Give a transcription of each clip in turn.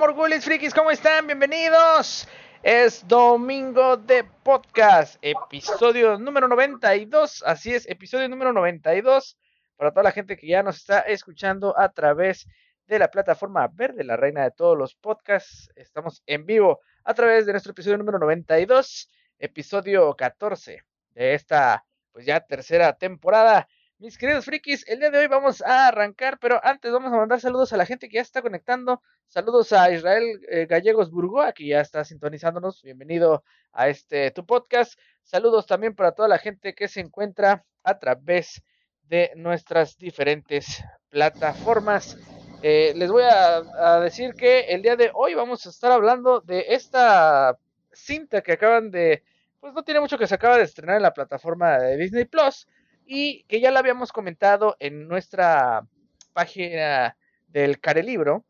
Morgulis Frikis, ¿cómo están? Bienvenidos. Es domingo de podcast, episodio número 92. Así es, episodio número 92. Para toda la gente que ya nos está escuchando a través de la plataforma verde, la reina de todos los podcasts. Estamos en vivo a través de nuestro episodio número 92, episodio 14 de esta, pues ya tercera temporada. Mis queridos frikis, el día de hoy vamos a arrancar, pero antes vamos a mandar saludos a la gente que ya está conectando. Saludos a Israel eh, Gallegos Burgoa, que ya está sintonizándonos. Bienvenido a este tu podcast. Saludos también para toda la gente que se encuentra a través de nuestras diferentes plataformas. Eh, les voy a, a, decir que el día de hoy vamos a estar hablando de esta cinta que acaban de, pues no tiene mucho que se acaba de estrenar en la plataforma de Disney Plus y que ya la habíamos comentado en nuestra página del Carelibro,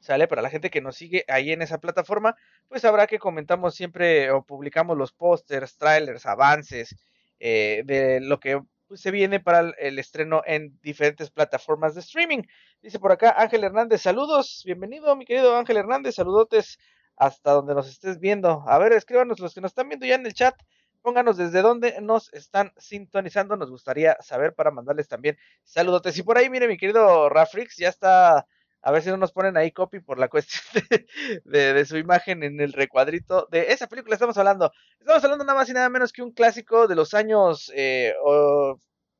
¿sale? Para la gente que nos sigue ahí en esa plataforma, pues sabrá que comentamos siempre o publicamos los pósters, trailers, avances eh, de lo que pues, se viene para el, estreno en diferentes plataformas de streaming. Dice por acá Ángel Hernández, saludos, bienvenido mi querido Ángel Hernández, saludotes hasta donde nos estés viendo. A ver, escríbanos los que nos están viendo ya en el chat Pónganos desde dónde nos están sintonizando. Nos gustaría saber para mandarles también saludotes. Y por ahí, mire, mi querido Rafrix, ya está. A ver si no nos ponen ahí copy por la cuestión de, de, de, su imagen en el recuadrito de esa película. Estamos hablando. Estamos hablando nada más y nada menos que un clásico de los años eh,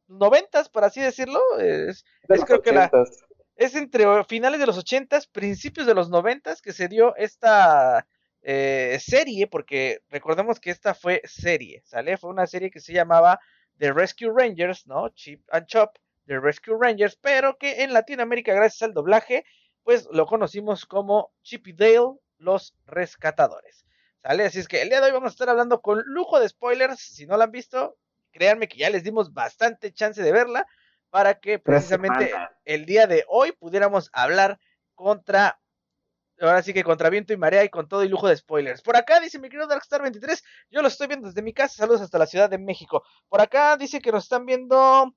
noventas, por así decirlo. Es, de es creo 80s. que la, es entre finales de los ochentas, principios de los noventas que se dio esta eh, serie, porque recordemos que esta fue serie, ¿sale? Fue una serie que se llamaba The Rescue Rangers, ¿no? Chip and Chop, The Rescue Rangers, pero que en Latinoamérica, gracias al doblaje, pues lo conocimos como Chip y Dale, los rescatadores, ¿sale? Así es que el día de hoy vamos a estar hablando con lujo de spoilers, si no la han visto, créanme que ya les dimos bastante chance de verla, para que precisamente el día de hoy pudiéramos hablar contra ahora sí que contra viento y marea y con todo y lujo de spoilers. Por acá dice mi querido Darkstar23, yo lo estoy viendo desde mi casa, saludos hasta la Ciudad de México. Por acá dice que nos están viendo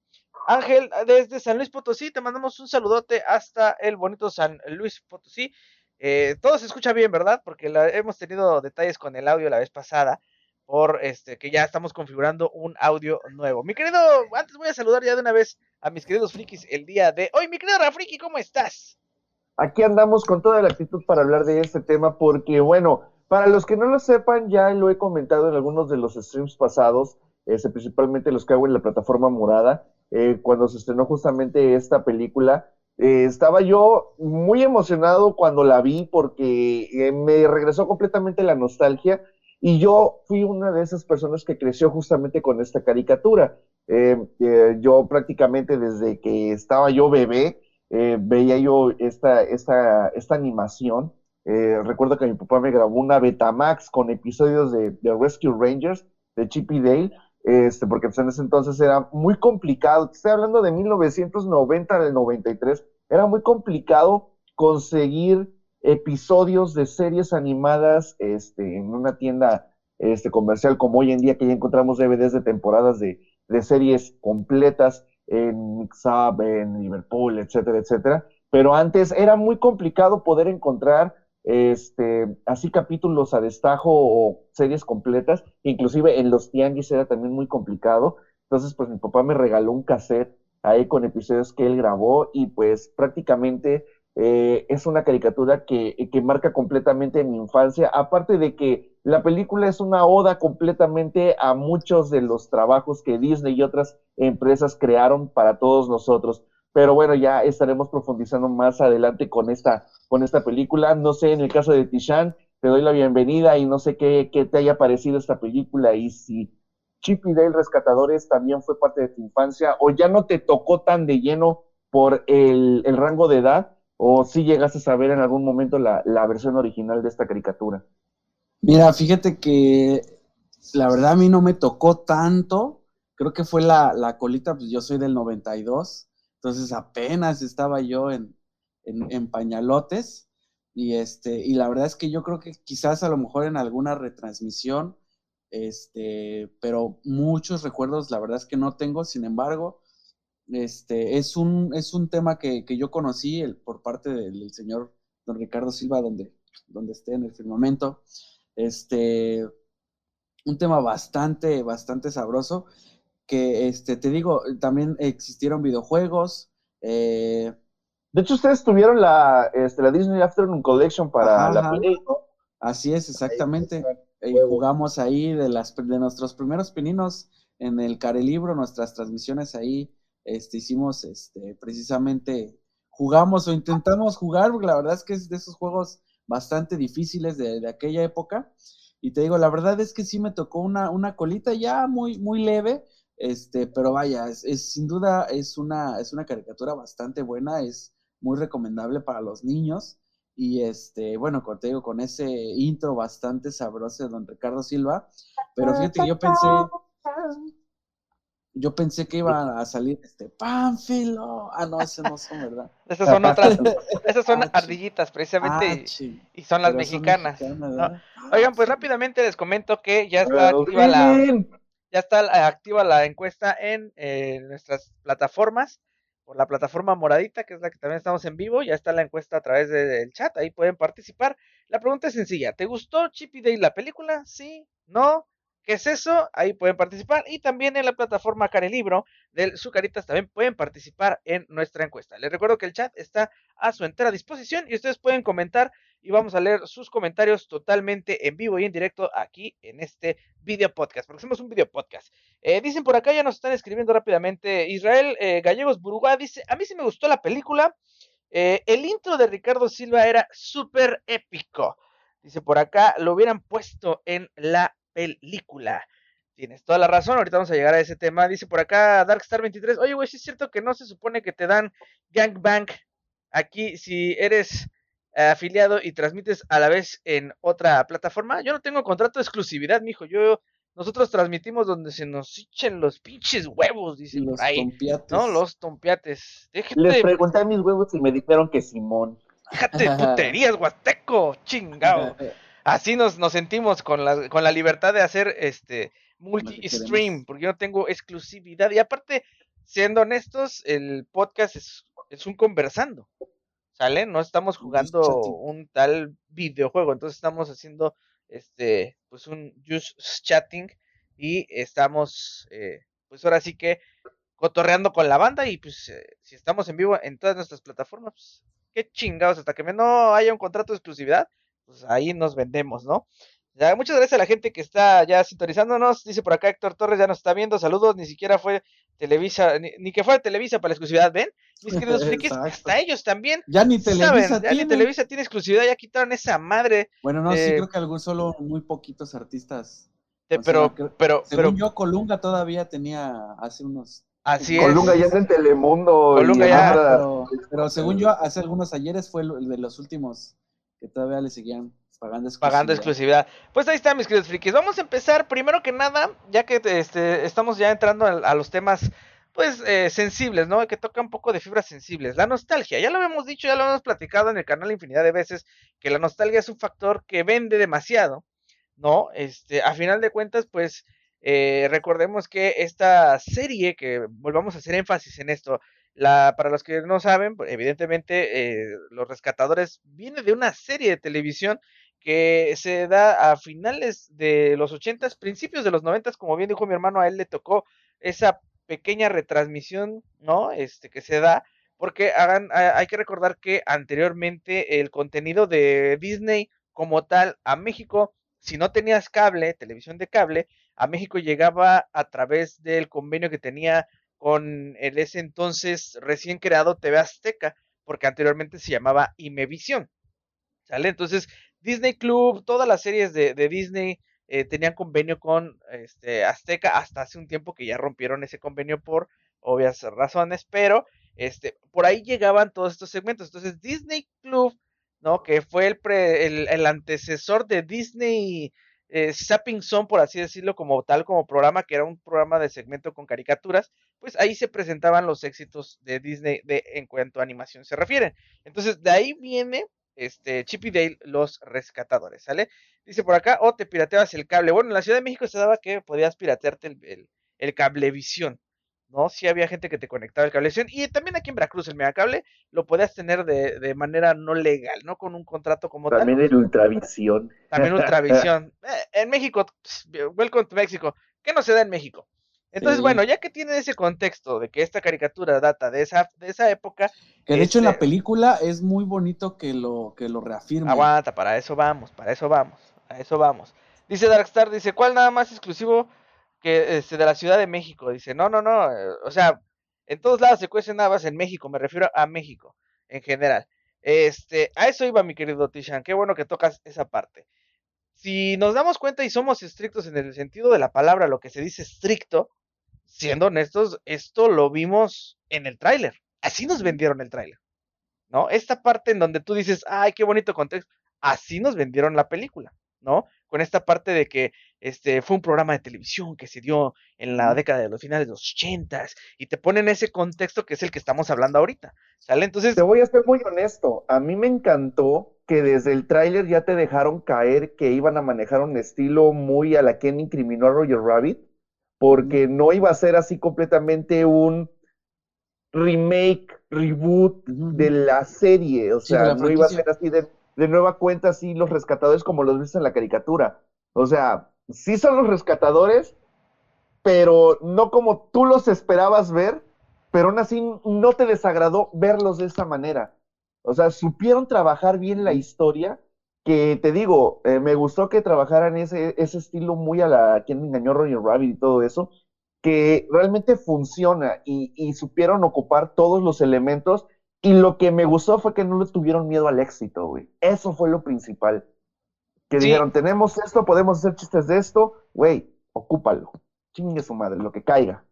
Ángel desde San Luis Potosí, te mandamos un saludote hasta el bonito San Luis Potosí. Eh, todo se escucha bien, ¿verdad? Porque hemos tenido detalles con el audio la vez pasada, por este que ya estamos configurando un audio nuevo. Mi querido, antes voy a saludar ya de una vez a mis queridos frikis el día de hoy. Mi querido Rafriki, ¿cómo estás? Aquí andamos con toda la actitud para hablar de este tema porque, bueno, para los que no lo sepan, ya lo he comentado en algunos de los streams pasados, este, principalmente los que hago en la plataforma morada, eh, cuando se estrenó justamente esta película. Eh, estaba yo muy emocionado cuando la vi porque eh, me regresó completamente la nostalgia y yo fui una de esas personas que creció justamente con esta caricatura. yo prácticamente desde que estaba yo bebé, eh, veía yo esta, esta, esta animación. Eh, recuerdo que mi papá me grabó una Betamax con episodios de, de Rescue Rangers, de Chip y Dale, este, porque pues en ese entonces era muy complicado. Estoy hablando de 1990 del 93. Era muy complicado conseguir episodios de series animadas este, en una tienda este, comercial como hoy en día que ya encontramos DVDs de temporadas de, de series completas en Mixup, en Liverpool, etcétera, etcétera. Pero antes era muy complicado poder encontrar este, así capítulos a destajo o series completas, inclusive en los tianguis era también muy complicado. Entonces, pues mi papá me regaló un cassette ahí con episodios que él grabó y pues prácticamente eh, es una caricatura que, que, marca completamente mi infancia, aparte de que la película es una oda completamente a muchos de los trabajos que Disney y otras empresas crearon para todos nosotros. Pero bueno, ya estaremos profundizando más adelante con esta, con esta película. No sé, en el caso de Tishan, te doy la bienvenida y no sé qué, qué te haya parecido esta película y si Chip y Dale Rescatadores también fue parte de tu infancia o ya no te tocó tan de lleno por el, el rango de edad o si llegaste a saber en algún momento la, la, versión original de esta caricatura? Mira, fíjate que la verdad a mí no me tocó tanto, creo que fue la, la colita, pues yo soy del 92, entonces apenas estaba yo en, en, en, pañalotes. Y este y la verdad es que yo creo que quizás a lo mejor en alguna retransmisión este pero muchos recuerdos la verdad es que no tengo. Sin embargo este, es un, es un tema que, que yo conocí el, por parte del, del, señor don Ricardo Silva, donde donde esté en el firmamento. Este, un tema bastante, bastante sabroso, que este, te digo, también existieron videojuegos. Eh, de hecho, ustedes tuvieron la, este, la Disney Afternoon Collection para la Play, Así es, exactamente. y jugamos ahí de, las, de nuestros primeros pininos en el Carelibro, nuestras transmisiones ahí, este, hicimos este, precisamente, jugamos o intentamos jugar, porque la verdad es que es de esos juegos bastante difíciles de, aquella época. Y te digo, la verdad es que sí me tocó una, una colita ya muy, muy leve, este, pero vaya, es, sin duda es una, es una caricatura bastante buena, es muy recomendable para los niños. Y este, bueno, como te digo, con ese intro bastante sabroso de don Ricardo Silva. Pero fíjate que yo pensé, yo pensé que iba a salir este Pánfilo. Ah, no, ese no son, ¿verdad? esas son otras, esas son ardillitas, precisamente, y son las mexicanas. Oigan, pues rápidamente les comento que ya está activa la, ya está activa la encuesta en nuestras plataformas por la plataforma moradita, que es la que también estamos en vivo. Ya está la encuesta a través del chat, ahí pueden participar. La pregunta es sencilla: ¿te gustó Chippy Day la película? ¿Sí? ¿No? ¿Qué es eso? Ahí pueden participar. Y también en la plataforma Carelibro del Sucaritas también pueden participar en nuestra encuesta. Les recuerdo que el chat está a su entera disposición y ustedes pueden comentar y vamos a leer sus comentarios totalmente en vivo y en directo aquí en este video podcast, porque hacemos un video podcast. Eh, dicen por acá, ya nos están escribiendo rápidamente. Israel eh, Gallegos Burugá dice: A mí sí me gustó la película. Eh, el intro de Ricardo Silva era súper épico. Dice por acá, lo hubieran puesto en la película. Tienes toda la razón, ahorita vamos a llegar a ese tema. Dice por acá Darkstar23, oye, güey, ¿sí es cierto que no se supone que te dan gangbang aquí si eres afiliado y transmites a la vez en otra plataforma? Yo no tengo contrato de exclusividad, mijo. Yo, nosotros transmitimos donde se nos echen los pinches huevos, dice los por ahí. Tompiates. No, los tompiates. Les pregunté a mis huevos y me dijeron que Simón. Déjate de puterías, huasteco, chingado. así nos, nos sentimos con la, con la libertad de hacer este multi-stream, porque yo no tengo exclusividad. Y aparte, siendo honestos, el podcast es, es un conversando. ¿Sale? No estamos jugando un tal videojuego, entonces estamos haciendo este, pues un just chatting y estamos, eh, pues ahora sí que cotorreando con la banda y pues eh, si estamos en vivo en todas nuestras plataformas, pues, qué chingados, hasta que no haya un contrato de exclusividad, pues ahí nos vendemos, ¿no? Ya, muchas gracias a la gente que está ya sintonizándonos. Dice por acá Héctor Torres ya nos está viendo. Saludos, ni siquiera fue Televisa, ni, que fuera Televisa para la exclusividad. ¿Ven? Mis queridos frikis, hasta ellos también. Ya ni Televisa Ya ni Televisa tiene exclusividad, ya quitaron esa madre. Bueno, no, sí, eh, creo que algún solo muy poquitos artistas. pero, pero, según yo, Colunga todavía tenía hace unos Así Colunga ya está en Telemundo. Colunga ya. Pero, pero, según yo, hace algunos ayeres fue el de los últimos que todavía le seguían pagando exclusividad. Pagando exclusividad. Pues ahí está, mis queridos frikis. Vamos a empezar primero que nada, ya que este, estamos ya entrando a, los temas pues eh, sensibles, ¿no? Que toca un poco de fibras sensibles. La nostalgia, ya lo hemos dicho, ya lo hemos platicado en el canal infinidad de veces, que la nostalgia es un factor que vende demasiado, ¿no? Este, a final de cuentas, pues eh, recordemos que esta serie, que volvamos a hacer énfasis en esto, la, para los que no saben, pues, evidentemente eh, Los Rescatadores viene de una serie de televisión que se da a finales de los ochentas, principios de los noventas, como bien dijo mi hermano, a él le tocó esa pequeña retransmisión, ¿no? Este que se da, porque hagan, hay que recordar que anteriormente el contenido de Disney como tal a México, si no tenías cable, televisión de cable, a México llegaba a través del convenio que tenía con el ese entonces recién creado TV Azteca, porque anteriormente se llamaba Imevisión. ¿Sale? Entonces, Disney Club, todas las series de, Disney eh, tenían convenio con este, Azteca hasta hace un tiempo que ya rompieron ese convenio por obvias razones, pero este, por ahí llegaban todos estos segmentos. Entonces, Disney Club, ¿no? Que fue el, el, el antecesor de Disney eh, Zapping Zone, por así decirlo, como tal, como programa, que era un programa de segmento con caricaturas, pues ahí se presentaban los éxitos de Disney de, en cuanto a animación se refiere. Entonces, de ahí viene este Chip Dale, los rescatadores, ¿sale? Dice por acá, o te pirateabas el cable. Bueno, en la Ciudad de México se daba que podías piratearte el, el, cablevisión, ¿no? Sí había gente que te conectaba el cable y también aquí en Veracruz el megacable lo podías tener de, de manera no legal, ¿no? Con un contrato como tal. También en Ultravisión. También Ultravisión. Eh, en México, welcome to México. ¿Qué no se da en México? Entonces, bueno, ya que tiene ese contexto de que esta caricatura data de esa, de esa época. Que de hecho en la este película es muy bonito que lo, que lo reafirme. Aguanta, para eso vamos, para eso vamos, a eso vamos. Dice Darkstar, dice, ¿cuál nada más exclusivo que este, de la Ciudad de México? Dice, no, no, no, eh, o sea, en todos lados se cuecen más en México, me refiero a México en general. Este, a eso iba mi querido Tishan, qué bueno que tocas esa parte. Si nos damos cuenta y somos estrictos en el sentido de la palabra, lo que se dice estricto, siendo honestos, esto lo vimos en el tráiler. Así nos vendieron el tráiler. ¿No? Esta parte en donde tú dices, ay, qué bonito contexto. Así nos vendieron la película, ¿no? Con esta parte de que este fue un programa de televisión que se dio en la década de los finales de los ochentas y te ponen ese contexto que es el que estamos hablando ahorita. ¿Sale? Entonces. Te voy a ser muy honesto. A mí me encantó que desde el tráiler ya te dejaron caer que iban a manejar un estilo muy a la que incriminó a Roger Rabbit porque no iba a ser así completamente un remake, reboot de la serie, o sea, no iba a ser así de, nueva cuenta, así los rescatadores como los viste en la caricatura. O sea, sí son los rescatadores, pero no como tú los esperabas ver, pero aún así no te desagradó verlos de esa manera. O sea, supieron trabajar bien la historia que te digo, eh, me gustó que trabajaran ese, ese estilo muy a la quien engañó Roger Rabbit y todo eso, que realmente funciona y, supieron ocupar todos los elementos. Y lo que me gustó fue que no le tuvieron miedo al éxito, güey. Eso fue lo principal. Que dijeron, tenemos esto, podemos hacer chistes de esto, güey, ocúpalo. Chingue su madre, lo que caiga.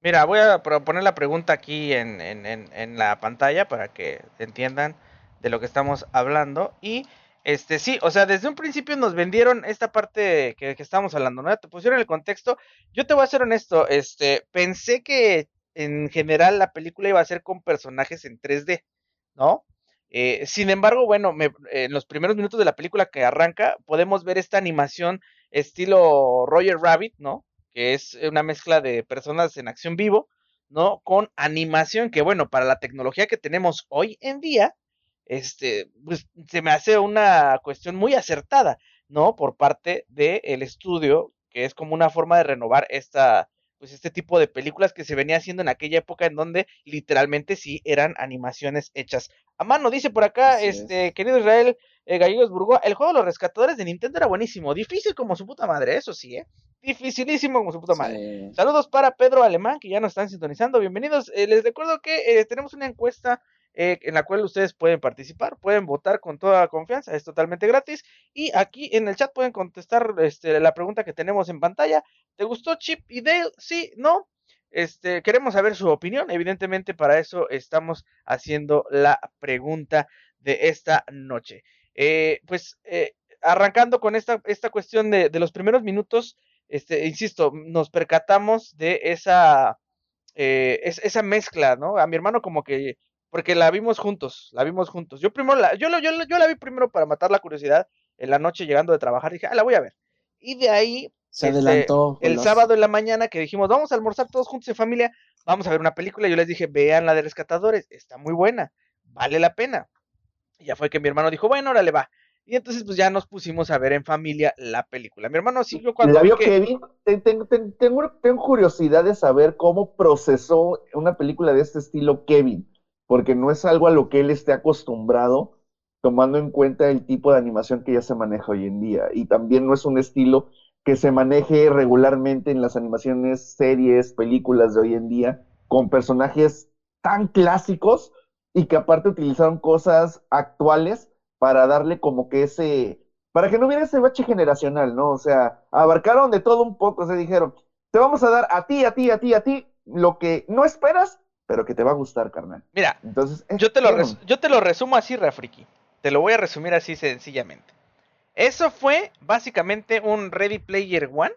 Mira, voy a poner la pregunta aquí en, en, en la pantalla para que entiendan de lo que estamos hablando. Y este sí, o sea, desde un principio nos vendieron esta parte que, que estamos hablando, ¿no? Te pusieron el contexto. Yo te voy a ser honesto, este, pensé que en general la película iba a ser con personajes en 3D, ¿no? Eh, sin embargo, bueno, en los primeros minutos de la película que arranca, podemos ver esta animación estilo Roger Rabbit, ¿no? Que es una mezcla de personas en acción vivo, ¿no? Con animación que, bueno, para la tecnología que tenemos hoy en día, este, pues se me hace una cuestión muy acertada, ¿no? Por parte del estudio, que es como una forma de renovar esta, pues este tipo de películas que se venía haciendo en aquella época en donde literalmente sí eran animaciones hechas a mano. Dice por acá, este, querido Israel eh, Gallegos Burgoa, el juego de los rescatadores de Nintendo era buenísimo, difícil como su puta madre, eso sí, ¿eh? Dificilísimo como su puta madre. Saludos para Pedro Alemán, que ya nos están sintonizando, bienvenidos. Eh, les recuerdo que eh, tenemos una encuesta eh, en la cual ustedes pueden participar, pueden votar con toda confianza, es totalmente gratis. Y aquí en el chat pueden contestar este, la pregunta que tenemos en pantalla. ¿Te gustó Chip y Dale? Sí, no. Este, queremos saber su opinión. Evidentemente, para eso estamos haciendo la pregunta de esta noche. Eh, pues eh, arrancando con esta, esta cuestión de, de, los primeros minutos, este, insisto, nos percatamos de esa, esa mezcla, ¿no? A mi hermano como que porque la vimos juntos, la vimos juntos. Yo primero la, yo, yo, yo la vi primero para matar la curiosidad en la noche llegando de trabajar, dije, ah, la voy a ver. Y de ahí se este, adelantó. El sábado en la mañana que dijimos, vamos a almorzar todos juntos en familia, vamos a ver una película. Yo les dije, vean la de rescatadores, está muy buena, vale la pena. Y ya fue que mi hermano dijo, bueno, órale, va. Y entonces, pues ya nos pusimos a ver en familia la película. Mi hermano sí, yo cuando. ¿La vio Kevin? Tengo, tengo, tengo curiosidad de saber cómo procesó una película de este estilo Kevin porque no es algo a lo que él esté acostumbrado, tomando en cuenta el tipo de animación que ya se maneja hoy en día. Y también no es un estilo que se maneje regularmente en las animaciones, series, películas de hoy en día, con personajes tan clásicos y que aparte utilizaron cosas actuales para darle como que ese, para que no hubiera ese bache generacional, ¿no? O sea, abarcaron de todo un poco, se dijeron, te vamos a dar a ti, a ti, a ti, a ti, lo que no esperas, pero que te va a gustar, carnal. Mira, Entonces, yo, te lo yo te lo resumo así, Rafriki. Te lo voy a resumir así sencillamente. Eso fue básicamente un Ready Player One,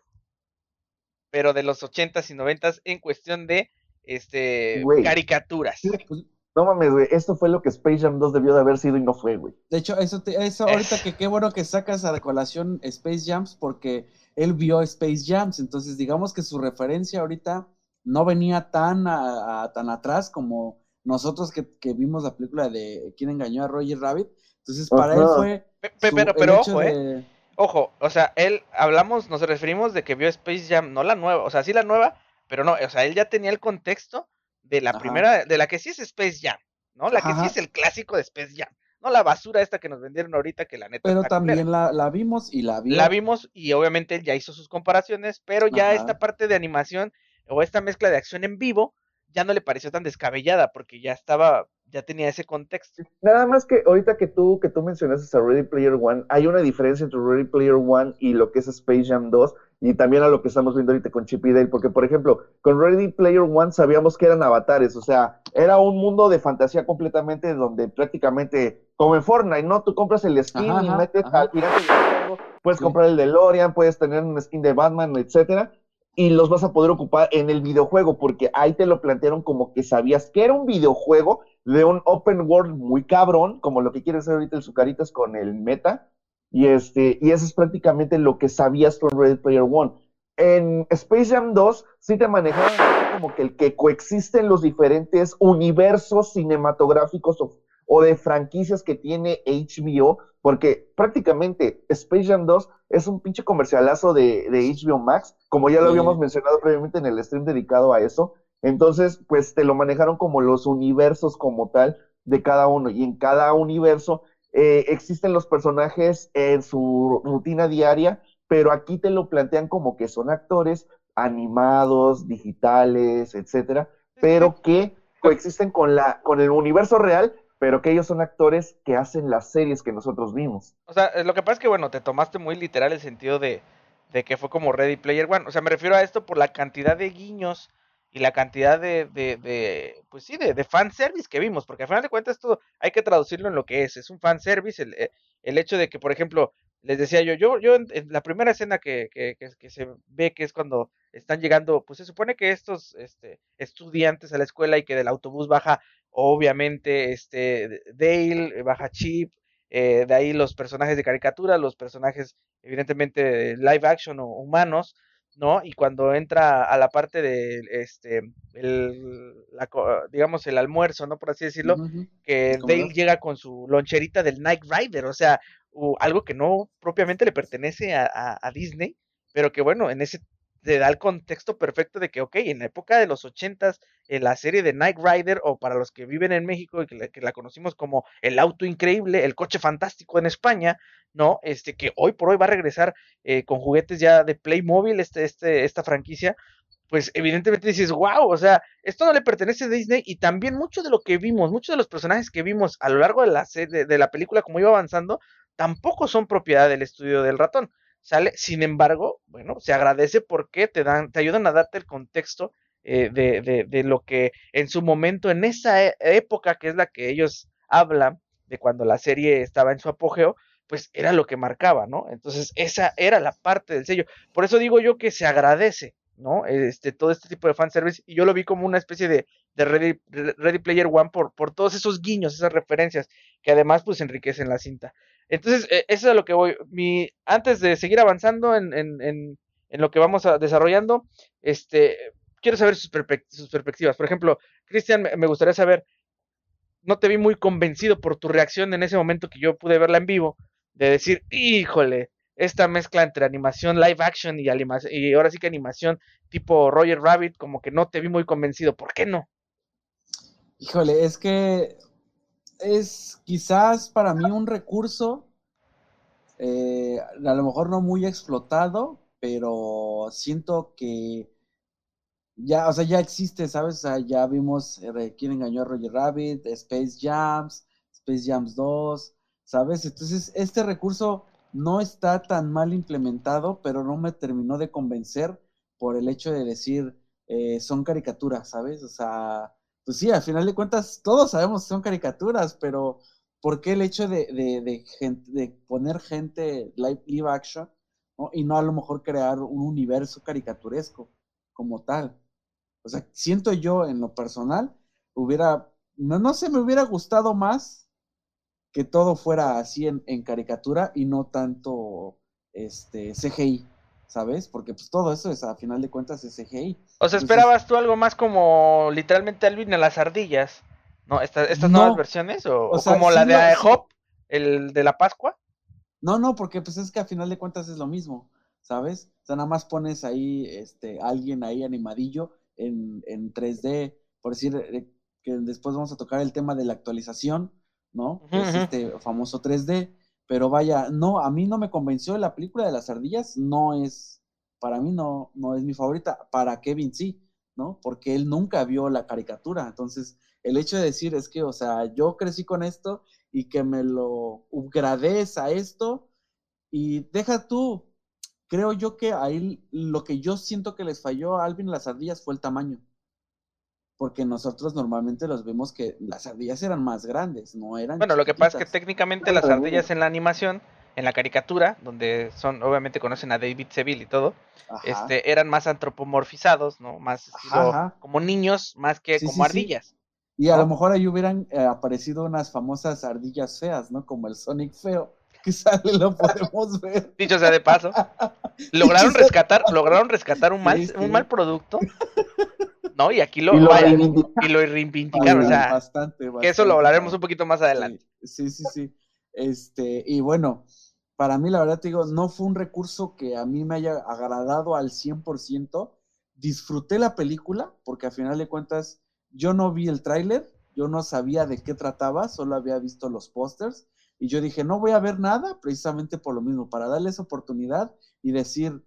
pero de los 80s y 90s en cuestión de este caricaturas. Pues, no mames, güey, esto fue lo que Space Jam 2 debió de haber sido y no fue, güey. De hecho, eso, eso ahorita que qué bueno que sacas a colación Space Jams porque él vio Space Jams, entonces digamos que su referencia ahorita no venía tan, a, tan atrás como nosotros que, vimos la película de quién engañó a Roger Rabbit. Entonces, para él fue. pero, pero ojo, eh. Ojo, o sea, él, hablamos, nos referimos de que vio Space Jam, no la nueva, o sea, sí la nueva, pero no, o sea, él ya tenía el contexto de la primera, de la que sí es Space Jam, ¿no? La que sí es el clásico de Space Jam. No la basura esta que nos vendieron ahorita, que la neta. Pero también la, la, vimos y la vimos. La vimos y obviamente él ya hizo sus comparaciones, pero ya esta parte de animación o esta mezcla de acción en vivo ya no le pareció tan descabellada porque ya estaba, ya tenía ese contexto. Nada más que ahorita que tú, que tú mencionaste a Ready Player One, hay una diferencia entre Ready Player One y lo que es Space Jam 2 y también a lo que estamos viendo ahorita con Chip y Dale, porque por ejemplo, con Ready Player One sabíamos que eran avatares, o sea, era un mundo de fantasía completamente donde prácticamente, como en Fortnite, ¿no? Tú compras el skin y metes al pirata puedes comprar el de Lorian, puedes tener un skin de Batman, etcétera, y los vas a poder ocupar en el videojuego, porque ahí te lo plantearon como que sabías que era un videojuego de un open world muy cabrón, como lo que quiere hacer ahorita el Zucaritas con el meta, y, este, y eso es prácticamente lo que sabías con Ready Player One. En Space Jam 2 sí te manejaron como que el que coexisten los diferentes universos cinematográficos o, de franquicias que tiene HBO, porque prácticamente Space Jam 2 es un pinche comercialazo de, HBO Max, como ya lo habíamos mencionado previamente en el stream dedicado a eso. Entonces, pues te lo manejaron como los universos como tal de cada uno, y en cada universo eh, existen los personajes en su rutina diaria, pero aquí te lo plantean como que son actores animados, digitales, etcétera, pero que coexisten con la con el universo real, pero que ellos son actores que hacen las series que nosotros vimos. O sea, eh, lo que pasa es que bueno, te tomaste muy literal el sentido de, de que fue como Ready Player One. O sea, me refiero a esto por la cantidad de guiños y la cantidad de, de, de pues sí, de, de fanservice que vimos, porque al final de cuentas esto hay que traducirlo en lo que es, es un fanservice, el, eh, el hecho de que, por ejemplo, les decía yo, yo, yo en, la primera escena que, que, que, se ve que es cuando están llegando, pues se supone que estos este, estudiantes a la escuela y que del autobús baja, obviamente, este, Dale, baja Chip, eh, de ahí los personajes de caricatura, los personajes, evidentemente, live action o humanos, ¿no? Y cuando entra a la parte de, este, el, digamos, el almuerzo, ¿no? Por así decirlo, que Dale llega con su loncherita del Night Rider, o sea, algo que no propiamente le pertenece a, a, Disney, pero que bueno, en ese te da el contexto perfecto de que, ok, en la época de los ochentas, en la serie de Night Rider, o para los que viven en México y que la, que la, conocimos como el auto increíble, el coche fantástico en España, ¿no? Este, que hoy por hoy va a regresar eh, con juguetes ya de Playmobil, este, este, esta franquicia, pues evidentemente dices, wow, o sea, esto no le pertenece a Disney y también mucho de lo que vimos, muchos de los personajes que vimos a lo largo de la, de la película, como iba avanzando, tampoco son propiedad del estudio del ratón. ¿Sale? Sin embargo, bueno, se agradece porque te dan, te ayudan a darte el contexto eh, de, de, lo que en su momento, en esa e, época que es la que ellos hablan, de cuando la serie estaba en su apogeo, pues era lo que marcaba, ¿no? Entonces, esa era la parte del sello. Por eso digo yo que se agradece, ¿no? Este, todo este tipo de fanservice, y yo lo vi como una especie de, de Ready, Ready, Player One por, por todos esos guiños, esas referencias, que además pues enriquecen la cinta. Entonces, e, eso es a lo que voy. Mi, antes de seguir avanzando en, en, en, lo que vamos a, desarrollando, este, quiero saber sus perspectivas. Por ejemplo, Cristian, me gustaría saber, no te vi muy convencido por tu reacción en ese momento que yo pude verla en vivo, de decir, híjole, esta mezcla entre animación live action y, ahora sí que animación tipo Roger Rabbit, como que no te vi muy convencido. ¿Por qué no? Híjole, es que es quizás para mí un recurso, eh, a lo mejor no muy explotado, pero siento que ya, o sea, ya existe, ¿sabes? Ya vimos eh, quién engañó a Roger Rabbit, Space Jams, Space Jams 2, ¿sabes? Entonces, este recurso no está tan mal implementado, pero no me terminó de convencer por el hecho de decir, eh, son caricaturas, ¿sabes? O sea, pues sí, al final de cuentas todos sabemos que son caricaturas, pero ¿por qué el hecho de, de, de, poner gente live, live action y no a lo mejor crear un universo caricaturesco como tal? O sea, siento yo en lo personal, hubiera, no, no sé, me hubiera gustado más que todo fuera así en, en caricatura y no tanto este CGI, ¿sabes? Porque pues todo eso es, a final de cuentas, es CGI. O sea, ¿esperabas tú algo más como literalmente Alvin a las ardillas? ¿No? ¿Estas, estas nuevas versiones? ¿O, como la de Hop, el de la Pascua? No, no, porque pues es que a final de cuentas es lo mismo, ¿sabes? O sea, nada más pones ahí, este, alguien ahí animadillo en, en 3D, por decir eh, que después vamos a tocar el tema de la actualización, ¿no? es este famoso 3D, pero vaya, no, a mí no me convenció la película de las ardillas, no es, para mí no, no es mi favorita, para Kevin sí, ¿no? Porque él nunca vio la caricatura, entonces el hecho de decir es que, o sea, yo crecí con esto y que me lo upgrades a esto y deja tú, creo yo que ahí lo que yo siento que les falló a Alvin las ardillas fue el tamaño porque nosotros normalmente los vemos que las ardillas eran más grandes, no eran. Bueno, lo que pasa es que técnicamente las ardillas en la animación, en la caricatura, donde son, obviamente conocen a David Seville y todo, este, eran más antropomorfizados, ¿no? Más estilo, como niños, más que como ardillas. Y a lo mejor ahí hubieran eh, aparecido unas famosas ardillas feas, ¿no? Como el Sonic feo que sale lo podemos ver. Dicho sea de paso, lograron rescatar, lograron rescatar un mal, un mal producto ¿no? Y aquí lo, y reivindicaron, o sea, bastante, que eso lo hablaremos un poquito más adelante. Sí, sí, sí. Este, y bueno, para mí la verdad te digo, no fue un recurso que a mí me haya agradado al 100%. Disfruté la película porque a final de cuentas yo no vi el tráiler, yo no sabía de qué trataba, solo había visto los pósters y yo dije, no voy a ver nada precisamente por lo mismo, para darles oportunidad y decir,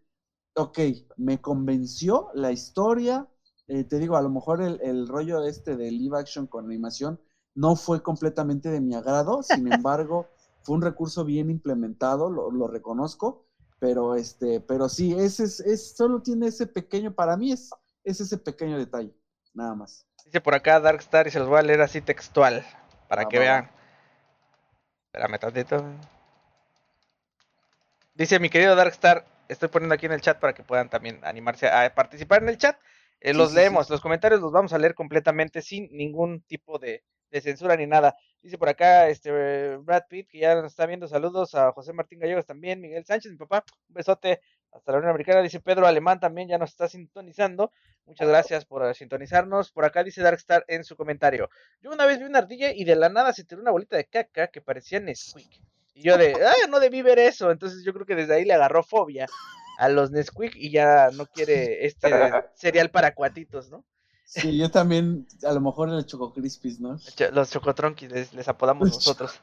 ok, me convenció la historia, eh, te digo, a lo mejor el, rollo este de live action con animación no fue completamente de mi agrado, sin embargo, fue un recurso bien implementado, lo, reconozco, pero este, pero sí, ese es, solo tiene ese pequeño, para mí es, es ese pequeño detalle, nada más. Dice por acá Darkstar y se los voy a leer así textual, para ah, que vean. Espérame tantito. Dice mi querido Darkstar, estoy poniendo aquí en el chat para que puedan también animarse a participar en el chat. Eh, los leemos, los comentarios los vamos a leer completamente sin ningún tipo de, censura ni nada. Dice por acá este Brad Pitt, que ya nos está viendo, saludos a José Martín Gallegos también, Miguel Sánchez, mi papá, un besote hasta la Unión Americana. Dice Pedro Alemán también, ya nos está sintonizando. Muchas gracias por sintonizarnos. Por acá dice Darkstar en su comentario. Yo una vez vi una ardilla y de la nada se tiró una bolita de caca que parecía Nesquik. Y yo de, ah, no debí ver eso. Entonces yo creo que desde ahí le agarró fobia a los Nesquik y ya no quiere este cereal para cuatitos, ¿no? Sí, yo también, a lo mejor el Choco Crispies, ¿no? Los Chocotronquis les, les apodamos nosotros.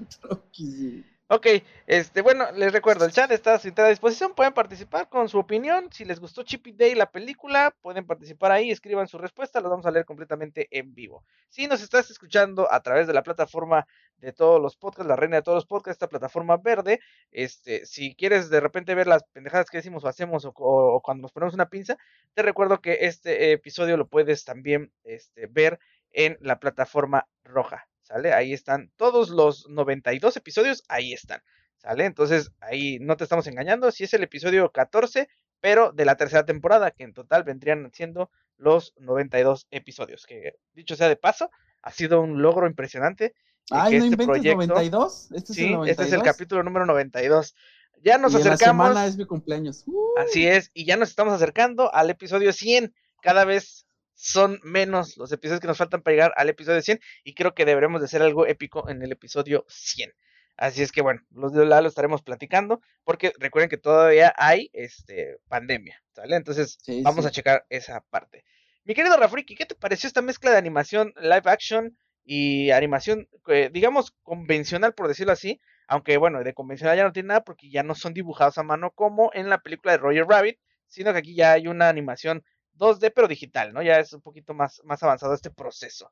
Ok, este, bueno, les recuerdo, el chat está a su entera disposición, pueden participar con su opinión, si les gustó Chippy Day la película, pueden participar ahí, escriban su respuesta, los vamos a leer completamente en vivo. Si nos estás escuchando a través de la plataforma de todos los podcasts, la reina de todos los podcasts, esta plataforma verde, este, si quieres de repente ver las pendejadas que decimos o hacemos o, cuando nos ponemos una pinza, te recuerdo que este episodio lo puedes también este, ver en la plataforma roja. ¿Sale? Ahí están todos los 92 episodios, ahí están, ¿sale? Entonces, ahí no te estamos engañando, si es el episodio 14, pero de la tercera temporada, que en total vendrían siendo los 92 episodios, que dicho sea de paso, ha sido un logro impresionante. Ay, no este inventes 92. Este es sí, el este es el capítulo número 92. Ya nos acercamos. semana es mi cumpleaños. Así es, y ya nos estamos acercando al episodio 100. Cada vez son menos los episodios que nos faltan para llegar al episodio 100 y creo que deberemos de hacer algo épico en el episodio 100. Así es que bueno, los de la lo estaremos platicando porque recuerden que todavía hay este pandemia, ¿sale? Entonces vamos a checar esa parte. Mi querido Rafriki, ¿qué te pareció esta mezcla de animación live action y animación, eh, digamos, convencional, por decirlo así? Aunque bueno, de convencional ya no tiene nada porque ya no son dibujados a mano como en la película de Roger Rabbit, sino que aquí ya hay una animación 2D, pero digital, ¿no? Ya es un poquito más, más avanzado este proceso.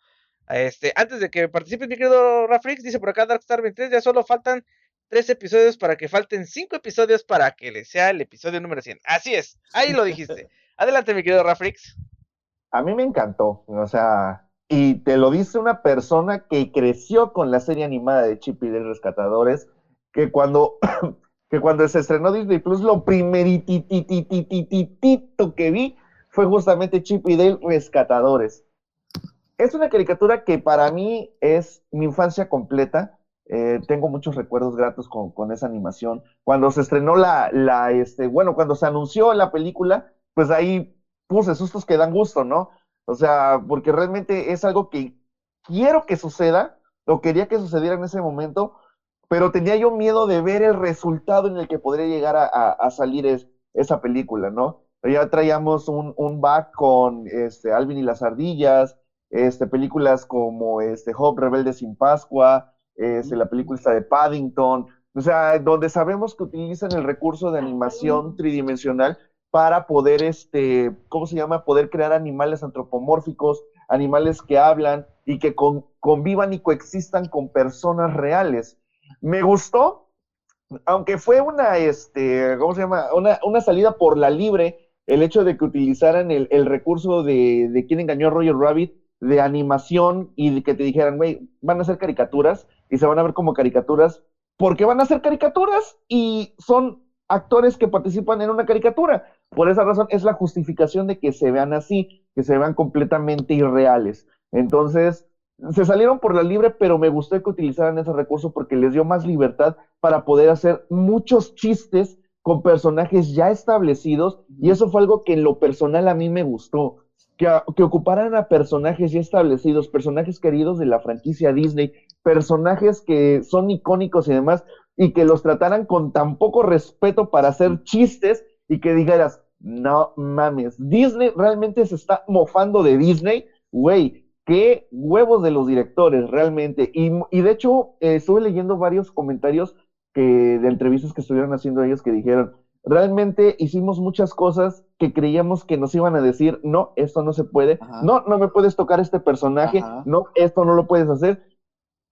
Este, antes de que participe mi querido Rafrix, dice por acá Darkstar 23, ya solo faltan tres episodios para que falten cinco episodios para que le sea el episodio número 100. Así es, ahí lo dijiste. Adelante, mi querido Rafrix. A mí me encantó, o sea, y te lo dice una persona que creció con la serie animada de Chip y de Rescatadores, que cuando, que cuando se estrenó Disney Plus, lo primeritititititito que vi fue justamente Chip y Dale Rescatadores. Es una caricatura que para mí es mi infancia completa. Eh, tengo muchos recuerdos gratos con, esa animación. Cuando se estrenó la, la, este, bueno, cuando se anunció la película, pues ahí puse sustos que dan gusto, ¿no? O sea, porque realmente es algo que quiero que suceda, o quería que sucediera en ese momento, pero tenía yo miedo de ver el resultado en el que podría llegar a, salir esa película, ¿no? Ya traíamos un, un back con este, Alvin y las ardillas, este, películas como este, Hope Rebelde sin Pascua, este, la película de Paddington, o sea, donde sabemos que utilizan el recurso de animación tridimensional para poder, este, ¿cómo se llama? Poder crear animales antropomórficos, animales que hablan y que convivan y coexistan con personas reales. Me gustó, aunque fue una, este, ¿cómo se llama? Una, una salida por la libre, el hecho de que utilizaran el, recurso de, de quién engañó a Roger Rabbit, de animación y de que te dijeran, güey, van a ser caricaturas y se van a ver como caricaturas, porque van a ser caricaturas y son actores que participan en una caricatura. Por esa razón es la justificación de que se vean así, que se vean completamente irreales. Entonces, se salieron por la libre, pero me gustó que utilizaran ese recurso porque les dio más libertad para poder hacer muchos chistes con personajes ya establecidos y eso fue algo que en lo personal a mí me gustó. Que, que ocuparan a personajes ya establecidos, personajes queridos de la franquicia Disney, personajes que son icónicos y demás, y que los trataran con tan poco respeto para hacer chistes y que dijeras, no mames, Disney realmente se está mofando de Disney, güey, qué huevos de los directores realmente. Y, y de hecho, eh, estuve leyendo varios comentarios que, de entrevistas que estuvieron haciendo ellos que dijeron, realmente hicimos muchas cosas que creíamos que nos iban a decir, no, esto no se puede, no, no me puedes tocar este personaje, no, esto no lo puedes hacer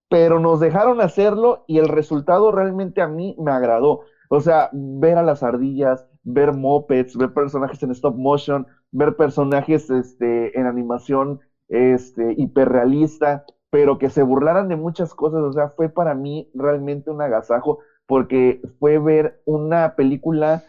pero nos dejaron hacerlo y el resultado realmente a mí me agradó. O sea, ver a las ardillas, ver mopeds, ver personajes en stop motion, ver personajes este, en animación este, hiperrealista, pero que se burlaran de muchas cosas. O sea, fue para mí realmente un agasajo porque fue ver una película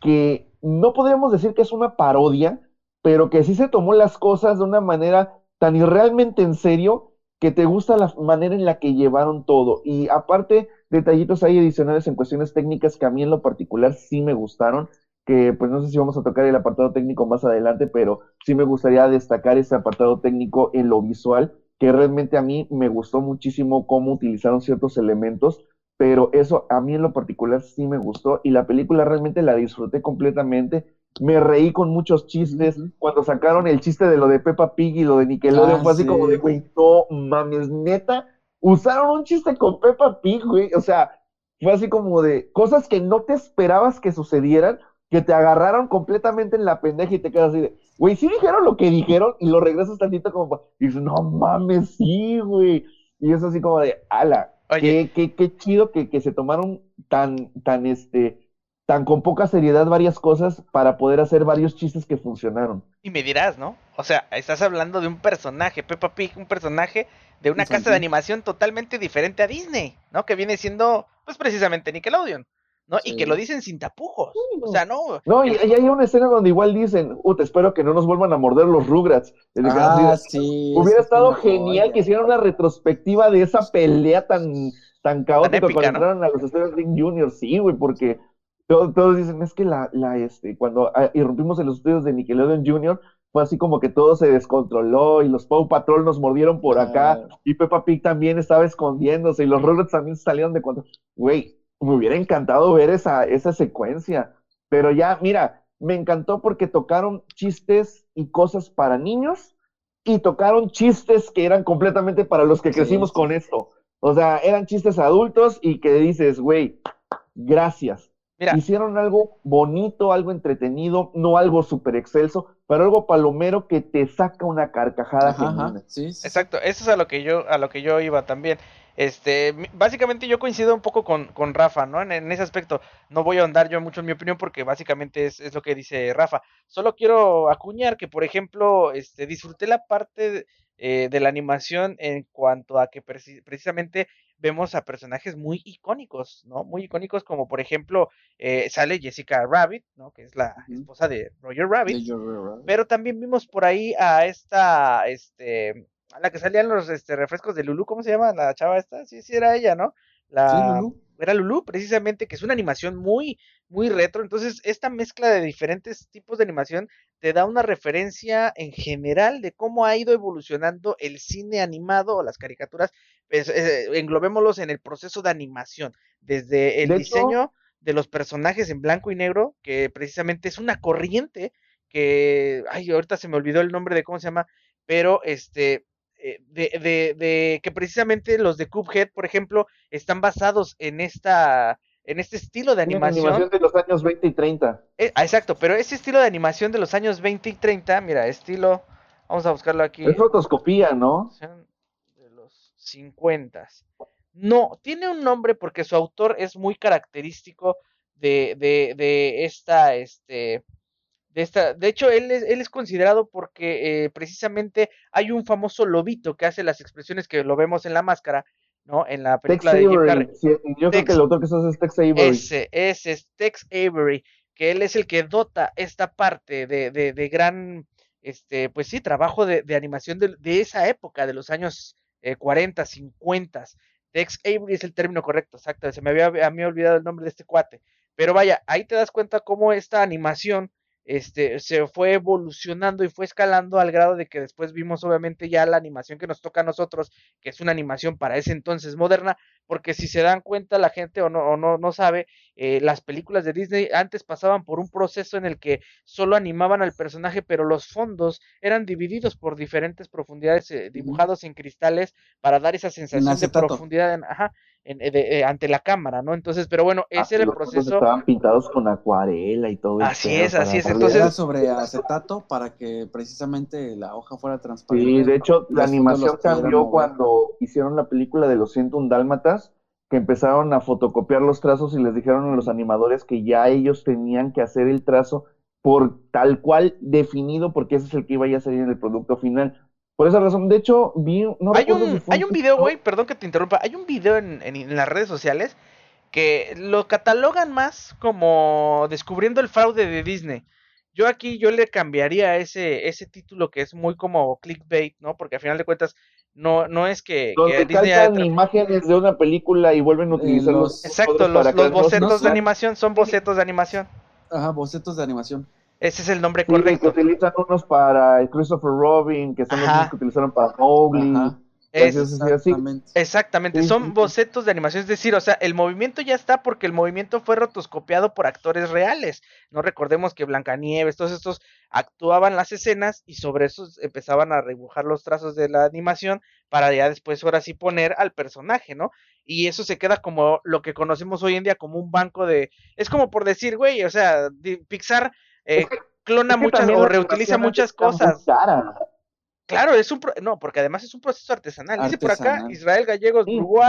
que no podríamos decir que es una parodia, pero que sí se tomó las cosas de una manera tan irrealmente en serio que te gusta la manera en la que llevaron todo. Y aparte, detallitos ahí adicionales en cuestiones técnicas que a mí en lo particular sí me gustaron, que pues no sé si vamos a tocar el apartado técnico más adelante, pero sí me gustaría destacar ese apartado técnico en lo visual, que realmente a mí me gustó muchísimo cómo utilizaron ciertos elementos, pero eso a mí en lo particular sí me gustó y la película realmente la disfruté completamente me reí con muchos chistes. Cuando sacaron el chiste de lo de Peppa Pig y lo de Nickelodeon, ah, fue así como de, güey, no mames, neta, usaron un chiste con Peppa Pig, güey. O sea, fue así como de cosas que no te esperabas que sucedieran, que te agarraron completamente en la pendeja y te quedas así de, güey, sí dijeron lo que dijeron y lo regresas tantito como, y dices, no mames, sí, güey. Y es así como de, ala, qué, qué, qué chido que, que se tomaron tan, tan, este, tan con poca seriedad varias cosas para poder hacer varios chistes que funcionaron. Y me dirás, ¿no? O sea, estás hablando de un personaje, Peppa Pig, un personaje de una casa de animación totalmente diferente a Disney, ¿no? Que viene siendo, pues precisamente Nickelodeon. ¿No? Y que lo dicen sin tapujos. O sea, no. No, y, hay una escena donde igual dicen, te espero que no nos vuelvan a morder los Rugrats. Ah, sí, hubiera estado genial que hicieran una retrospectiva de esa pelea tan, tan caótica cuando entraron a los estudios Link Jr. Sí, güey, porque todos, dicen, es que la, la, este, cuando ah, irrumpimos en los estudios de Nickelodeon Jr., fue así como que todo se descontroló y los Paw Patrol nos mordieron por acá ah. y Peppa Pig también estaba escondiéndose y los Rugrats también salieron de cuando, güey, me hubiera encantado ver esa, esa secuencia, pero ya, mira, me encantó porque tocaron chistes y cosas para niños y tocaron chistes que eran completamente para los que crecimos con esto. O sea, eran chistes adultos y que dices, güey, gracias Hicieron algo bonito, algo entretenido, no algo súper excelso, pero algo palomero que te saca una carcajada Exacto, eso es a lo que yo, a lo que yo iba también. Este, básicamente yo coincido un poco con, con Rafa, ¿no? En, ese aspecto. No voy a ahondar yo mucho en mi opinión porque básicamente es, es, lo que dice Rafa. Solo quiero acuñar que, por ejemplo, este, disfruté la parte eh, de la animación en cuanto a que precisamente vemos a personajes muy icónicos, ¿no? Muy icónicos como por ejemplo eh, sale Jessica Rabbit, ¿no? Que es la esposa de Roger Rabbit. Pero también vimos por ahí a esta, este, la que salían los este, refrescos de Lulu, ¿cómo se llama la chava esta? Sí, sí, era ella, ¿no? La, Lulú. Era Lulu, precisamente, que es una animación muy, muy retro. Entonces, esta mezcla de diferentes tipos de animación te da una referencia en general de cómo ha ido evolucionando el cine animado o las caricaturas. Pues, eh, englobémoslos en el proceso de animación, desde el De diseño hecho, de los personajes en blanco y negro, que precisamente es una corriente que, ay, ahorita se me olvidó el nombre de cómo se llama, pero este, de, de, de que precisamente los de Cuphead, por ejemplo, están basados en esta, en este estilo de animación. animación de los años 20 y 30. Eh, ah, exacto, pero ese estilo de animación de los años 20 y 30, mira, estilo, vamos a buscarlo aquí, Es fotoscopía, ¿no? de los 50. No, tiene un nombre porque su autor es muy característico de, de, de esta, este, de esta, de hecho, él es, él es considerado porque eh, precisamente hay un famoso lobito que hace las expresiones que lo vemos en la máscara, ¿no? En la Tex película de Jim Carrey. Sí, yo creo que el autor que eso es Tex Avery. Ese, ese es Tex Avery, que él es el que dota esta parte de, de, de gran, este, pues sí, trabajo de, de animación de, de esa época, de los años eh, 40, 50. Tex Avery es el término correcto, exacto. Se me había a mí olvidado el nombre de este cuate. Pero vaya, ahí te das cuenta cómo esta animación este, se fue evolucionando y fue escalando al grado de que después vimos obviamente ya la animación que nos toca a nosotros, que es una animación para ese entonces moderna, porque si se dan cuenta la gente o no, o no, no sabe, eh, las películas de Disney antes pasaban por un proceso en el que solo animaban al personaje, pero los fondos eran divididos por diferentes profundidades, eh, dibujados en cristales para dar esa sensación de profundidad en- ajá, en- eh, de- eh, ante la cámara, ¿no? Entonces, pero bueno, Ah, ese era el proceso. Estaban pintados con acuarela y todo. Así es, así es, entonces- Era sobre acetato para que precisamente la hoja fuera transparente. Sí, de hecho, la animación cambió cuando hicieron la película de los 101 Dálmatas, que empezaron a fotocopiar los trazos y les dijeron a los animadores que ya ellos tenían que hacer el trazo por tal cual definido, porque ese es el que iba a salir en el producto final. Por esa razón, de hecho, vi, no hay si un, hay un video, güey, perdón que te interrumpa, hay un video en, en- en las redes sociales que lo catalogan más como descubriendo el fraude de Disney. Yo aquí yo le cambiaría ese, ese título que es muy como clickbait, ¿no? Porque al final de cuentas no, no es que, que donde Disney haya imágenes de una película y vuelven a Eh, utilizar los- los Exacto, los, los bocetos de no- animación son bocetos de animación. Ajá, bocetos de animación. Ese es el nombre Sí, que correcto. utilizan unos para Christopher Robin, que son los mismos que utilizaron para Mowgli. Es- exactamente. Exactamente, Sí, son sí, bocetos de animación, es decir, o sea, el movimiento ya está porque el movimiento fue rotoscopiado por actores reales. No recordemos que Blancanieves, todos estos actuaban las escenas y sobre eso empezaban a dibujar los trazos de la animación para ya después ahora sí poner al personaje, ¿no? Y eso se queda como lo que conocemos hoy en día como un banco de... Es como por decir, güey, o sea, Pixar eh, clona Es que muchas o reutiliza muchas cosas. Claro, es un... pro- No, porque además es un proceso artesanal. Dice por acá. Israel Gallegos,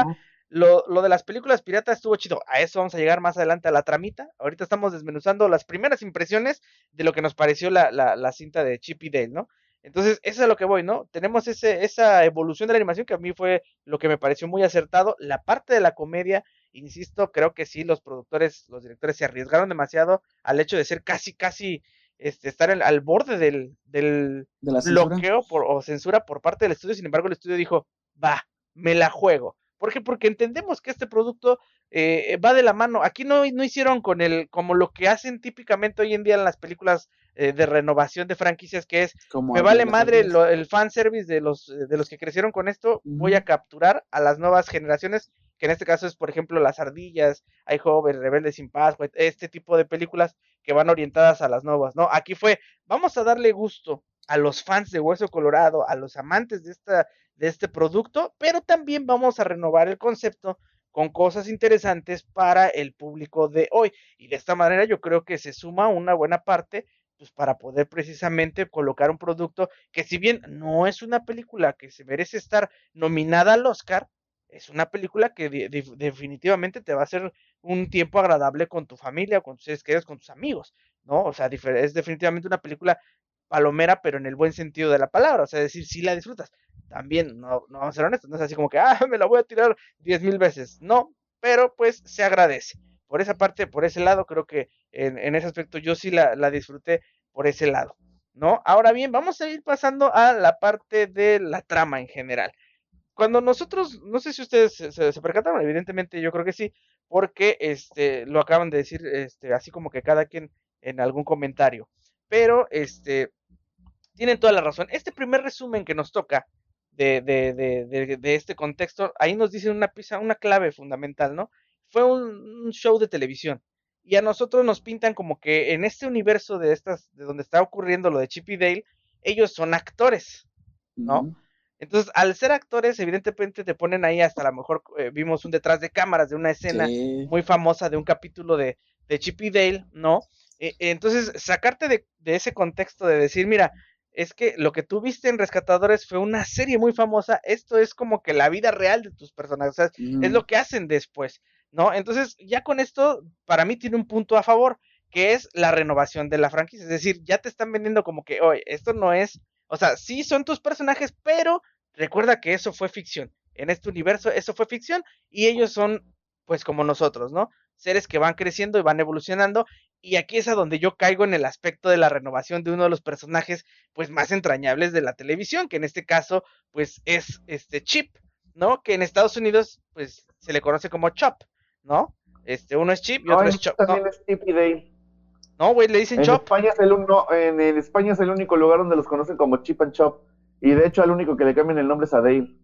Sí, lo, lo de las películas piratas estuvo chido. A eso vamos a llegar más adelante a la tramita. Ahorita estamos desmenuzando las primeras impresiones de lo que nos pareció la, la, la cinta de Chip y Dale, ¿no? Entonces, eso es a lo que voy, ¿no? Tenemos ese, esa evolución de la animación que a mí fue lo que me pareció muy acertado. La parte de la comedia, insisto, creo que sí, los productores, los directores se arriesgaron demasiado al hecho de ser casi, casi, este, estar en- al borde del, del, De la censura. bloqueo por, o censura por parte del estudio. Sin embargo, el estudio dijo, va, me la juego. ¿Por qué? Porque entendemos que este producto eh, va de la mano. Aquí no, no hicieron con el, como lo que hacen típicamente hoy en día en las películas eh, de renovación de franquicias, que es, como me vale madre lo- el fanservice de los, de los que crecieron con esto, voy a capturar a las nuevas generaciones, que en este caso es, por ejemplo, Las Ardillas, Hay Joven, Rebelde sin Paz, este tipo de películas que van orientadas a las nuevas, ¿no? Aquí fue, vamos a darle gusto a los fans de Hueso Colorado, a los amantes de, esta, de este producto, pero también vamos a renovar el concepto con cosas interesantes para el público de hoy. Y de esta manera yo creo que se suma una buena parte pues para poder precisamente colocar un producto que si bien no es una película que se merece estar nominada al Oscar, es una película que de- de- definitivamente te va a hacer un tiempo agradable con tu familia, con tus seres con tus amigos, ¿no? O sea, es definitivamente una película palomera, pero en el buen sentido de la palabra, o sea, decir, si la disfrutas. También, no, no vamos a ser honestos, no es así como que, ah, me la voy a tirar diez mil veces, no, pero pues se agradece. Por esa parte, por ese lado, creo que en, en ese aspecto yo sí la, la disfruté por ese lado. ¿no? Ahora bien, vamos a ir pasando a la parte de la trama en general. Cuando nosotros, no sé si ustedes se, percataron, evidentemente yo creo que sí, porque este, lo acaban de decir, este, así como que cada quien en algún comentario. Pero, este, tienen toda la razón. Este primer resumen que nos toca de, de, de, de este contexto, ahí nos dicen una pieza, una clave fundamental, ¿no? Fue un, show de televisión. Y a nosotros nos pintan como que en este universo de estas, de donde está ocurriendo lo de Chip y Dale, ellos son actores, ¿no? Entonces, al ser actores, evidentemente te ponen ahí hasta a lo mejor eh, vimos un detrás de cámaras de una escena muy famosa de un capítulo de, de Chip y Dale, ¿no? E, entonces, sacarte de, de, ese contexto de decir, mira, es que lo que tú viste en Rescatadores fue una serie muy famosa, esto es como que la vida real de tus personajes, o sea, es lo que hacen después, ¿no? Entonces, ya con esto, para mí tiene un punto a favor, que es la renovación de la franquicia, es decir, ya te están vendiendo como que, oye, esto no es, o sea, sí son tus personajes, pero recuerda que eso fue ficción, en este universo eso fue ficción y ellos son, pues como nosotros, ¿no? Seres que van creciendo y van evolucionando y aquí es a donde yo caigo en el aspecto de la renovación de uno de los personajes pues más entrañables de la televisión, que en este caso pues es este Chip, ¿no? Que en Estados Unidos pues se le conoce como Chop, ¿no? Este, uno es Chip y otro es Chop. También es Chip y Dale. No, güey, le dicen en Chop. España es el uno, en, España es el único lugar donde los conocen como Chip and Chop. Y de hecho al único que le cambian el nombre es a Dale.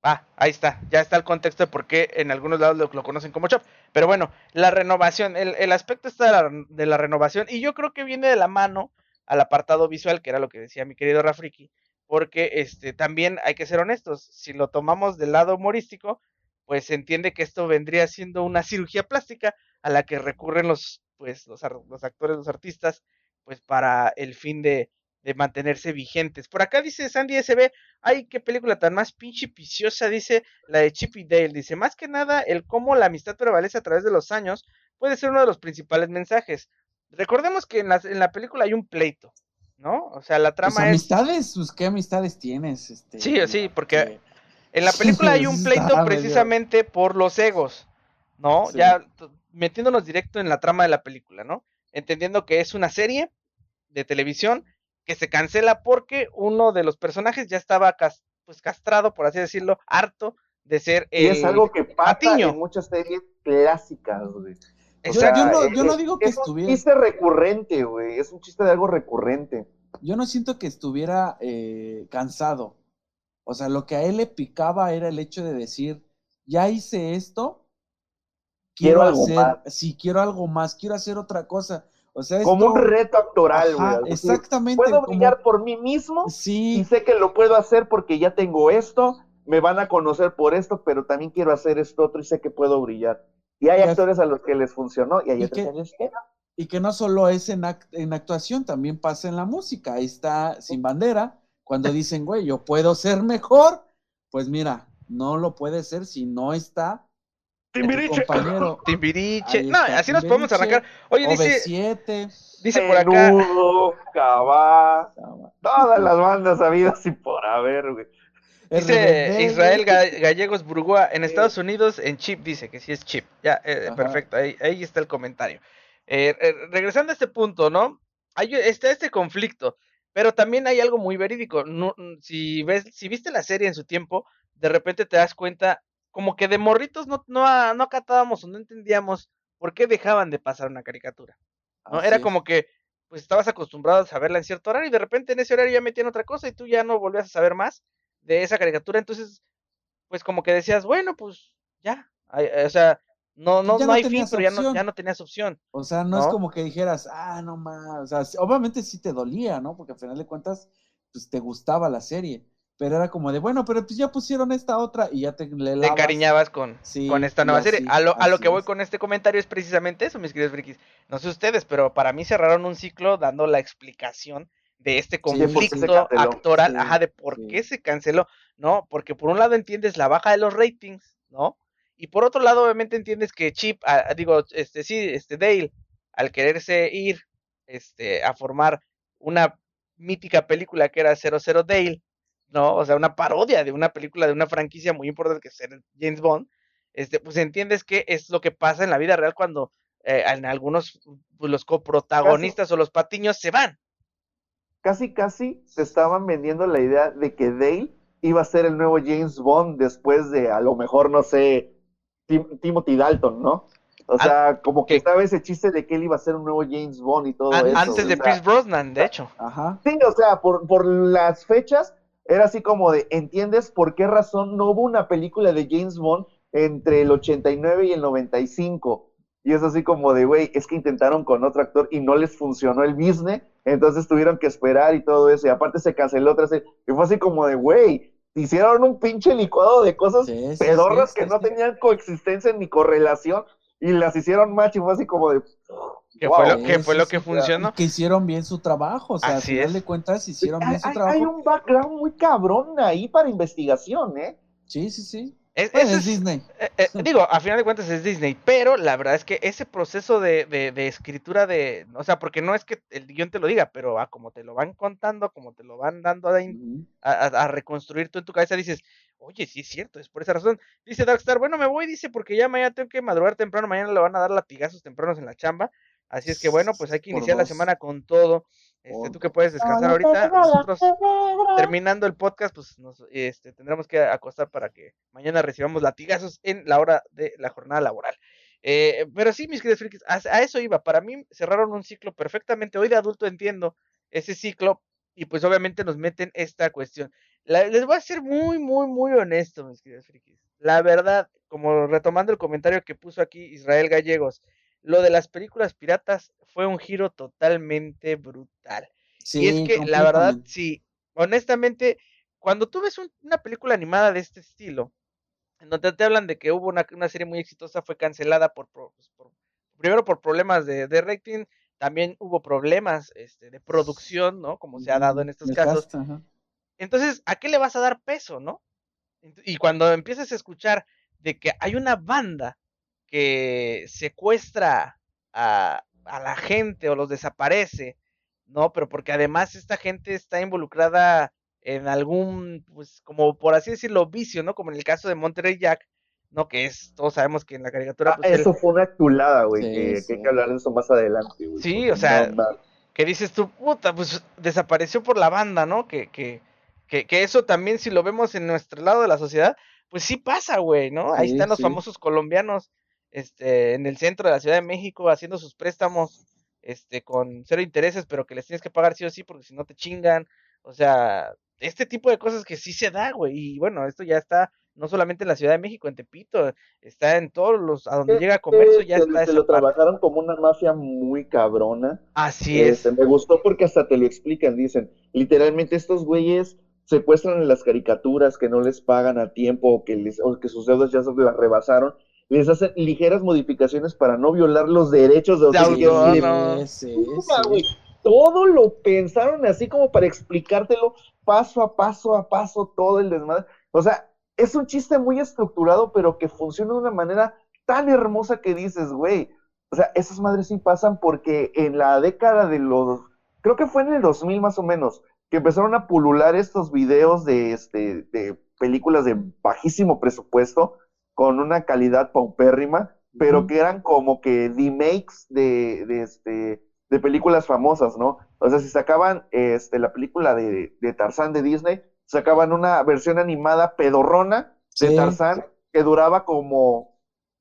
Ah, ahí está, ya está el contexto de por qué en algunos lados lo, conocen como Chop. Pero bueno, la renovación, el, el aspecto está de la, renovación y yo creo que viene de la mano al apartado visual, que era lo que decía mi querido Rafriki, porque este, también hay que ser honestos, si lo tomamos del lado humorístico, pues se entiende que esto vendría siendo una cirugía plástica a la que recurren los, pues, los actores, los artistas, pues para el fin de, de mantenerse vigentes. Por acá dice Sandy SB, ay, qué película tan más pinche piciosa, dice la de Chip y Dale. Dice, más que nada, el cómo la amistad prevalece a través de los años puede ser uno de los principales mensajes. Recordemos que en la, en la película hay un pleito, ¿no? O sea, la pues, trama es... amistades, pues, ¿qué amistades tienes? Este, sí, sí, porque en la película hay un pleito precisamente por los egos, ¿no? Ya metiéndonos directo en la trama de la película, ¿no? Entendiendo que es una serie de televisión que se cancela porque uno de los personajes ya estaba pues castrado, por así decirlo, harto de ser el y es algo que pasa en muchas series clásicas, güey. yo, no, digo que estuviera. Es un chiste recurrente, güey. Es un chiste de algo recurrente. Yo no siento que estuviera eh, cansado. O sea, lo que a él le picaba era el hecho de decir, ya hice esto, quiero, hacer, si quiero algo más, quiero hacer otra cosa como un reto actoral, güey. Exactamente. Puedo brillar por mí mismo sí. y sé que lo puedo hacer porque ya tengo esto, me van a conocer por esto, pero también quiero hacer esto otro y sé que puedo brillar. Y hay actores a los que les funcionó y hay otros que, no. Y que no solo es en, en actuación, también pasa en la música. Ahí está Sin Bandera, cuando dicen, güey, yo puedo ser mejor. Pues mira, no lo puede ser si no está Timbiriche. Timbiriche. No, así nos podemos arrancar. Oye, dice. 7 Dice por acá. Cabá, todas las bandas habidas y por haber, güey. Dice Israel Gallegos Burgoa, en Estados Unidos, en chip, dice que sí es chip. Ya, eh, perfecto, ahí, ahí, está el comentario. Eh, eh, regresando a este punto, ¿no? Hay, está este conflicto, pero también hay algo muy verídico. No, si, ves, si viste la serie en su tiempo, de repente te das cuenta como que de morritos no, no, no acatábamos o no entendíamos por qué dejaban de pasar una caricatura. ¿no? Era como que pues estabas acostumbrado a verla en cierto horario y de repente en ese horario ya metían otra cosa y tú ya no volvías a saber más de esa caricatura. Entonces, pues como que decías, bueno, pues ya. o sea, no, no, no hay fin, pero ya no, ya no tenías opción. O sea, no, es como que dijeras, ah, no más. O sea, obviamente sí te dolía, ¿no? Porque al final de cuentas, pues te gustaba la serie pero era como de, bueno, pero pues ya pusieron esta otra y ya te le Te encariñabas con, con esta nueva serie. A lo, a lo que voy con este comentario es precisamente eso, mis queridos frikis. No sé ustedes, pero para mí cerraron un ciclo dando la explicación de este conflicto actoral, ajá, de por qué se canceló, ¿no? Porque por un lado entiendes la baja de los ratings, ¿no? Y por otro lado, obviamente entiendes que Chip, ah, digo, este, sí, este Dale, al quererse ir, este, a formar una mítica película que era 00 Dale, ¿no? O sea, una parodia de una película de una franquicia muy importante que es James Bond, este, pues entiendes que es lo que pasa en la vida real cuando eh, en algunos pues, los coprotagonistas o los patiños se van. casi, casi se estaban vendiendo la idea de que Dale iba a ser el nuevo James Bond después de, a lo mejor, no sé, Timothy Dalton, ¿no? O sea, como que estaba ese chiste de que él iba a ser un nuevo James Bond y todo eso. Antes de Pierce Brosnan, de hecho. Ajá. Sí, o sea, por, por las fechas, era así como de, ¿entiendes por qué razón no hubo una película de James Bond entre el 89 y el 95? Y es así como de, güey, es que intentaron con otro actor y no les funcionó el business, entonces tuvieron que esperar y todo eso. Y aparte se canceló otra serie. Y fue así como de, güey, hicieron un pinche licuado de cosas pedorras que no tenían coexistencia ni correlación y las hicieron match y fue así como de... ¿Qué fue lo que, fue lo que funcionó? Que hicieron bien su trabajo, o sea, al de cuentas hicieron bien su trabajo. Hay un background muy cabrón ahí para investigación, ¿eh? Sí, sí, sí. Es, Disney. Eh, eh, digo, a final de cuentas es Disney, pero la verdad es que ese proceso de, de, escritura de, o sea, porque no es que el guion te lo diga, pero a como te lo van contando, como te lo van dando a, a, reconstruir tú en tu cabeza, dices, oye, sí es cierto, es por esa razón. Dice Darkstar, bueno, me voy, dice, porque ya mañana tengo que madrugar temprano, mañana le van a dar latigazos tempranos en la chamba, así es que bueno, pues hay que iniciar la semana con todo. Este, tú que puedes descansar ahorita. Nosotros, terminando el podcast, pues nos este, tendremos que acostar para que mañana recibamos latigazos en la hora de la jornada laboral. Eh, pero sí, mis queridos frikis, a, eso iba. Para mí cerraron un ciclo perfectamente. Hoy de adulto entiendo ese ciclo y pues obviamente nos meten esta cuestión. Les voy a ser muy, muy, muy honesto, mis queridos frikis. La verdad, como retomando el comentario que puso aquí Israel Gallegos, lo de las películas piratas fue un giro totalmente brutal. y es que la verdad, sí, honestamente, cuando tú ves una película animada de este estilo, en donde te hablan de que hubo una, serie muy exitosa, fue cancelada por, pues, primero por problemas de, rating, también hubo problemas este, de producción, ¿no? Como se ha dado en estos casos. Entonces, ¿a qué le vas a dar peso, no? Y cuando empiezas a escuchar de que hay una banda que secuestra a, a la gente o los desaparece, ¿no? Pero porque además esta gente está involucrada en algún, pues, como por así decirlo, vicio, ¿no? Como en el caso de Monterey Jack, ¿no? Que es, todos sabemos que en la caricatura. Ah, pues, eso fue una chulada, güey, que, hay que hablar de eso más adelante, güey. Sí, o sea, que dices tú, puta, pues desapareció por la banda, ¿no? Que, que, que, que eso también, si lo vemos en nuestro lado de la sociedad, pues sí pasa, güey, ¿no? Ahí están los famosos colombianos este, en el centro de la Ciudad de México haciendo sus préstamos este, con cero intereses, pero que les tienes que pagar sí o sí porque si no te chingan. O sea, este tipo de cosas que sí se da, güey. Y bueno, esto ya está no solamente en la Ciudad de México, en Tepito, está en todos los, a donde llega comercio ya está. Se lo trabajaron como una mafia muy cabrona. Así es. Este, me gustó porque hasta te lo explican, dicen, literalmente estos güeyes secuestran en las caricaturas que no les pagan a tiempo o que, les, o que sus deudas ya se las rebasaron les hacen ligeras modificaciones para no violar los derechos de los Todo lo pensaron así como para explicártelo paso a paso a paso todo el desmadre. O sea, es un chiste muy estructurado, pero que funciona de una manera tan hermosa que dices, güey, o sea, esas madres sí pasan porque en la década de los, creo que fue en el 2000 más o menos, que empezaron a pulular estos videos de, este, de películas de bajísimo presupuesto, con una calidad paupérrima, pero que eran como que remakes de, de, este, de películas famosas, ¿no? O sea, si sacaban este, la película de, de Tarzán de Disney, sacaban una versión animada pedorrona de Tarzán que duraba como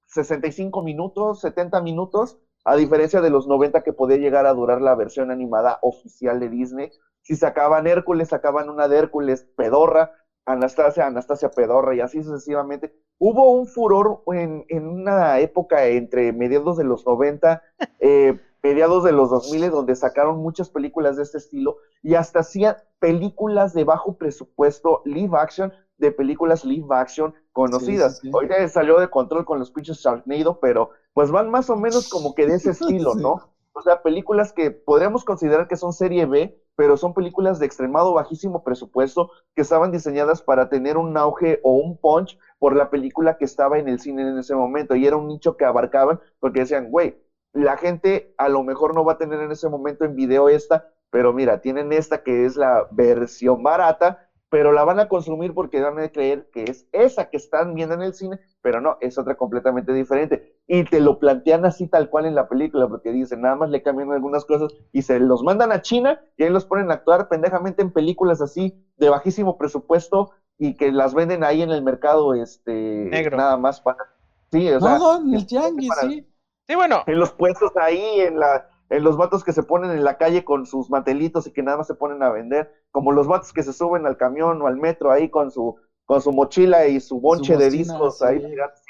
65 minutos, 70 minutos, a diferencia de los 90 que podía llegar a durar la versión animada oficial de Disney. Si sacaban Hércules, sacaban una de Hércules pedorra, Anastasia, Anastasia Pedorra y así sucesivamente. Hubo un furor en, en una época entre mediados de los 90, eh, mediados de los 2000, donde sacaron muchas películas de este estilo y hasta hacían películas de bajo presupuesto, live action, de películas live action conocidas. Hoy ya salió de control con los pinches Sharknado, pero pues van más o menos como que de ese estilo, ¿no? O sea, películas que podríamos considerar que son serie B, pero son películas de extremado bajísimo presupuesto que estaban diseñadas para tener un auge o un punch por la película que estaba en el cine en ese momento. Y era un nicho que abarcaban porque decían, güey, la gente a lo mejor no va a tener en ese momento en video esta, pero mira, tienen esta que es la versión barata, pero la van a consumir porque van a creer que es esa que están viendo en el cine, pero no, es otra completamente diferente. Y te lo plantean así tal cual en la película, porque dicen, nada más le cambian algunas cosas y se los mandan a China y ahí los ponen a actuar pendejamente en películas así de bajísimo presupuesto y que las venden ahí en el mercado, este, Negro. nada más para... Sí, o sea, No, en el tianguis, para- sí. Sí, bueno, en los puestos ahí, en la en los vatos que se ponen en la calle con sus mantelitos y que nada más se ponen a vender, como los vatos que se suben al camión o al metro ahí con su con su mochila y su bonche de discos sí. ahí,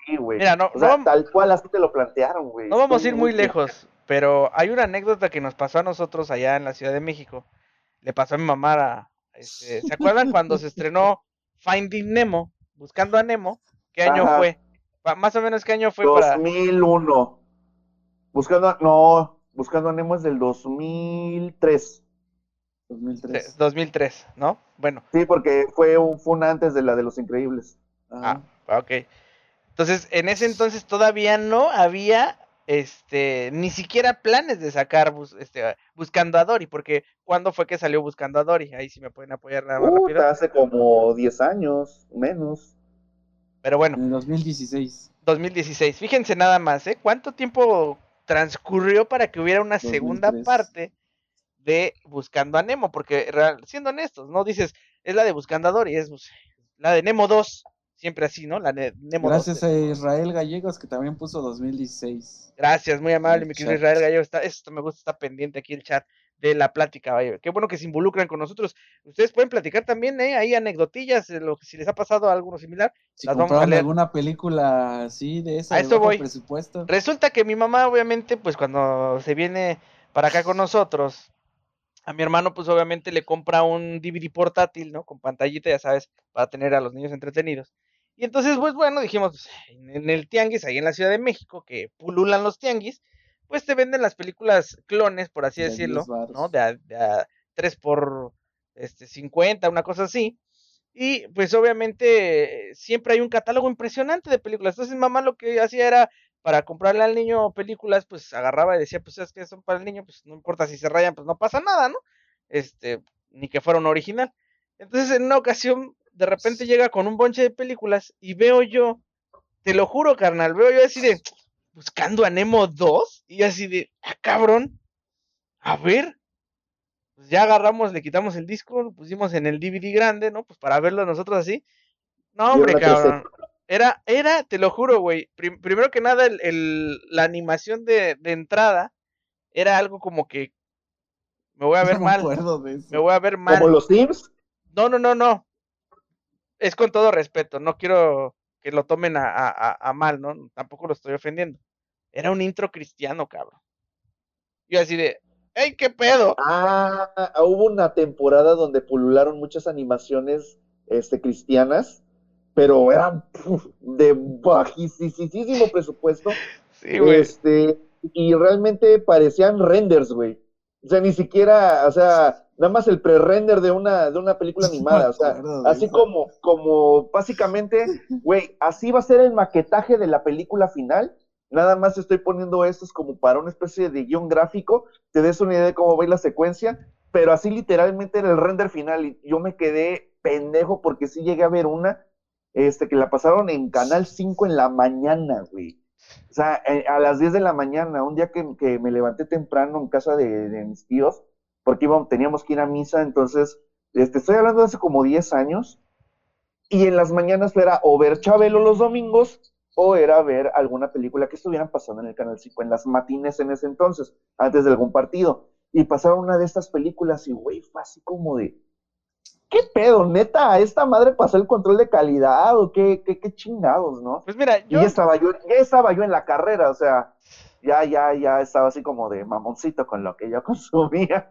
sí, güey. Mira, no- o sea, no vam- tal cual así te lo plantearon, güey. no vamos a ir muy lejos, pero hay una anécdota que nos pasó a nosotros allá en la Ciudad de México. Le pasó a mi mamá. a- este, ¿Se acuerdan cuando se estrenó Finding Nemo? Buscando a Nemo. ¿Qué año Ajá. fue? Más o menos, ¿qué año fue para...? 2001. Buscando a, no, buscando a Nemo es del 2003. 2003. 2003, ¿no? Bueno, Sí, porque fue un fue una antes de la de Los Increíbles. Ajá. ah, ok. Entonces, en ese entonces todavía no había, este, ni siquiera planes de sacar bus- este, Buscando a Dory, porque ¿cuándo fue que salió Buscando a Dory? Ahí sí me pueden apoyar nada más rápido. Puta, hace como 10 años, menos. Pero bueno, En el 2016. 2016. Fíjense nada más, ¿eh? ¿Cuánto tiempo transcurrió para que hubiera una segunda 2003. parte de Buscando a Nemo? Porque, siendo honestos, no dices, es la de Buscando a Dory, es pues, la de Nemo 2. Siempre así, ¿no? La de Nemo 2. Gracias a Israel Gallegos que también puso 2016. Gracias, muy amable, mi querido. Israel Gallo. Está, esto me gusta, está pendiente aquí el chat de la plática, vaya. Qué bueno que se involucran con nosotros. Ustedes pueden platicar también, ¿eh? Ahí anecdotillas, de lo que si les ha pasado algo similar. Si Las vamos a compraron leer. alguna película así de esa A de eso voy. presupuesto. Resulta que mi mamá, obviamente, pues cuando se viene para acá con nosotros, a mi hermano, pues obviamente le compra un DVD portátil, ¿no? Con pantallita, ya sabes, para tener a los niños entretenidos. Y entonces, pues bueno, dijimos, pues, en el tianguis, ahí en la Ciudad de México, que pululan los tianguis, pues te venden las películas clones, por así De decirlo, 10 varos. ¿no? De a, de a 3 por este, 50, una cosa así. Y pues obviamente siempre hay un catálogo impresionante de películas. Entonces mamá lo que hacía era para comprarle al niño películas, pues agarraba y decía, pues es que son para el niño, pues no importa si se rayan, pues no pasa nada, ¿no? Este, ni que fuera un original. Entonces en una ocasión, de repente llega con un bonche de películas y veo yo, te lo juro, carnal, veo yo así de, buscando a Nemo 2 y así de, ah, cabrón, a ver. Pues ya agarramos, le quitamos el disco, lo pusimos en el DVD grande, ¿no? Pues para verlo nosotros así. No, hombre, cabrón. Era, era, te lo juro, güey. prim- primero que nada, el, el- la animación de, de entrada era algo como que me voy a ver No me mal. acuerdo de eso. Me voy a ver mal. Como los Sims. No, no, no, no. Es con todo respeto. No quiero que lo tomen a, a- a- a mal, ¿no? Tampoco lo estoy ofendiendo. Era un intro cristiano, cabrón. Yo así de, ¡ey, qué pedo! Ah, hubo una temporada donde pulularon muchas animaciones este, cristianas, pero eran puf, de bajísimo presupuesto. Sí, güey. Este, y realmente parecían renders, güey. O sea, ni siquiera, o sea, nada más el pre-render de una, de una película animada. O sea, así como, como básicamente, güey, así va a ser el maquetaje de la película final. Nada más estoy poniendo estos como para una especie de guion gráfico, te des una idea de cómo va a ir la secuencia, pero así literalmente era el render final y yo me quedé pendejo porque sí llegué a ver una, este, que la pasaron en Canal 5 en la mañana, güey. O sea, eh, a las 10 de la mañana, un día que, me levanté temprano en casa de, de mis tíos, porque íbamos, teníamos que ir a misa, entonces, este, estoy hablando de hace como 10 años, y en las mañanas era o ver Chabelo los domingos, o era ver alguna película que estuvieran pasando en el Canal 5, en las matines en ese entonces, antes de algún partido. Y pasaron una de estas películas y, güey, fue así como de, ¿qué pedo? Neta, ¿a esta madre pasó el control de calidad o qué, qué, qué chingados, no? Pues mira, Y yo, ya estaba yo, ya estaba yo en la carrera, o sea, ya, ya, ya estaba así como de mamoncito con lo que yo consumía.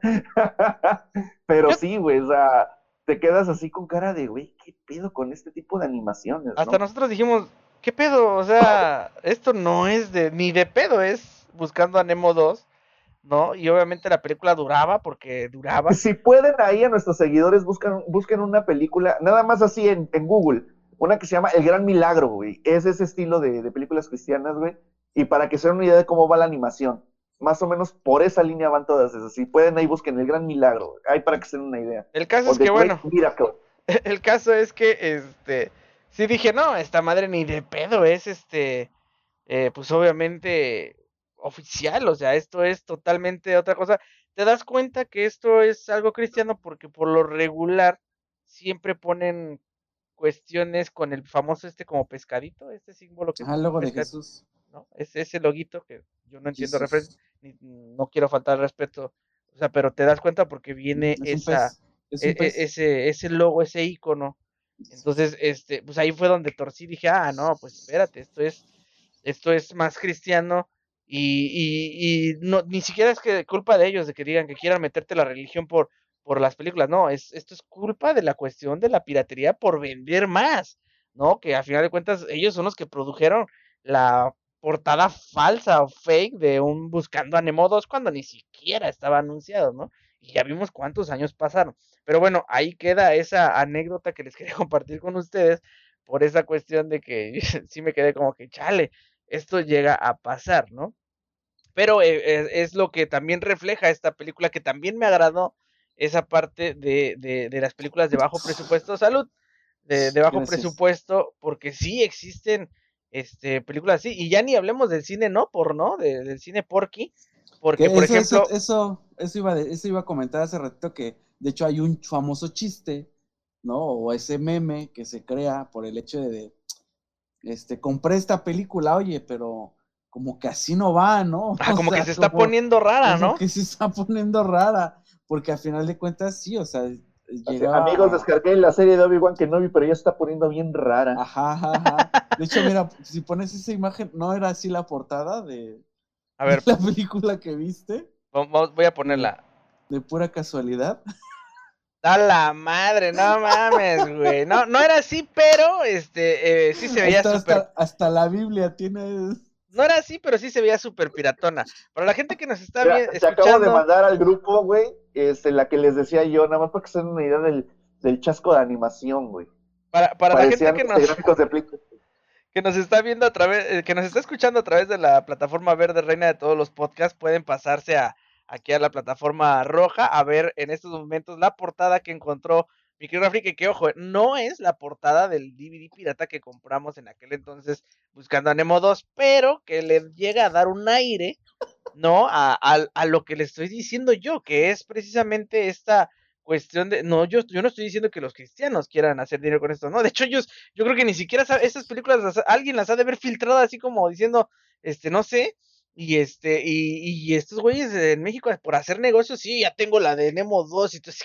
Pero Yo- sí, güey, o sea, te quedas así con cara de, güey, ¿qué pedo con este tipo de animaciones? hasta ¿no? nosotros dijimos, ¿qué pedo? O sea, esto no es de, ni de pedo, es buscando a Nemo 2, ¿no? Y obviamente la película duraba, porque duraba. Si pueden ahí a nuestros seguidores buscan, busquen una película, nada más así en, en Google, una que se llama El Gran Milagro, güey. Es ese estilo de, de películas cristianas, güey. Y para que se den una idea de cómo va la animación. Más o menos por esa línea van todas esas. Si pueden ahí busquen El Gran Milagro. güey. Ahí para que se den una idea. El caso O es que, bueno, Miracle. el caso es que, este, sí dije, no, esta madre ni de pedo es, este, eh, pues obviamente oficial, o sea, esto es totalmente otra cosa. Te das cuenta que esto es algo cristiano porque por lo regular siempre ponen cuestiones con el famoso este como pescadito, este símbolo que Ah, luego de Jesús. ¿no? Es ese loguito que yo no entiendo referencia, no quiero faltar respeto, o sea, pero te das cuenta porque viene esa, e, e, ese, ese logo, ese icono. Entonces, este, pues ahí fue donde torcí, dije, ah, no, pues espérate, esto es, esto es más cristiano y, y, y no, ni siquiera es que culpa de ellos de que digan que quieran meterte la religión por, por las películas, no, es, esto es culpa de la cuestión de la piratería por vender más, ¿no? Que a final de cuentas ellos son los que produjeron la portada falsa o fake de un Buscando a Nemo 2 cuando ni siquiera estaba anunciado, ¿no? Y ya vimos cuántos años pasaron. Pero bueno, ahí queda esa anécdota que les quería compartir con ustedes por esa cuestión de que sí me quedé como que, chale, esto llega a pasar, ¿no? Pero eh, eh, es lo que también refleja esta película que también me agradó esa parte de, de, de las películas de bajo presupuesto salud, de, de bajo presupuesto, porque sí existen este, películas así. Y ya ni hablemos del cine no por, ¿no? del cine porky. Porque, por ejemplo. Eso, eso, iba eso iba a comentar hace ratito que, de hecho, hay un famoso chiste, ¿no? O ese meme que se crea por el hecho de, este, compré esta película, oye, pero como que así no va, ¿no? Ah, como que se está poniendo rara, ¿no? Que se está poniendo rara, porque al final de cuentas sí, o sea, Amigos, descargué la serie de Obi-Wan que no vi, pero ya está poniendo bien rara. Ajá, ajá, De hecho, mira, si pones esa imagen, ¿no era así la portada de, a ver, la película que viste? voy a ponerla. De pura casualidad. A la madre, no mames, güey. No, no era así, pero este, eh, sí se veía súper. Hasta, la Biblia tiene. No era así, pero sí se veía súper piratona. Para la gente que nos está viendo. Se acabo de mandar al grupo, güey, este, la que les decía yo, nada más para que se den una idea del, del chasco de animación, güey. Para, para la gente que nos, que nos está viendo a través, eh, que nos está escuchando a través de la plataforma verde reina de todos los podcasts, pueden pasarse a aquí a la plataforma roja a ver en estos momentos la portada que encontró mi querido que, ojo, no es la portada del DVD pirata que compramos en aquel entonces buscando a Nemo 2, pero que le llega a dar un aire ¿no? A, a, lo que le estoy diciendo yo, que es precisamente esta cuestión de, no, yo, yo no estoy diciendo que los cristianos quieran hacer dinero con esto, no, de hecho ellos, yo creo que ni siquiera sabe, esas películas alguien las ha de haber filtrado así como diciendo, este, no sé, y este, y, y estos güeyes en México por hacer negocios, sí, ya tengo la de Nemo 2 y entonces,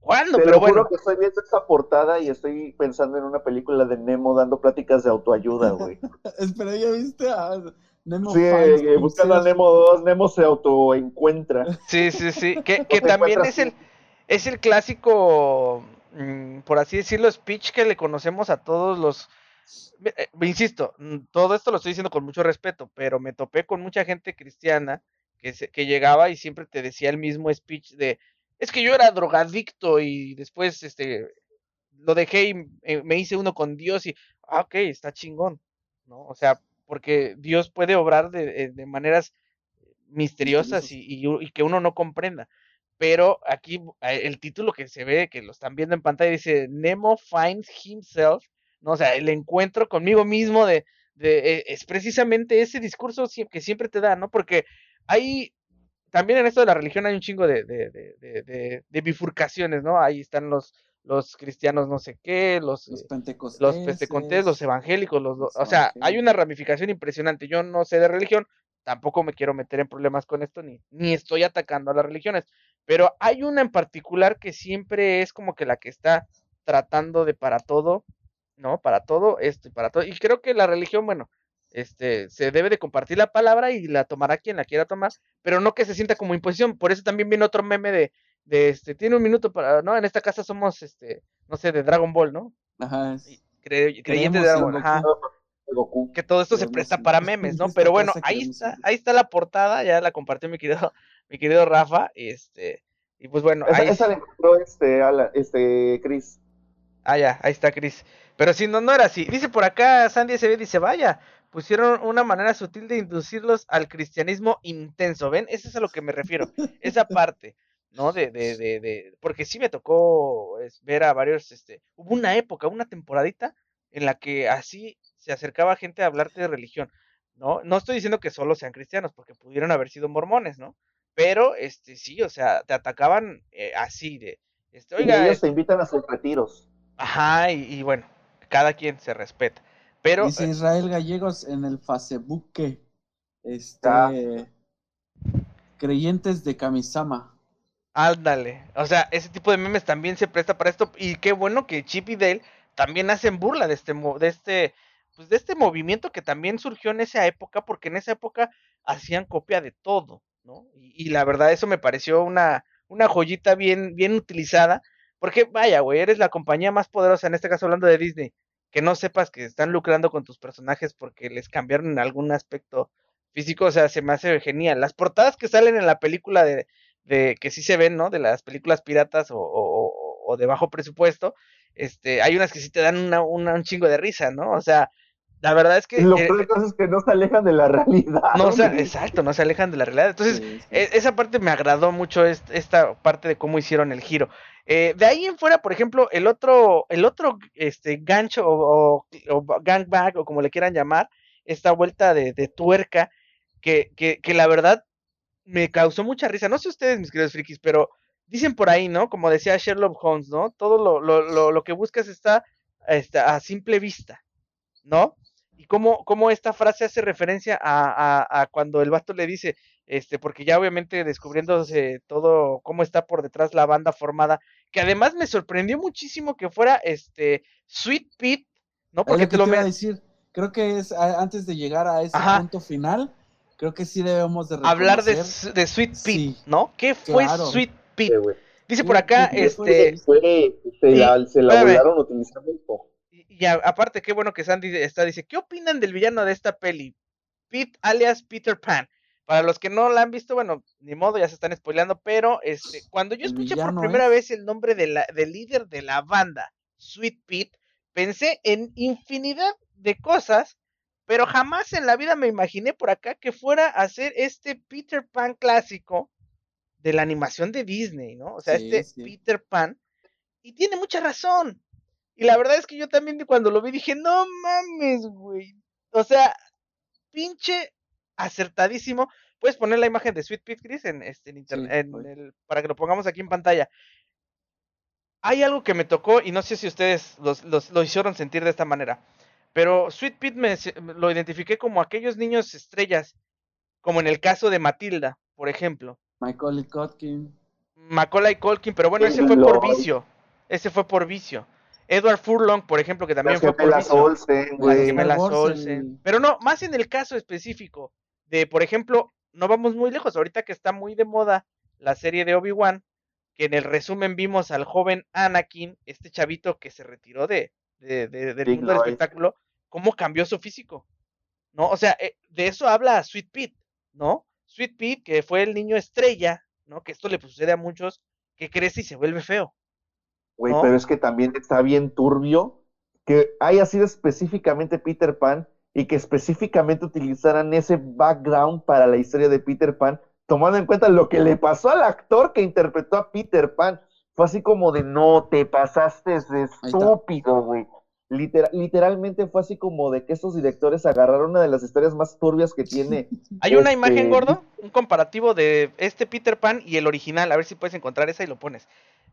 ¿cuándo? Pero, bueno. que estoy viendo esta portada y estoy pensando en una película de Nemo dando pláticas de autoayuda, güey. Espera, ¿ya viste a Nemo sí, eh, buscando a Nemo 2, Nemo se autoencuentra. Sí, sí, sí, que, que también es el, es el clásico, mm, por así decirlo, speech que le conocemos a todos los... Eh, insisto, mm, todo esto lo estoy diciendo con mucho respeto, pero me topé con mucha gente cristiana que, se, que llegaba y siempre te decía el mismo speech de, es que yo era drogadicto y después este lo dejé y eh, me hice uno con Dios y, ah, ok, está chingón, ¿no? O sea, porque Dios puede obrar de, eh, de maneras misteriosas y, y, que uno no comprenda. Pero aquí el título que se ve, que lo están viendo en pantalla, dice Nemo finds himself, ¿no? O sea, el encuentro conmigo mismo de, de eh, es precisamente ese discurso que siempre te da, ¿no? Porque hay, también en esto de la religión hay un chingo de, de, de, de bifurcaciones, ¿no? Ahí están los, los cristianos no sé qué, los, los pentecostés, los, pentecostés, los evangélicos, los, o sea, hay una ramificación impresionante. Yo no sé de religión, tampoco me quiero meter en problemas con esto, ni, ni estoy atacando a las religiones, pero hay una en particular que siempre es como que la que está tratando de para todo, ¿no? Para todo esto y para todo. Y creo que la religión, bueno, este, se debe de compartir la palabra y la tomará quien la quiera tomar, pero no que se sienta como imposición. Por eso también viene otro meme de, de este, tiene un minuto para, ¿no? En esta casa somos, este, no sé, de Dragon Ball, ¿no? Ajá. creyente de Dragon Ball, ajá. Que todo esto se presta para memes, ¿no? Pero bueno, ahí está, ahí está la portada, ya la compartió mi querido, mi querido Rafa, este, y pues bueno, esa, ahí esa la encontró este, este, Chris. Ah, ya, ahí está Chris. Pero si no, no era así. Dice por acá, Sandy SB dice, vaya, pusieron una manera sutil de inducirlos al cristianismo intenso, ¿ven? Eso es a lo que me refiero, esa parte. ¿no? De, de, de, de, porque sí me tocó ver a varios, este, hubo una época, una temporadita en la que así se acercaba gente a hablarte de religión. ¿no? No estoy diciendo que solo sean cristianos, porque pudieron haber sido mormones, ¿no? Pero, este, sí, o sea, te atacaban eh, así de, este, y oiga, ellos te invitan a sus retiros. ajá, y, y bueno, cada quien se respeta. Pero, Dice eh, Israel Gallegos en el Facebook que este Ah. creyentes de Kamisama. ándale, o sea, ese tipo de memes también se presta para esto, y qué bueno que Chip y Dale también hacen burla de este, de este, pues de este movimiento que también surgió en esa época, porque en esa época hacían copia de todo, ¿no? Y, y la verdad eso me pareció una, una joyita bien, bien utilizada, porque vaya, güey, eres la compañía más poderosa, en este caso hablando de Disney, que no sepas que están lucrando con tus personajes porque les cambiaron en algún aspecto físico, o sea, se me hace genial. Las portadas que salen en la película de, de que sí se ven, ¿no? De las películas piratas o, o- de bajo presupuesto, este, hay unas que sí te dan una, una- un chingo de risa, ¿no? O sea, la verdad es que... Lo eh, peor todo es que no se alejan de la realidad. no, o sea, güey. exacto, no se alejan de la realidad. Entonces, Sí, sí. e- esa parte me agradó mucho est- esta parte de cómo hicieron el giro. Eh, de ahí en fuera, por ejemplo, el otro, el otro este, gancho o, o, o gangbang o como le quieran llamar, esta vuelta de, de tuerca, que, que, que la verdad me causó mucha risa. No sé ustedes, mis queridos frikis, pero dicen por ahí, ¿no? Como decía Sherlock Holmes, ¿no? Todo lo, lo, lo, lo que buscas está, está a simple vista, ¿no? Y cómo, cómo esta frase hace referencia a, a, a cuando el vato le dice, este, porque ya obviamente descubriéndose todo cómo está por detrás la banda formada, que además me sorprendió muchísimo que fuera este Sweet Pete, ¿no? Porque lo te lo iba a me- decir. Creo que es a- antes de llegar a ese Ajá. punto final, creo que sí debemos de hablar de, de Sweet Pete, Sí. ¿no? ¿Qué fue Claro. Sweet Pete? Dice por acá, sí, este, Fue, se, la, se la volaron utilizando esto. Y a- aparte, qué bueno que Sandy está, dice, ¿qué opinan del villano de esta peli? Pete alias Peter Pan. Para los que no la han visto, bueno, ni modo, ya se están spoileando, pero este, cuando yo escuché por primera es- vez el nombre de la, del líder de la banda, Sweet Pete, pensé en infinidad de cosas, pero jamás en la vida me imaginé por acá que fuera a ser este Peter Pan clásico de la animación de Disney, ¿no? O sea, Sí, este sí. Peter Pan. Y tiene mucha razón. Y la verdad es que yo también cuando lo vi dije, no mames, güey. O sea, pinche acertadísimo. Puedes poner la imagen de Sweet Pete Chris en, este, en internet, Sí, en voy. el- para que lo pongamos aquí en pantalla. Hay algo que me tocó y no sé si ustedes los- los- lo hicieron sentir de esta manera. Pero Sweet Pete me, lo identifiqué como aquellos niños estrellas, como en el caso de Matilda, por ejemplo. Macaulay Culkin. Macaulay Culkin, pero bueno, ese fue por vicio. Ese fue por vicio. Edward Furlong, por ejemplo, que también Las fue por gemelas. Olsen, Las güey. gemelas Olsen. Olsen. Pero no, más en el caso específico de, por ejemplo, no vamos muy lejos. Ahorita que está muy de moda la serie de Obi-Wan, que en el resumen vimos al joven Anakin, este chavito que se retiró de, de- de- del Big mundo del espectáculo, cómo cambió su físico. ¿No? O sea, eh, de eso habla Sweet Pete, ¿no? Sweet Pete, que fue el niño estrella, ¿no? Que esto le sucede a muchos, que crece y se vuelve feo. Güey, ¿no? pero es que también está bien turbio que haya sido específicamente Peter Pan y que específicamente utilizaran ese background para la historia de Peter Pan, tomando en cuenta lo que le pasó al actor que interpretó a Peter Pan. Fue así como de, no, te pasaste de estúpido, güey. Literal- literalmente fue así como de que estos directores agarraron una de las historias más turbias que tiene. Hay una Este, imagen, gordo, un comparativo de este Peter Pan y el original. A ver si puedes encontrar esa y lo pones.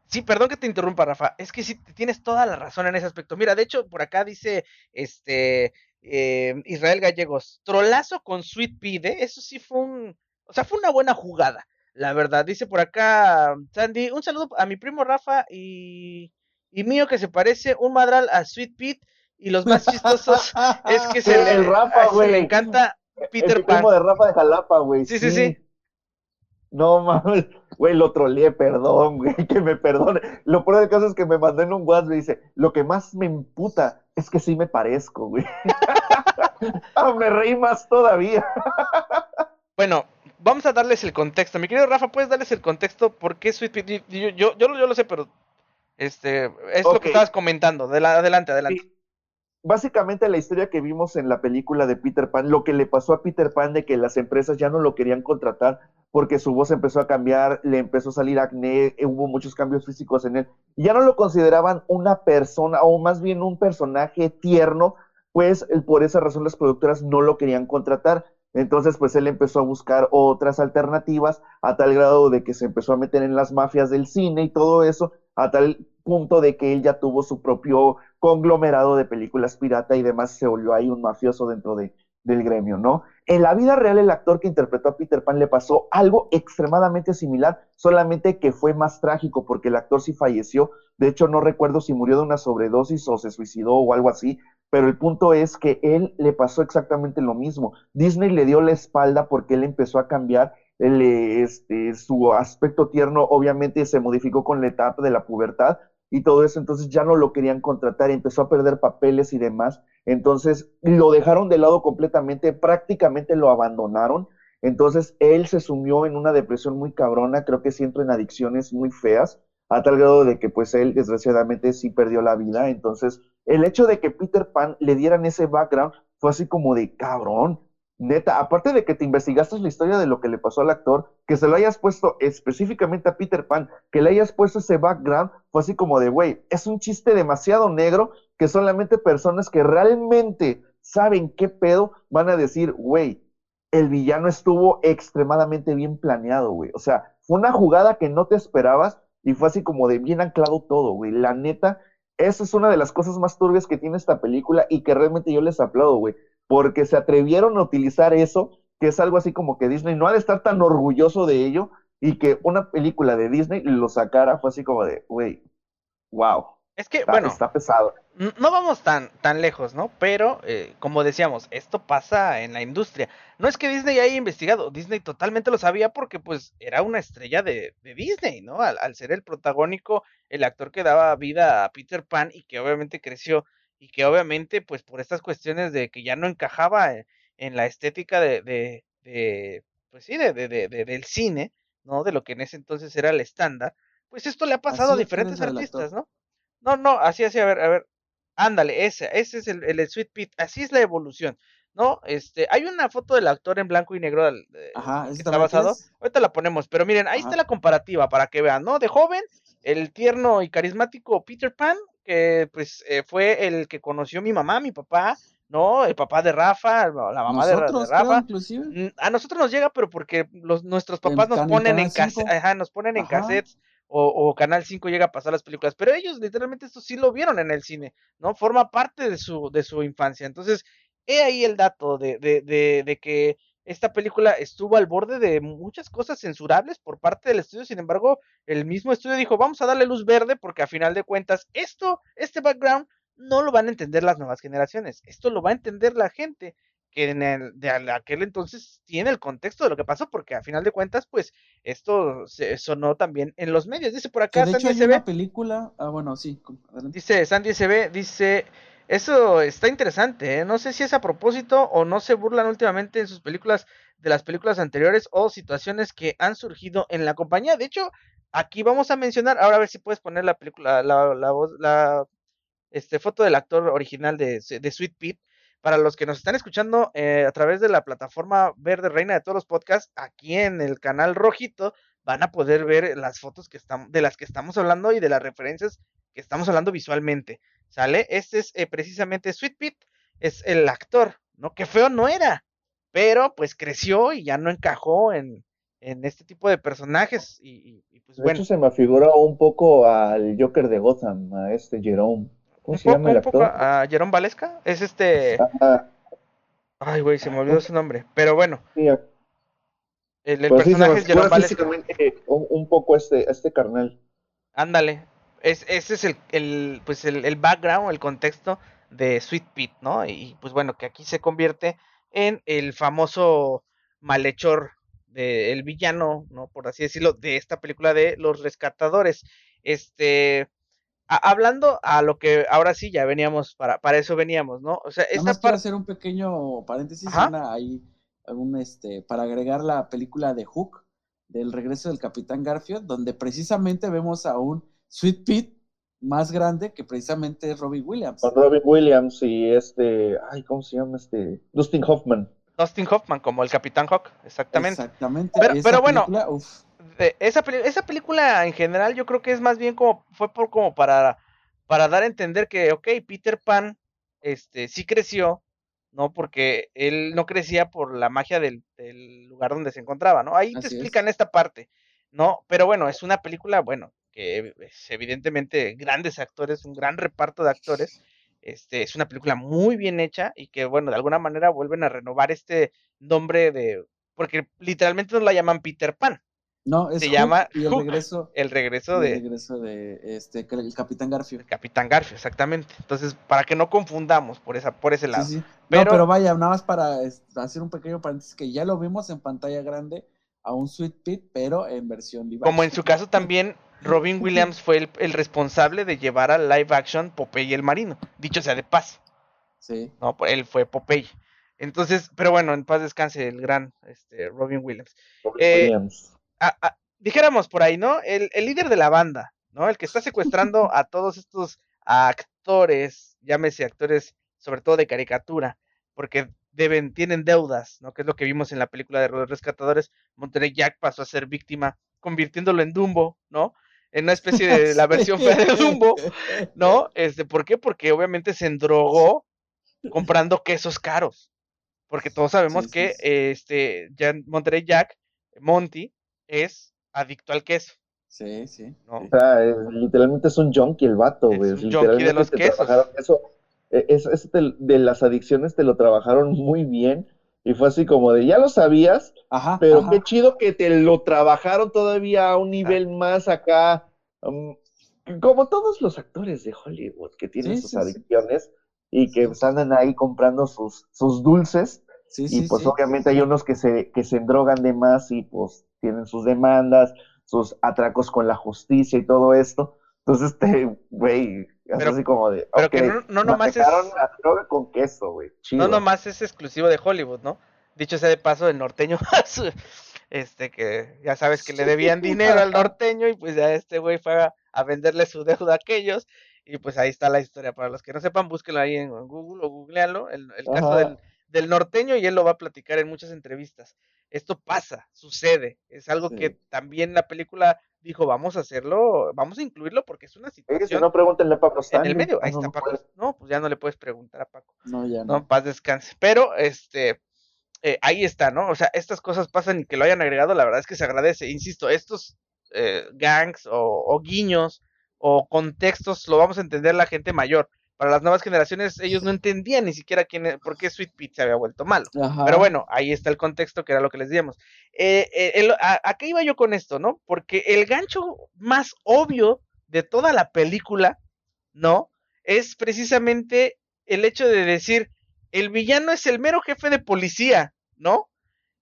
Sí, perdón que te interrumpa, Rafa. Es que sí, tienes toda la razón en ese aspecto. Mira, de hecho, por acá dice este eh, Israel Gallegos, trolazo con Sweet Pea, ¿eh? Eso sí fue un. O sea, fue una buena jugada, la verdad. Dice por acá Sandy, un saludo a mi primo Rafa y, y mío que se parece un madral a Sweet Pete. Y los más chistosos es que se, El le, Rafa, a ese le encanta Peter el Pan. de Rafa de Jalapa, güey. Sí, sí, sí. No mames, güey, lo troleé, perdón, güey, que me perdone. Lo peor del caso es que me mandó en un WhatsApp y dice, lo que más me imputa es que sí me parezco, güey. ah, me reí más todavía. Bueno, vamos a darles el contexto. Mi querido Rafa, ¿puedes darles el contexto? ¿Por qué Sweet Pea? Yo, yo, yo lo sé, pero este es lo que estabas comentando. De la- adelante, adelante. Sí. Básicamente la historia que vimos en la película de Peter Pan, lo que le pasó a Peter Pan de que las empresas ya no lo querían contratar porque su voz empezó a cambiar, le empezó a salir acné, eh, hubo muchos cambios físicos en él. Ya no lo consideraban una persona o más bien un personaje tierno pues por esa razón las productoras no lo querían contratar. Entonces, pues él empezó a buscar otras alternativas a tal grado de que se empezó a meter en las mafias del cine y todo eso, a tal punto de que él ya tuvo su propio conglomerado de películas pirata y demás, se volvió ahí un mafioso dentro de, del gremio, ¿no? En la vida real, el actor que interpretó a Peter Pan le pasó algo extremadamente similar, solamente que fue más trágico porque el actor sí falleció. De hecho, no recuerdo si murió de una sobredosis o se suicidó o algo así, pero el punto es que él le pasó exactamente lo mismo. Disney le dio la espalda porque él empezó a cambiar este, su aspecto tierno, obviamente se modificó con la etapa de la pubertad y todo eso, entonces ya no lo querían contratar, empezó a perder papeles y demás, entonces lo dejaron de lado completamente, prácticamente lo abandonaron, entonces él se sumió en una depresión muy cabrona, creo que siento en adicciones muy feas, a tal grado de que pues él desgraciadamente sí perdió la vida, entonces el hecho de que Peter Pan le dieran ese background fue así como de cabrón, neta, aparte de que te investigaste la historia de lo que le pasó al actor, que se lo hayas puesto específicamente a Peter Pan, que le hayas puesto ese background, fue así como de, güey, es un chiste demasiado negro que solamente personas que realmente saben qué pedo van a decir, güey, el villano estuvo extremadamente bien planeado, güey. O sea, fue una jugada que no te esperabas y fue así como de bien anclado todo, güey. La neta, esa es una de las cosas más turbias que tiene esta película y que realmente yo les aplaudo, güey. Porque se atrevieron a utilizar eso, que es algo así como que Disney no ha de estar tan orgulloso de ello y que una película de Disney lo sacara, fue así como de, güey, wow. Es que, bueno, está pesado. No vamos tan, tan lejos, ¿no? Pero, eh, como decíamos, esto pasa en la industria. No es que Disney haya investigado, Disney totalmente lo sabía porque, pues, era una estrella de, de Disney, ¿no? Al, al, ser el protagónico, el actor que daba vida a Peter Pan y que obviamente creció y que obviamente, pues, por estas cuestiones de que ya no encajaba en, en la estética de, de, de pues sí, de, de, del cine, ¿no? De lo que en ese entonces era el estándar, pues esto le ha pasado Así a diferentes artistas. ¿no? No, no, así, así, a ver, a ver. Ándale, ese, ese es el, el Sweet Pit, así es la evolución, ¿no? Este, hay una foto del actor en blanco y negro Ajá, que ¿ese está basado. quieres? Ahorita la ponemos, pero miren, ahí está la comparativa para que vean, ¿no? De joven, el tierno y carismático Peter Pan, que pues eh, fue el que conoció mi mamá, mi papá, ¿no? El papá de Rafa, la mamá de, creo, Rafa. inclusive. A nosotros nos llega, pero porque los, nuestros papás nos ponen en Canal case- 5. ajá, nos ponen en cassettes o, o Canal 5 llega a pasar las películas, pero ellos literalmente esto sí lo vieron en el cine, ¿no? Forma parte de su, de su infancia. Entonces, he ahí el dato de, de, de, de que esta película estuvo al borde de muchas cosas censurables por parte del estudio, sin embargo, el mismo estudio dijo, vamos a darle luz verde porque a final de cuentas, esto, este background, no lo van a entender las nuevas generaciones, esto lo va a entender la gente que en el, de aquel entonces tiene el contexto de lo que pasó, porque a final de cuentas, pues, esto se sonó también en los medios. Dice por Que acá de hecho Sandy hay una SB, película. Ah, bueno, sí. adelante. dice Sandy SB, dice, eso está interesante, ¿eh? no sé si es a propósito o no se burlan últimamente en sus películas de las películas anteriores o situaciones que han surgido en la compañía. De hecho, aquí vamos a mencionar, ahora a ver si puedes poner la película, la, voz, la este, foto del actor original de, de Sweet Pete. Para los que nos están escuchando eh, a través de la plataforma Verde Reina de todos los podcasts, aquí en el canal rojito van a poder ver las fotos que estamos, de las que estamos hablando y de las referencias que estamos hablando visualmente. ¿Sale? Este es eh, precisamente Sweet Pete, es el actor, ¿no? Que feo no era, pero pues creció y ya no encajó en, en este tipo de personajes. Y, y- y, pues De bueno, hecho, se me figuró un poco al Joker de Gotham, a este Jerome. ¿Cómo se llama el actor? a Jerón Valesca, es este. Ajá, Ay, güey, se me olvidó su nombre. Pero bueno, sí, el, pues sí, personaje es figura Valesca. un, un poco este, este carnal. Ándale. Es, ese es el, el, pues el, el background, el contexto de Sweet Pete, ¿no? Y pues bueno, que aquí se convierte en el famoso malhechor de el villano, ¿no? Por así decirlo, de esta película de Los Rescatadores. Este, a- hablando a lo que ahora sí ya veníamos, para, para eso veníamos, ¿no? O sea, esta parte... hacer un pequeño paréntesis, una ahí, un, este, para agregar la película de Hook, del regreso del Capitán Garfield, donde precisamente vemos a un Sweet Pete más grande que precisamente es Robbie Williams. Con Robin Williams y este, ay, ¿cómo se llama este? Dustin Hoffman. Dustin Hoffman como el Capitán Hawk, exactamente. Exactamente. Pero- Esa pero bueno, película, uf, de- esa, esa película en general yo creo que es más bien como fue por como para para dar a entender que ok Peter Pan este, sí creció, ¿no? Porque él no crecía por la magia del, del lugar donde se encontraba, ¿no? Ahí te es. explican esta parte, ¿no? Pero bueno, es una película, bueno, que es evidentemente grandes actores, un gran reparto de actores. Este, es una película muy bien hecha y que, bueno, de alguna manera vuelven a renovar este nombre de. Porque literalmente no la llaman Peter Pan, No, es Se Hook llama y el Hook, regreso, el regreso el de regreso de este el Capitán Garfield. Capitán Garfio, exactamente. Entonces, para que no confundamos por esa, por ese lado. sí. Pero- No, pero vaya, nada más para hacer un pequeño paréntesis que ya lo vimos en pantalla grande a un Sweet Pete, pero en versión live Como en su caso también, Robin Williams fue el, el responsable de llevar al live action Popeye el Marino. Dicho sea de paso, Sí. ¿no? Pues Él fue Popeye. Entonces, pero bueno, en paz descanse el gran este, Robin Williams. Eh, Williams. a- a- dijéramos por ahí, ¿no? El, el líder de la banda, ¿no? El que está secuestrando a todos estos actores, llámese actores sobre todo de caricatura, porque deben, tienen deudas, ¿no? Que es lo que vimos en la película de los rescatadores. Monterrey Jack pasó a ser víctima, convirtiéndolo en Dumbo, ¿no? En una especie de la versión fea de Dumbo, ¿no? Este, ¿por qué? Porque obviamente se endrogó comprando quesos caros. Porque todos sabemos Sí, sí, que sí. este ya Monterrey Jack, Monty, es adicto al queso, Sí, sí. O sea, es- literalmente es un junkie el vato, Es güey. un junkie Literalmente de los te quesos. Eso, eso, eso te- de las adicciones te lo trabajaron muy bien. Y fue así como de, ya lo sabías, Ajá. pero ajá. qué chido que te lo trabajaron todavía a un nivel más acá. um, como todos los actores de Hollywood que tienen Sí, sus sí, sí. adicciones y que andan ahí comprando sus, sus dulces. Y pues obviamente hay unos que se, que se endrogan de más y pues tienen sus demandas, sus atracos con la justicia y todo esto. Entonces, güey, Pero- así como de, pero que no- no nomás es- la droga con queso, güey. No nomás es exclusivo de Hollywood, ¿no? Dicho sea de paso, el norteño, este que ya sabes que le debían dinero al norteño y pues ya este güey fue a, a venderle su deuda a aquellos y pues ahí está la historia. Para los que no sepan, búsquenlo ahí en Google o googlealo, el, el caso del, del norteño y él lo va a platicar en muchas entrevistas. Esto pasa, sucede, es algo Sí. que también la película dijo, vamos a hacerlo, vamos a incluirlo porque es una Oye, si situación no, pregúntenle a Paco en Stanley. el medio. Ahí No, está Paco. No, pues ya no le puedes preguntar a Paco. No, ya No, no. en paz descanse. Pero, este, eh, ahí está, ¿no? O sea, estas cosas pasan y que lo hayan agregado, la verdad es que se agradece. Insisto, estos eh, gangs o, o guiños o contextos lo vamos a entender la gente mayor. Para las nuevas generaciones, ellos no entendían ni siquiera quién, e- por qué Sweet Pete se había vuelto malo. Ajá. Pero bueno, ahí está el contexto que era lo que les decíamos. Eh, eh, el- a, ¿A qué iba yo con esto, no? Porque el gancho más obvio de toda la película, ¿no? Es precisamente el hecho de decir, el villano es el mero jefe de policía, ¿no?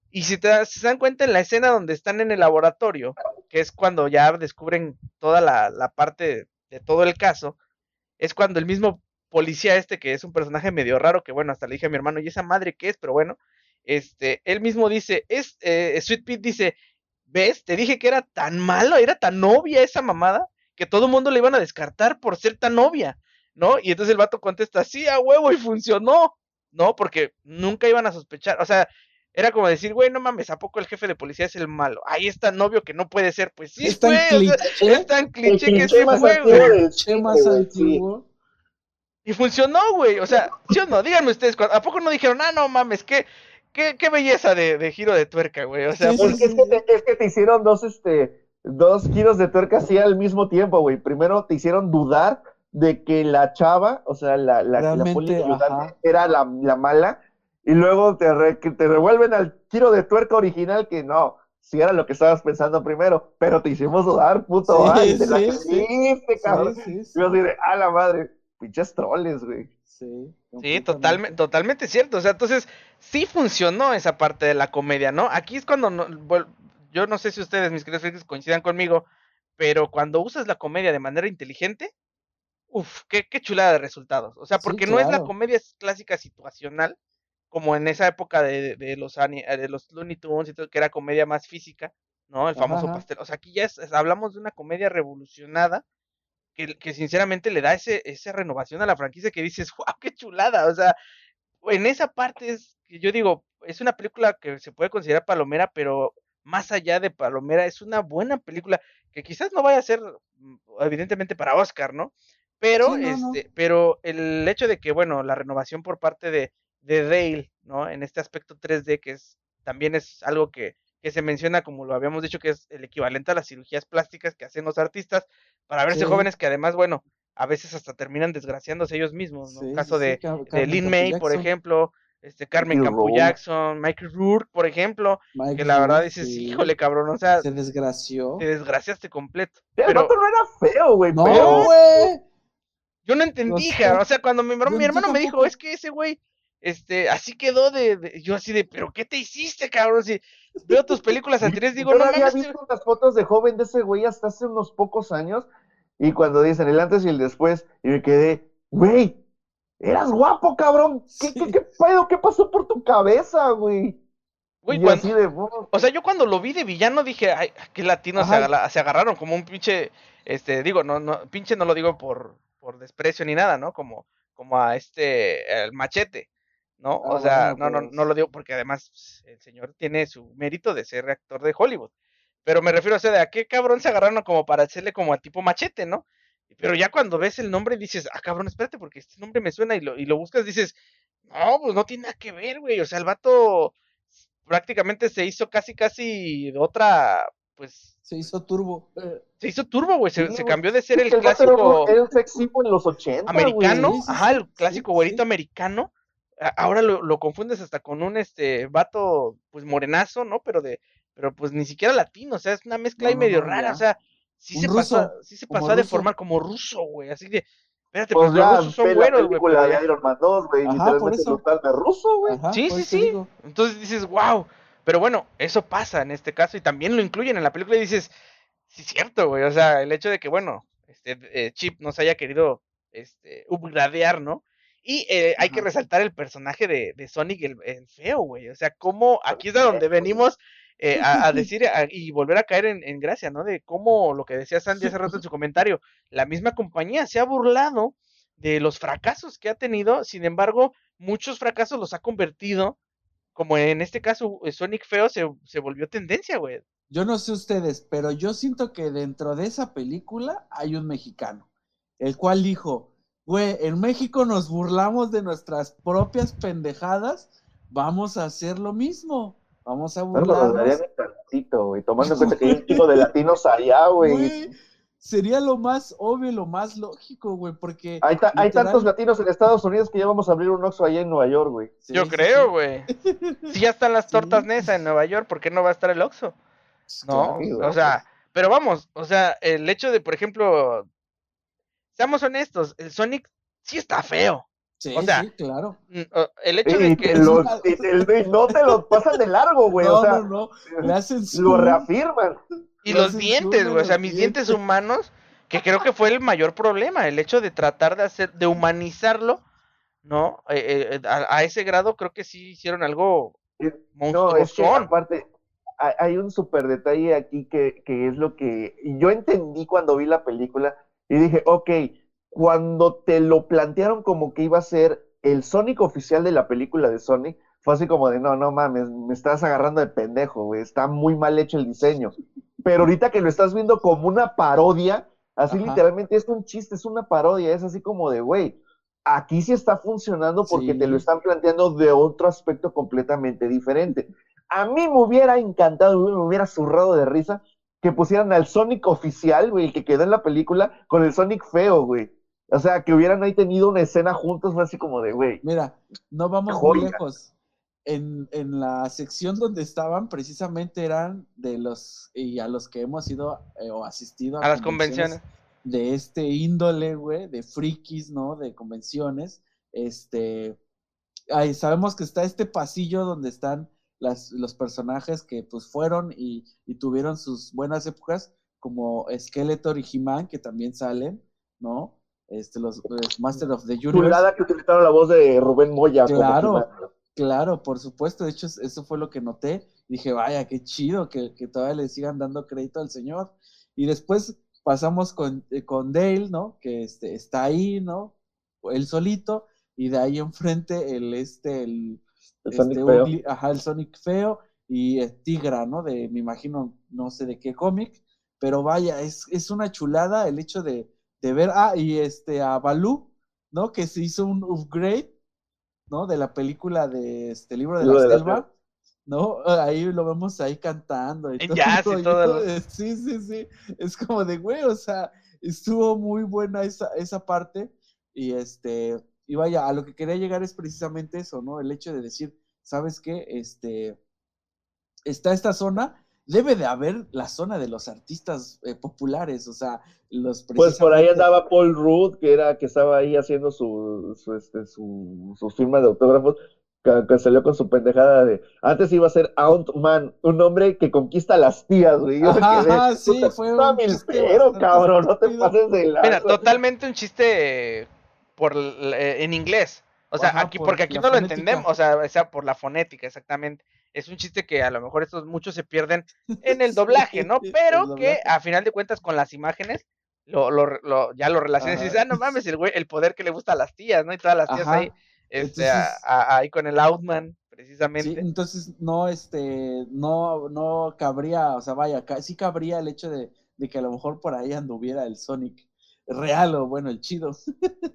Y si te se dan cuenta en la escena donde están en el laboratorio, que es cuando ya descubren toda la, la parte de todo el caso, es cuando el mismo policía este, que es un personaje medio raro, que bueno, hasta le dije a mi hermano, ¿y esa madre qué es? Pero bueno, este, él mismo dice, es, eh, Sweet Pete dice, ¿ves? Te dije que era tan malo, era tan obvia esa mamada, que todo el mundo le iban a descartar por ser tan obvia, ¿no? Y entonces el vato contesta, sí, a huevo, y funcionó, ¿no? Porque nunca iban a sospechar, o sea, era como decir, güey, no mames, ¿a poco el jefe de policía es el malo? Ahí está novio que no puede ser, pues sí, es tan fue, o sea, cliché, es tan El cliché que cliché sí más fue, antiguo güey. cliché güey. Y funcionó, güey. O sea, ¿sí o no? Díganme ustedes, ¿a poco no dijeron, ah, no mames, qué, qué, qué belleza de, de giro de tuerca, güey? O sea, Sí, por- Es que, es, que te, es que te hicieron dos, este, dos giros de tuerca así al mismo tiempo, güey. Primero te hicieron dudar de que la chava, o sea, la, la, la Realmente, poli ayudante ajá. era la, la mala, y luego te, re- te revuelven al giro de tuerca original que no, si era lo que estabas pensando primero, pero te hicimos dudar, puto. Sí, Ay, te la sí, creíste, cabrón. Sí, sí, sí. Yo así de, a la madre, pinches troles, güey. Sí, Sí, totalmente, totalmente cierto. O sea, entonces sí funcionó esa parte de la comedia, ¿no? Aquí es cuando no- vuel- yo no sé si ustedes, mis queridos frikis, coincidan conmigo, pero cuando usas la comedia de manera inteligente, uff, qué, qué chulada de resultados. O sea, Sí, porque no es la comedia clásica situacional, como en esa época de, de los, eh, de los Looney Tunes y todo, que era comedia más física, ¿no? El famoso ajá. pastel. O sea, aquí ya es- es- hablamos de una comedia revolucionada que, que sinceramente le da ese, esa renovación a la franquicia que dices, wow, qué chulada. O sea, en esa parte es que yo digo, es una película que se puede considerar palomera, pero más allá de palomera, es una buena película que quizás no vaya a ser, mm, evidentemente, para Oscar, ¿no? Pero, Sí, no, no. este, pero el hecho de que, bueno, la renovación por parte de, de Dale, ¿no? En este aspecto 3D, que es, también es algo que, que se menciona, como lo habíamos dicho, que es el equivalente a las cirugías plásticas que hacen los artistas para verse Sí. jóvenes que además, bueno, a veces hasta terminan desgraciándose ellos mismos, ¿no? Sí, Caso sí, de, de Lin May, por ejemplo, este Carmen Campo. Jackson, Michael Rourke, por ejemplo, Mike que la verdad dices, sí, híjole, cabrón, o sea, se desgració. te desgraciaste completo. El Pero vato no era feo, güey, No, pero... güey. yo no entendí, sea, cabrón, o sea, cuando mi, mi hermano me dijo, es que ese güey, este, así quedó de, de- yo así de, pero ¿qué te hiciste, cabrón? Si veo tus películas anteriores, digo, yo no no había mames, visto unas fotos de joven de ese güey hasta hace unos pocos años. Y cuando dicen el antes y el después, y me quedé, güey, eras guapo, cabrón. ¿Qué, Sí. qué, qué pedo? ¿Qué pasó por tu cabeza, güey? güey, y cuando- así de. O sea, yo cuando lo vi de villano dije, ay, qué latinos se, agarra- se agarraron como un pinche, este, digo, no, no, pinche no lo digo por, por desprecio ni nada, ¿no? Como, como a este, el machete, ¿no? Ah, o sea, bueno, no, no, pues. no lo digo porque además pues, el señor tiene su mérito de ser actor de Hollywood. Pero me refiero a, o sea, de a qué cabrón se agarraron como para hacerle como a tipo machete, ¿no? Pero ya cuando ves el nombre dices, ah, cabrón, espérate, porque este nombre me suena y lo, y lo buscas, dices, no, pues no tiene nada que ver, güey. O sea, el vato prácticamente se hizo casi, casi de otra, pues, Se hizo turbo. Eh, se hizo turbo, güey. Se, cambió de ser el el vato era un- clásico Era un sex en los 80, americano, ajá, el clásico sí, güerito sí. americano. Ahora lo, lo confundes hasta con un este vato, pues morenazo, ¿no? Pero de, pero pues ni siquiera latino, o sea, es una mezcla No, ahí no, medio no, rara, ya. o sea, sí Un se ruso, pasó, a- sí se como pasó a ruso. deformar como ruso, güey, así de, espérate, Pues pues los rusos son güeros, güey. película pero de ya- Iron Man 2, güey, literalmente eso. total de ruso, güey. Sí, sí, sí. digo. Entonces dices, wow. Pero bueno, eso pasa en este caso y también lo incluyen en la película y dices, sí, es cierto, güey. O sea, el hecho de que, bueno, este eh, Chip nos haya querido este, upgradear, ¿no? Y eh, hay que resaltar el personaje de, de Sonic el, el feo, güey. O sea, cómo aquí es de donde venimos eh, a, a decir a- y volver a caer en, en gracia, ¿no? De cómo lo que decía Sandy hace rato en su comentario, la misma compañía se ha burlado de los fracasos que ha tenido, sin embargo, muchos fracasos los ha convertido, como en este caso eh, Sonic Feo se, se volvió tendencia, güey. Yo no sé ustedes, pero yo siento que dentro de esa película hay un mexicano, el cual dijo, güey, en México nos burlamos de nuestras propias pendejadas, vamos a hacer lo mismo, vamos a lo burlarnos. en tantito, güey, tomando en cuenta que hay un chico de latinos allá, güey. Güey, sería lo más obvio, lo más lógico, güey, porque... Hay, ta- hay literal- tantos latinos en Estados Unidos que ya vamos a abrir un Oxxo allá en Nueva York, güey. Sí, Yo sí, creo, sí. güey. Si ya están las tortas Sí. Nesa en Nueva York, ¿por qué no va a estar el Oxxo? No, Claro. o sea, pero vamos, o sea, el hecho de, por ejemplo, seamos honestos, el Sonic sí está feo. Sí, o sea, sí, claro. Mm, El hecho de que... una- no te lo pasan de largo, güey. no, o sea, no, no, le hacen lo reafirman. Y Le los dientes, güey, o sea, mis dientes dientes. humanos, que creo que fue el mayor problema, el hecho de tratar de hacer, de humanizarlo, ¿no? Eh, eh, a, a ese grado creo que sí hicieron algo No, es que aparte, hay, hay un súper detalle aquí que, que es lo que yo entendí cuando vi la película y dije, ok, cuando te lo plantearon como que iba a ser el Sonic oficial de la película de Sonic, fue así como de, no, no mames, me estás agarrando de pendejo, güey, está muy mal hecho el diseño. Pero ahorita que lo estás viendo como una parodia, así Ajá. literalmente es un chiste, es una parodia, es así como de, güey, aquí sí está funcionando porque te lo están planteando de otro aspecto completamente diferente. A mí me hubiera encantado, me hubiera zurrado de risa que pusieran al Sonic oficial, güey, el que quedó en la película, con el Sonic feo, güey. O sea, que hubieran ahí tenido una escena juntos, fue así como de, güey. Mira, no vamos muy lejos. En, en la sección donde estaban, precisamente eran de los, y a los que hemos ido eh, o asistido A las convenciones. de este índole, güey, de frikis, ¿no? De convenciones. Este, ahí sabemos que está este pasillo donde están las, los personajes que pues fueron y, y tuvieron sus buenas épocas, como Skeletor y He-Man, que también salen, ¿no? Este, los, los Master of the Universe. Chulada que utilizaron la voz de Rubén Moya. Claro. Claro, por supuesto. De hecho, es- eso fue lo que noté. Dije, vaya, qué chido que, que todavía le sigan dando crédito al señor. Y después pasamos con, eh, con Dale, ¿no? Que este, está ahí, ¿no? Él solito. Y de ahí enfrente el, este, el, El Sonic este, feo. Ugly- ajá, el Sonic feo y eh, Tigra, ¿no? De, me imagino, no sé de qué cómic. Pero vaya, es, es una chulada el hecho de, de ver, ah, y este, a Balú, ¿no? Que se hizo un upgrade, ¿no? De la película de este libro de la selva. ¿no? Ahí lo vemos ahí cantando. Y todo, sí, todo. Sí, sí, sí. Es como de, güey, o sea, estuvo muy buena esa, esa parte. Y este, y vaya, a lo que quería llegar es precisamente eso, ¿no? El hecho de decir, ¿sabes qué? Este, está esta zona, debe de haber la zona de los artistas eh, populares, o sea, los Pues por ahí andaba Paul Rudd, que era que estaba ahí haciendo su, su, este, su, su firma de autógrafos, que, salió con su pendejada de antes iba a ser Man, un hombre que conquista a las tías, güey. Ajá, sí, fue un pero cabrón, no te pases de la. Mira, totalmente un chiste por eh, en inglés. O sea, aquí, porque aquí no lo entendemos, o sea, o sea, por la fonética, exactamente. Es un chiste que a lo mejor estos muchos se pierden en el doblaje, ¿no? Pero que a final de cuentas con las imágenes lo, lo, lo ya lo relacionas y dices, ah, no mames, el güey, el poder que le gusta a las tías, ¿no? Y todas las tías ahí, este, ahí con el Outman, precisamente. Sí, entonces no, este, no, no cabría, o sea, vaya, sí cabría el hecho de, de que a lo mejor por ahí anduviera el Sonic real o bueno, el chido.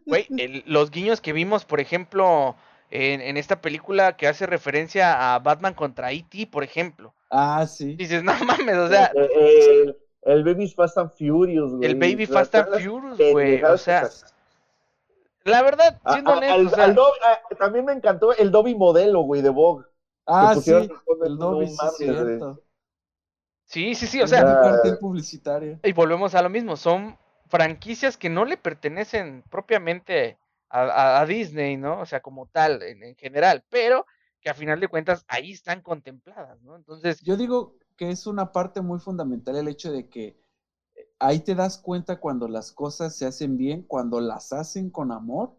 Güey, los guiños que vimos, por ejemplo, en, esta película que hace referencia a Batman contra E.T., por ejemplo. Ah, sí. Dices, no mames, o sea. El, el, Baby Fast and Furious, güey. El Baby Fast and Furious, güey. O sea. La verdad, siendo honesto. También me encantó el Dobby modelo, güey, de Vogue. Ah, sí. El Dobby, sí, sí, sí, o sea. publicitario. Y volvemos a lo mismo, son franquicias que no le pertenecen propiamente a, Disney, ¿no? O sea, como tal, en, general, pero que a final de cuentas ahí están contempladas, ¿no? Entonces... Yo digo que es una parte muy fundamental el hecho de que eh, ahí te das cuenta cuando las cosas se hacen bien, cuando las hacen con amor,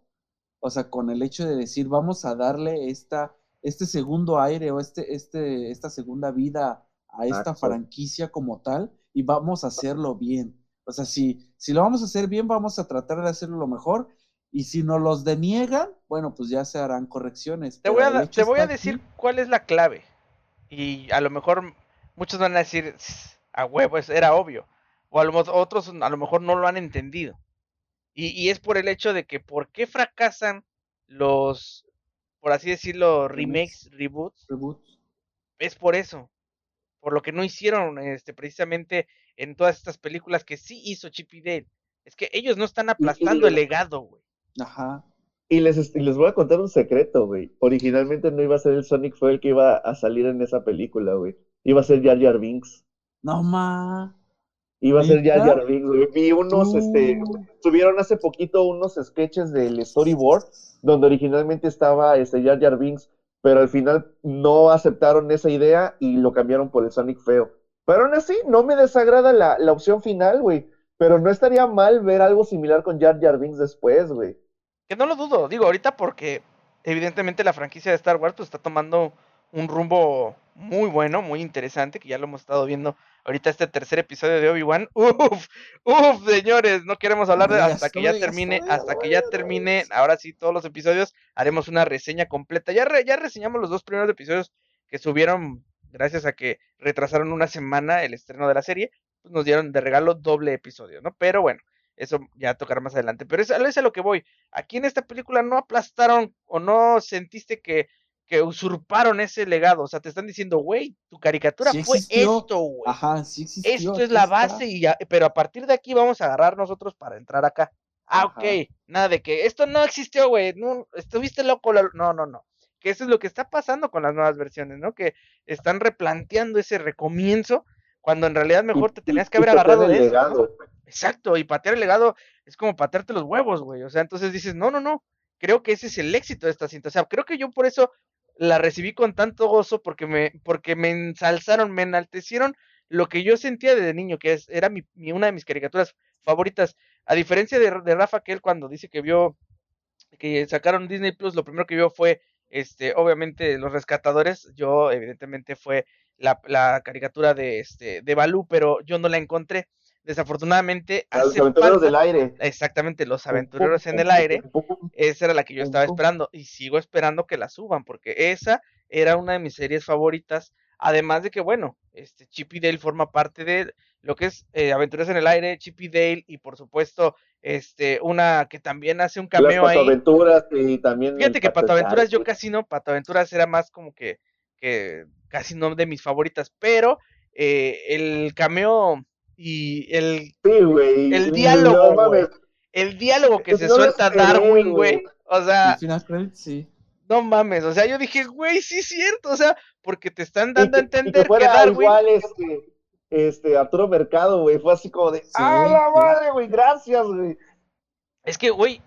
o sea, con el hecho de decir, vamos a darle esta, este segundo aire o este, este, esta segunda vida a esta franquicia como tal y vamos a hacerlo bien. O sea, si, si lo vamos a hacer bien, vamos a tratar de hacerlo lo mejor. Y si nos los deniegan, bueno, pues ya se harán correcciones. Te voy a, te voy a decir cuál es la clave. Y a lo mejor muchos van a decir, a huevo, era obvio. O a lo, otros a lo mejor no lo han entendido. Y, y, es por el hecho de que, ¿por qué fracasan los, por así decirlo, remakes, reboots? reboots? Es por eso. Por lo que no hicieron este, precisamente en todas estas películas que sí hizo Chip y Dale. Es que ellos no están aplastando el legado, güey. Ajá. Y les, les voy a contar un secreto, güey. Originalmente no iba a ser el Sonic fue el que iba a salir en esa película, güey. Iba a ser Jar Jar Binks. No ma. Iba a ser Jar Jar Binks, güey. Vi unos, este, subieron hace poquito unos sketches del storyboard donde originalmente estaba este Jar Jar Binks, pero al final no aceptaron esa idea y lo cambiaron por el Sonic feo. Pero aún así, no me desagrada la, la opción final, güey. Pero no estaría mal ver algo similar con Jar Jar después, güey. Que no lo dudo, digo, ahorita porque evidentemente la franquicia de Star Wars pues, está tomando un rumbo muy bueno, muy interesante, que ya lo hemos estado viendo ahorita este tercer episodio de Obi-Wan. Uf, uf, señores, no queremos hablar de hasta que ya termine, hasta que ya termine, ahora sí todos los episodios, haremos una reseña completa. Ya, ya reseñamos los dos primeros episodios que subieron gracias a que retrasaron una semana el estreno de la serie, pues nos dieron de regalo doble episodio, ¿no? Pero bueno, eso ya tocará más adelante. Pero eso es a lo que voy. Aquí en esta película no aplastaron o no sentiste que, que usurparon ese legado. O sea, te están diciendo, güey, tu caricatura fue esto, güey. Ajá, sí existió. Esto es la base y ya, pero a partir de aquí vamos a agarrar nosotros para entrar acá. Ah, ok, nada de que esto no existió, güey. No, estuviste loco. No, no, no que eso es lo que está pasando con las nuevas versiones, ¿no? Que están replanteando ese recomienzo cuando en realidad mejor te tenías que haber agarrado de eso. Exacto, y patear el legado es como patearte los huevos, güey. O sea, entonces dices, no, no, no, creo que ese es el éxito de esta cinta. O sea, creo que yo por eso la recibí con tanto gozo porque me, porque me ensalzaron, me enaltecieron lo que yo sentía desde niño, que es, era mi, una de mis caricaturas favoritas. A diferencia de, de Rafa, que él cuando dice que vio que sacaron Disney Plus, lo primero que vio fue este, obviamente, los rescatadores, yo, evidentemente, fue la, la caricatura de este de Balú, pero yo no la encontré. Desafortunadamente, los aventureros del aire. Exactamente, los aventureros en el aire. Esa era la que yo estaba esperando y sigo esperando que la suban porque esa era una de mis series favoritas. Además de que, bueno, este Chip y Dale forma parte de lo que es eh, Aventuras en el Aire, Chip y Dale, y por supuesto, este, una que también hace un cameo Las ahí. Aventuras y también. Fíjate que Pato Aventuras yo casi no, Pato Aventuras era más como que, que casi no de mis favoritas, pero eh, el cameo y el, Sí, güey. el diálogo, No el diálogo que se suelta esperé, Darwin, güey, o sea, El final credit, sí. no mames, o sea, yo dije, güey, sí es cierto, o sea, porque te están Y dando a que, y que entender que fuera Darwin, igual este, este Arturo Mercado, güey. Fue así como de. Sí, ¡Ah, la sí. madre, güey! Gracias, güey. es que, güey,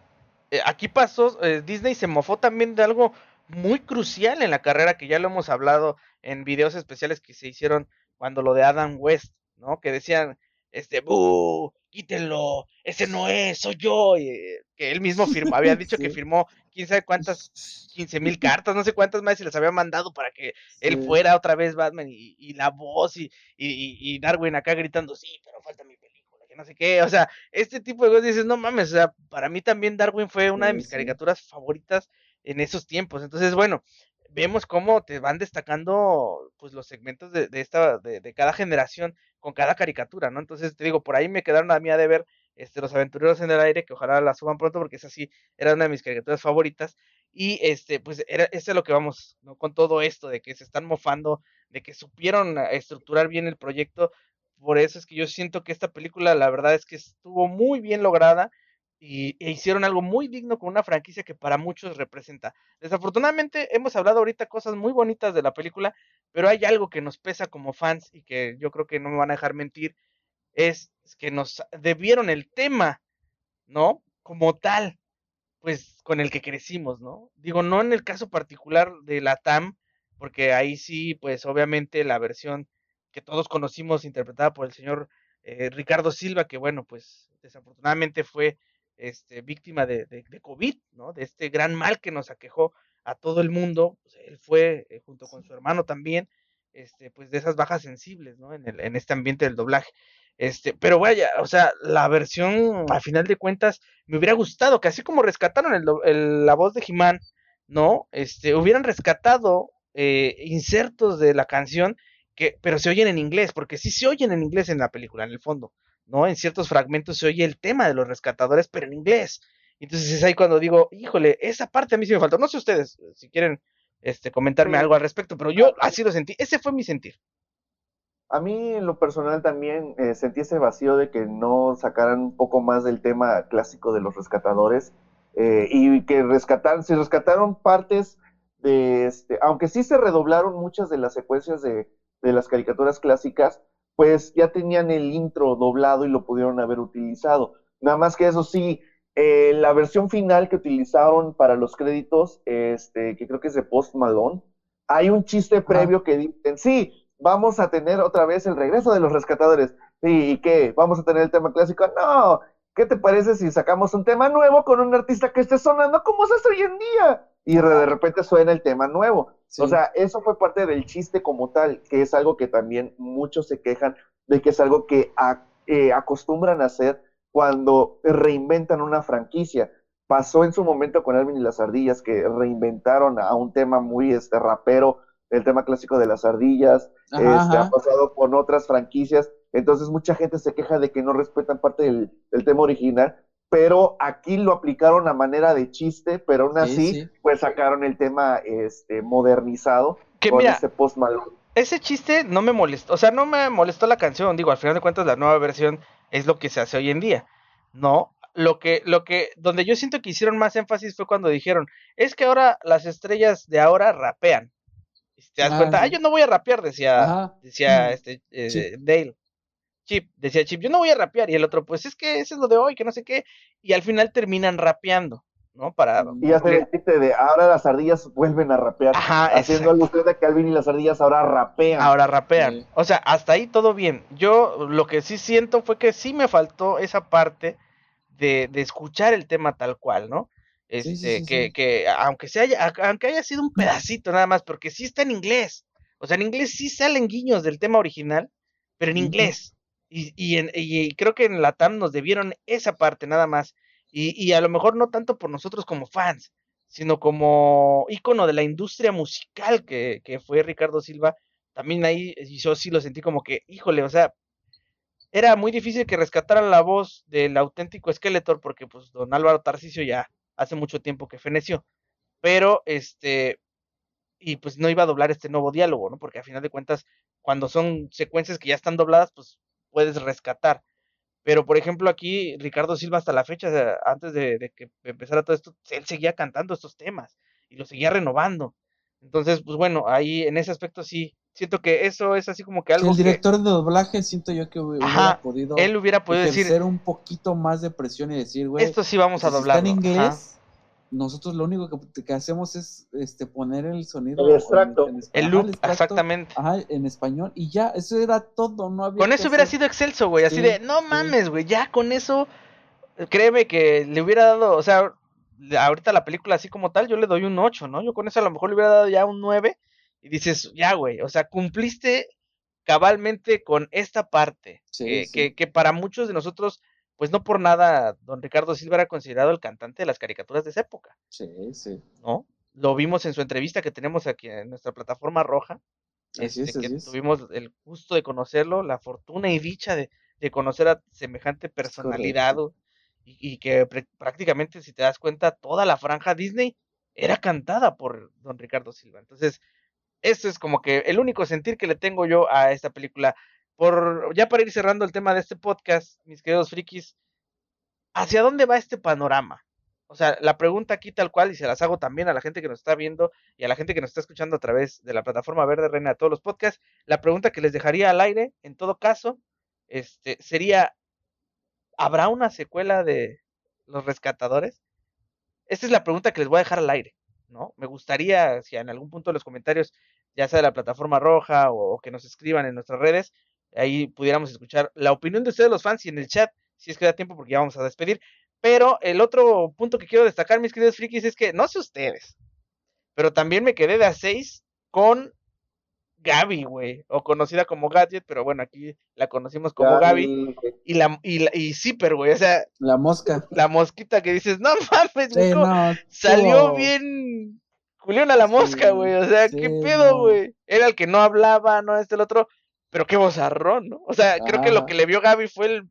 eh, aquí pasó, eh, Disney se mofó también de algo muy crucial en la carrera, que ya lo hemos hablado en videos especiales que se hicieron cuando lo de Adam West, ¿no? Que decían, este, ¡bu! Quítenlo, ese no es, soy yo. y, eh, que él mismo firmó, había dicho que firmó quién sabe cuántas, 15 mil cartas, no sé cuántas más, y les había mandado para que él fuera otra vez Batman y, y la voz y, y, y Darwin acá gritando, sí, pero falta mi película, que no sé qué, o sea, este tipo de cosas dices, no mames, o sea, para mí también Darwin fue una de mis caricaturas favoritas en esos tiempos, entonces, bueno, vemos cómo te van destacando pues los segmentos de, de esta, de, de cada generación con cada caricatura, ¿no? Entonces, te digo, por ahí me quedaron a mí a deber este, Los Aventureros en el Aire, que ojalá la suban pronto, porque esa sí era una de mis caricaturas favoritas. Y este, pues era, eso es lo que vamos, ¿no? Con todo esto, de que se están mofando, de que supieron estructurar bien el proyecto. Por eso es que yo siento que esta película, la verdad es que estuvo muy bien lograda y e hicieron algo muy digno con una franquicia que para muchos representa. Desafortunadamente hemos hablado ahorita cosas muy bonitas de la película, pero hay algo que nos pesa como fans y que yo creo que no me van a dejar mentir, es que nos debieron el tema, ¿no? Como tal, pues con el que crecimos, ¿no? Digo, no en el caso particular de la TAM, porque ahí sí, pues obviamente la versión que todos conocimos interpretada por el señor eh, Ricardo Silva, que bueno, pues desafortunadamente fue este, víctima de, de, de, COVID, ¿no? De este gran mal que nos aquejó a todo el mundo. Pues, él fue, eh, junto con su hermano también, este, pues de esas bajas sensibles, ¿no? En, el, en este ambiente del doblaje. Este, pero vaya, o sea, la versión, a final de cuentas, me hubiera gustado que así como rescataron el, el, la voz de Jimán, ¿no? Este, hubieran rescatado eh, insertos de la canción, que, pero se oyen en inglés, porque sí se oyen en inglés en la película, en el fondo, ¿no? En ciertos fragmentos se oye el tema de los rescatadores, pero en inglés. Entonces es ahí cuando digo, híjole, esa parte a mí sí me faltó. No sé ustedes si quieren este, comentarme algo al respecto, pero yo así lo sentí. Ese fue mi sentir. A mí, en lo personal, también eh, sentí ese vacío de que no sacaran un poco más del tema clásico de los rescatadores eh, y que rescataron, se rescataron partes de este, aunque sí se redoblaron muchas de las secuencias de, de las caricaturas clásicas, pues ya tenían el intro doblado y lo pudieron haber utilizado. Nada más que eso sí, eh, la versión final que utilizaron para los créditos, este, que creo que es de Post Malone, hay un chiste previo que dicen, sí, vamos a tener otra vez el regreso de los rescatadores. ¿Y qué? ¿Vamos a tener el tema clásico? No. ¿Qué te parece si sacamos un tema nuevo con un artista que esté sonando como se hace hoy en día? Y de repente suena el tema nuevo. Sí. O sea, eso fue parte del chiste como tal, que es algo que también muchos se quejan de que es algo que a, eh, acostumbran a hacer cuando reinventan una franquicia. Pasó en su momento con Alvin y las Ardillas, que reinventaron a un tema muy este, rapero, el tema clásico de las ardillas, ajá, este, ajá. ha pasado con otras franquicias, entonces mucha gente se queja de que no respetan parte del, del, tema original, pero aquí lo aplicaron a manera de chiste, pero aún así, sí, sí. pues sacaron el tema este, modernizado que con mira, ese post Malone. Ese chiste no me molestó, o sea, no me molestó la canción, digo, al final de cuentas la nueva versión es lo que se hace hoy en día, ¿no? Lo que, lo que, donde yo siento que hicieron más énfasis fue cuando dijeron, es que ahora las estrellas de ahora rapean, te das ah, cuenta, sí. ah, yo no voy a rapear, decía, Ajá. decía este eh, sí. Dale. Chip, decía Chip, yo no voy a rapear. Y el otro, pues es que ese es lo de hoy, que no sé qué. Y al final terminan rapeando, ¿no? Para. Y hace el chiste de ahora las ardillas vuelven a rapear. Ajá, haciendo alusión de que Alvin y las ardillas ahora rapean. Ahora rapean. Sí. O sea, hasta ahí todo bien. Yo lo que sí siento fue que sí me faltó esa parte de, de escuchar el tema tal cual, ¿no? Este, sí, sí, sí, que, que, aunque se haya, aunque haya sido un pedacito nada más, porque sí está en inglés. O sea, en inglés sí salen guiños del tema original, pero en inglés. Y, y, y creo que en la TAM nos debieron esa parte nada más. Y, y, a lo mejor no tanto por nosotros como fans, sino como ícono de la industria musical que, fue Ricardo Silva. También ahí yo sí lo sentí como que, híjole, o sea, era muy difícil que rescataran la voz del auténtico Skeletor porque pues don Álvaro Tarcisio ya hace mucho tiempo que feneció. Pero este y pues no iba a doblar este nuevo diálogo, ¿no? Porque a final de cuentas cuando son secuencias que ya están dobladas, pues puedes rescatar. Pero por ejemplo aquí Ricardo Silva hasta la fecha antes de, de que empezara todo esto, él seguía cantando estos temas y lo seguía renovando. Entonces, pues bueno, ahí en ese aspecto sí, siento que eso es así como que algo. el director de doblaje siento yo que hubiera podido. Él hubiera podido decir. un poquito más de presión y decir, güey. Esto sí vamos a doblar. Está en inglés. Nosotros lo único que, hacemos es este poner el sonido. El extracto. el loop, exactamente. Ajá, en español. Y ya, eso era todo. No había con eso hubiera sido excelso, güey. Así de, no mames, güey. Ya con eso, créeme que le hubiera dado. O sea, ahorita la película así como tal, yo le doy un 8, ¿no? Yo con eso a lo mejor le hubiera dado ya un 9 y dices, ya, güey, o sea, cumpliste cabalmente con esta parte, que, Que, para muchos de nosotros, pues no por nada, don Ricardo Silva era considerado el cantante de las caricaturas de esa época. Sí, sí. ¿No? Lo vimos en su entrevista que tenemos aquí en nuestra plataforma roja. Así este, que tuvimos el gusto de conocerlo, la fortuna y dicha de, de conocer a semejante personalidad y, que prácticamente, si te das cuenta, toda la franja Disney era cantada por don Ricardo Silva. Entonces, eso es como que el único sentir que le tengo yo a esta película. Por, ya para ir cerrando el tema de este podcast, mis queridos frikis, ¿hacia dónde va este panorama? O sea, la pregunta aquí tal cual, y se las hago también a la gente que nos está viendo y a la gente que nos está escuchando a través de la plataforma Verde Reina de todos los podcasts, la pregunta que les dejaría al aire, en todo caso, este, sería, ¿habrá una secuela de Los Rescatadores? Esta es la pregunta que les voy a dejar al aire, ¿no? Me gustaría, si en algún punto de los comentarios, ya sea de la plataforma roja o, que nos escriban en nuestras redes, ahí pudiéramos escuchar la opinión de ustedes, los fans, y en el chat, si es que da tiempo, porque ya vamos a despedir. Pero el otro punto que quiero destacar, mis queridos frikis, es que no sé ustedes, pero también me quedé de a seis con Gaby, güey, o conocida como Gadget, pero bueno, aquí la conocimos como Gaby, y la y, y Zipper, güey, o sea, la mosca, la mosquita que dices, no mames, güey, salió bien Julián a la mosca, güey, o sea, qué pedo, güey, era el que no hablaba, no este el otro, pero qué bozarrón, ¿no? O sea, creo que lo que le vio Gaby fue el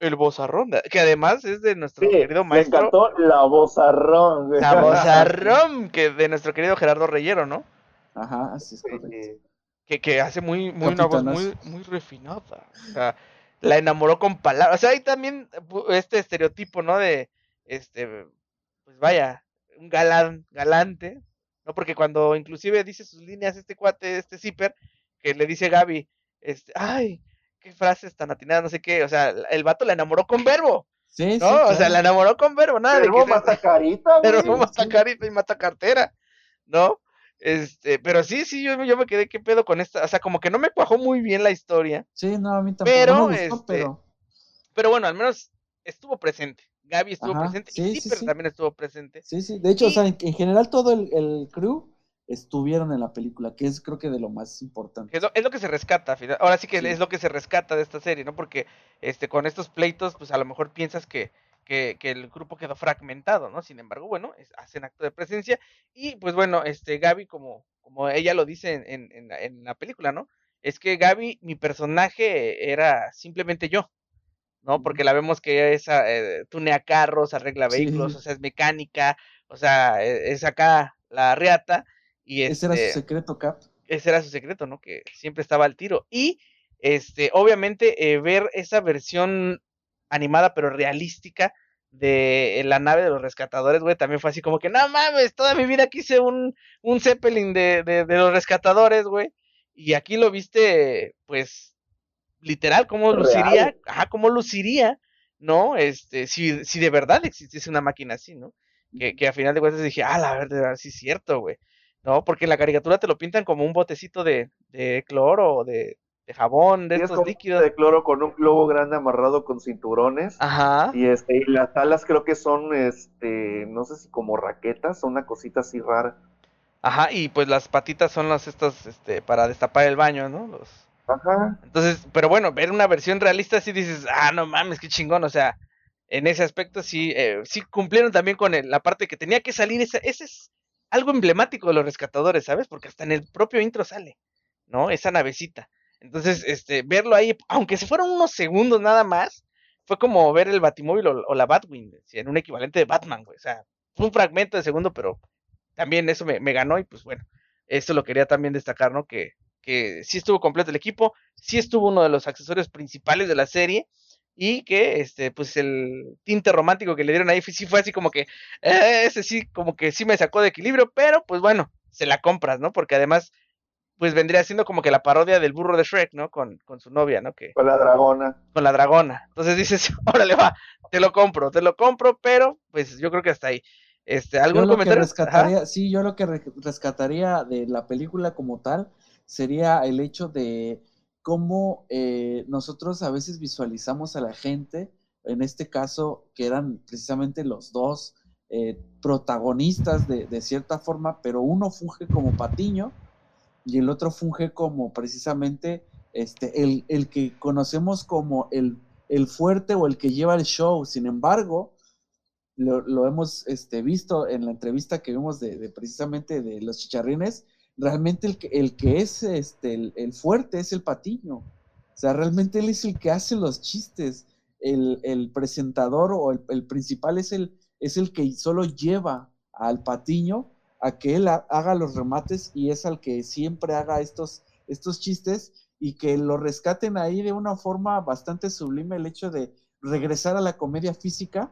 el bozarrón, que además es de nuestro querido maestro. Me encantó la bozarrón, güey. La bozarrón, que de nuestro querido Gerardo Reyero, ¿no? Ajá, así es correcto que, que hace muy, muy una voz muy, muy refinada. O sea, la enamoró con palabras. O sea, hay también este estereotipo, ¿no? De, este, pues vaya, un galán, galante, ¿no? Porque cuando inclusive dice sus líneas este cuate, este zipper, que le dice Gaby, este, ay, qué frases tan atinadas, no sé qué, o sea, el vato la enamoró con verbo. Sí, ¿no? O sea, la enamoró con verbo, nada verbo de que mata carita, Verbo mata carita y mata cartera, ¿no? Este, pero sí, sí, yo, yo me quedé qué pedo con esta, o sea, como que no me cuajó muy bien la historia. Sí, no, a mí tampoco pero, me gustó, este, pero... pero bueno, al menos estuvo presente. Gaby estuvo presente y Zipper también estuvo presente. Sí, sí, de hecho, o sea, en, general todo el, el, crew estuvieron en la película, que es creo que de lo más importante. Es lo, es lo que se rescata, ahora sí que es lo que se rescata de esta serie, ¿no? Porque este con estos pleitos, pues a lo mejor piensas que que, el grupo quedó fragmentado, ¿no? Sin embargo, bueno, hacen acto de presencia y pues bueno, este Gaby, como, como ella lo dice en, en, en, la película, ¿no? Es que Gaby, mi personaje era simplemente yo, ¿no? Porque la vemos que es, eh, tunea carros, arregla vehículos, o sea, es mecánica, o sea, e, es acá la reata. Y ese era su este secreto, Cap. Ese era su secreto, ¿no? Que siempre estaba al tiro. Y, este, obviamente, eh, ver esa versión animada pero realística de la nave de los rescatadores, güey, también fue así como que, no mames, toda mi vida quise un, un Zeppelin de, de, de los rescatadores, güey. Y aquí lo viste, pues, literal, cómo luciría, ajá, cómo luciría, ¿no? Este, si, si de verdad existiese una máquina así, ¿no? Que, que a final de cuentas dije, ah, la verdad, sí es cierto, güey. No, porque en la caricatura te lo pintan como un botecito de, de cloro o de, de jabón, de estos líquidos. De cloro con un globo grande amarrado con cinturones. Ajá. Y este, y las alas creo que son, este, no sé si como raquetas, son una cosita así rara. Ajá, y pues las patitas son las estas, este, para destapar el baño, ¿no? Los... Ajá. Entonces, pero bueno, ver una versión realista sí dices, ah, no mames, qué chingón, o sea, en ese aspecto sí, eh, sí cumplieron también con la parte que tenía que salir, ese, ese es algo emblemático de los rescatadores, ¿sabes? Porque hasta en el propio intro sale, ¿no? Esa navecita. Entonces, este, verlo ahí, aunque se fueron unos segundos nada más, fue como ver el Batimóvil o, la Batwing, en un equivalente de Batman, güey. O sea, fue un fragmento de segundo, pero también eso me, me ganó y pues bueno, esto lo quería también destacar, ¿no? Que, que sí estuvo completo el equipo, sí estuvo uno de los accesorios principales de la serie y que este pues el tinte romántico que le dieron ahí sí fue así como que eh, ese sí como que sí me sacó de equilibrio, pero pues bueno, se la compras, ¿no? Porque además pues vendría siendo como que la parodia del burro de Shrek, ¿no? Con, con su novia, ¿no? Que, con la dragona. Con la dragona. Entonces dices, órale va, te lo compro, te lo compro, pero pues yo creo que hasta ahí. Este, ¿Algún comentario? Rescataría, sí, yo lo que rescataría de la película como tal sería el hecho de cómo eh, nosotros a veces visualizamos a la gente, en este caso, que eran precisamente los dos eh, protagonistas de, cierta forma, pero uno funge como Patiño y el otro funge como precisamente este, el, el que conocemos como el, el, fuerte o el que lleva el show. Sin embargo, lo, lo hemos este, visto en la entrevista que vimos de, de precisamente de los chicharrines, realmente el que, el que es este, el, fuerte es el patiño. O sea, realmente él es el que hace los chistes. El, presentador o el, principal es el, es el que solo lleva al patiño a que él haga los remates y es al que siempre haga estos, estos chistes y que lo rescaten ahí de una forma bastante sublime el hecho de regresar a la comedia física,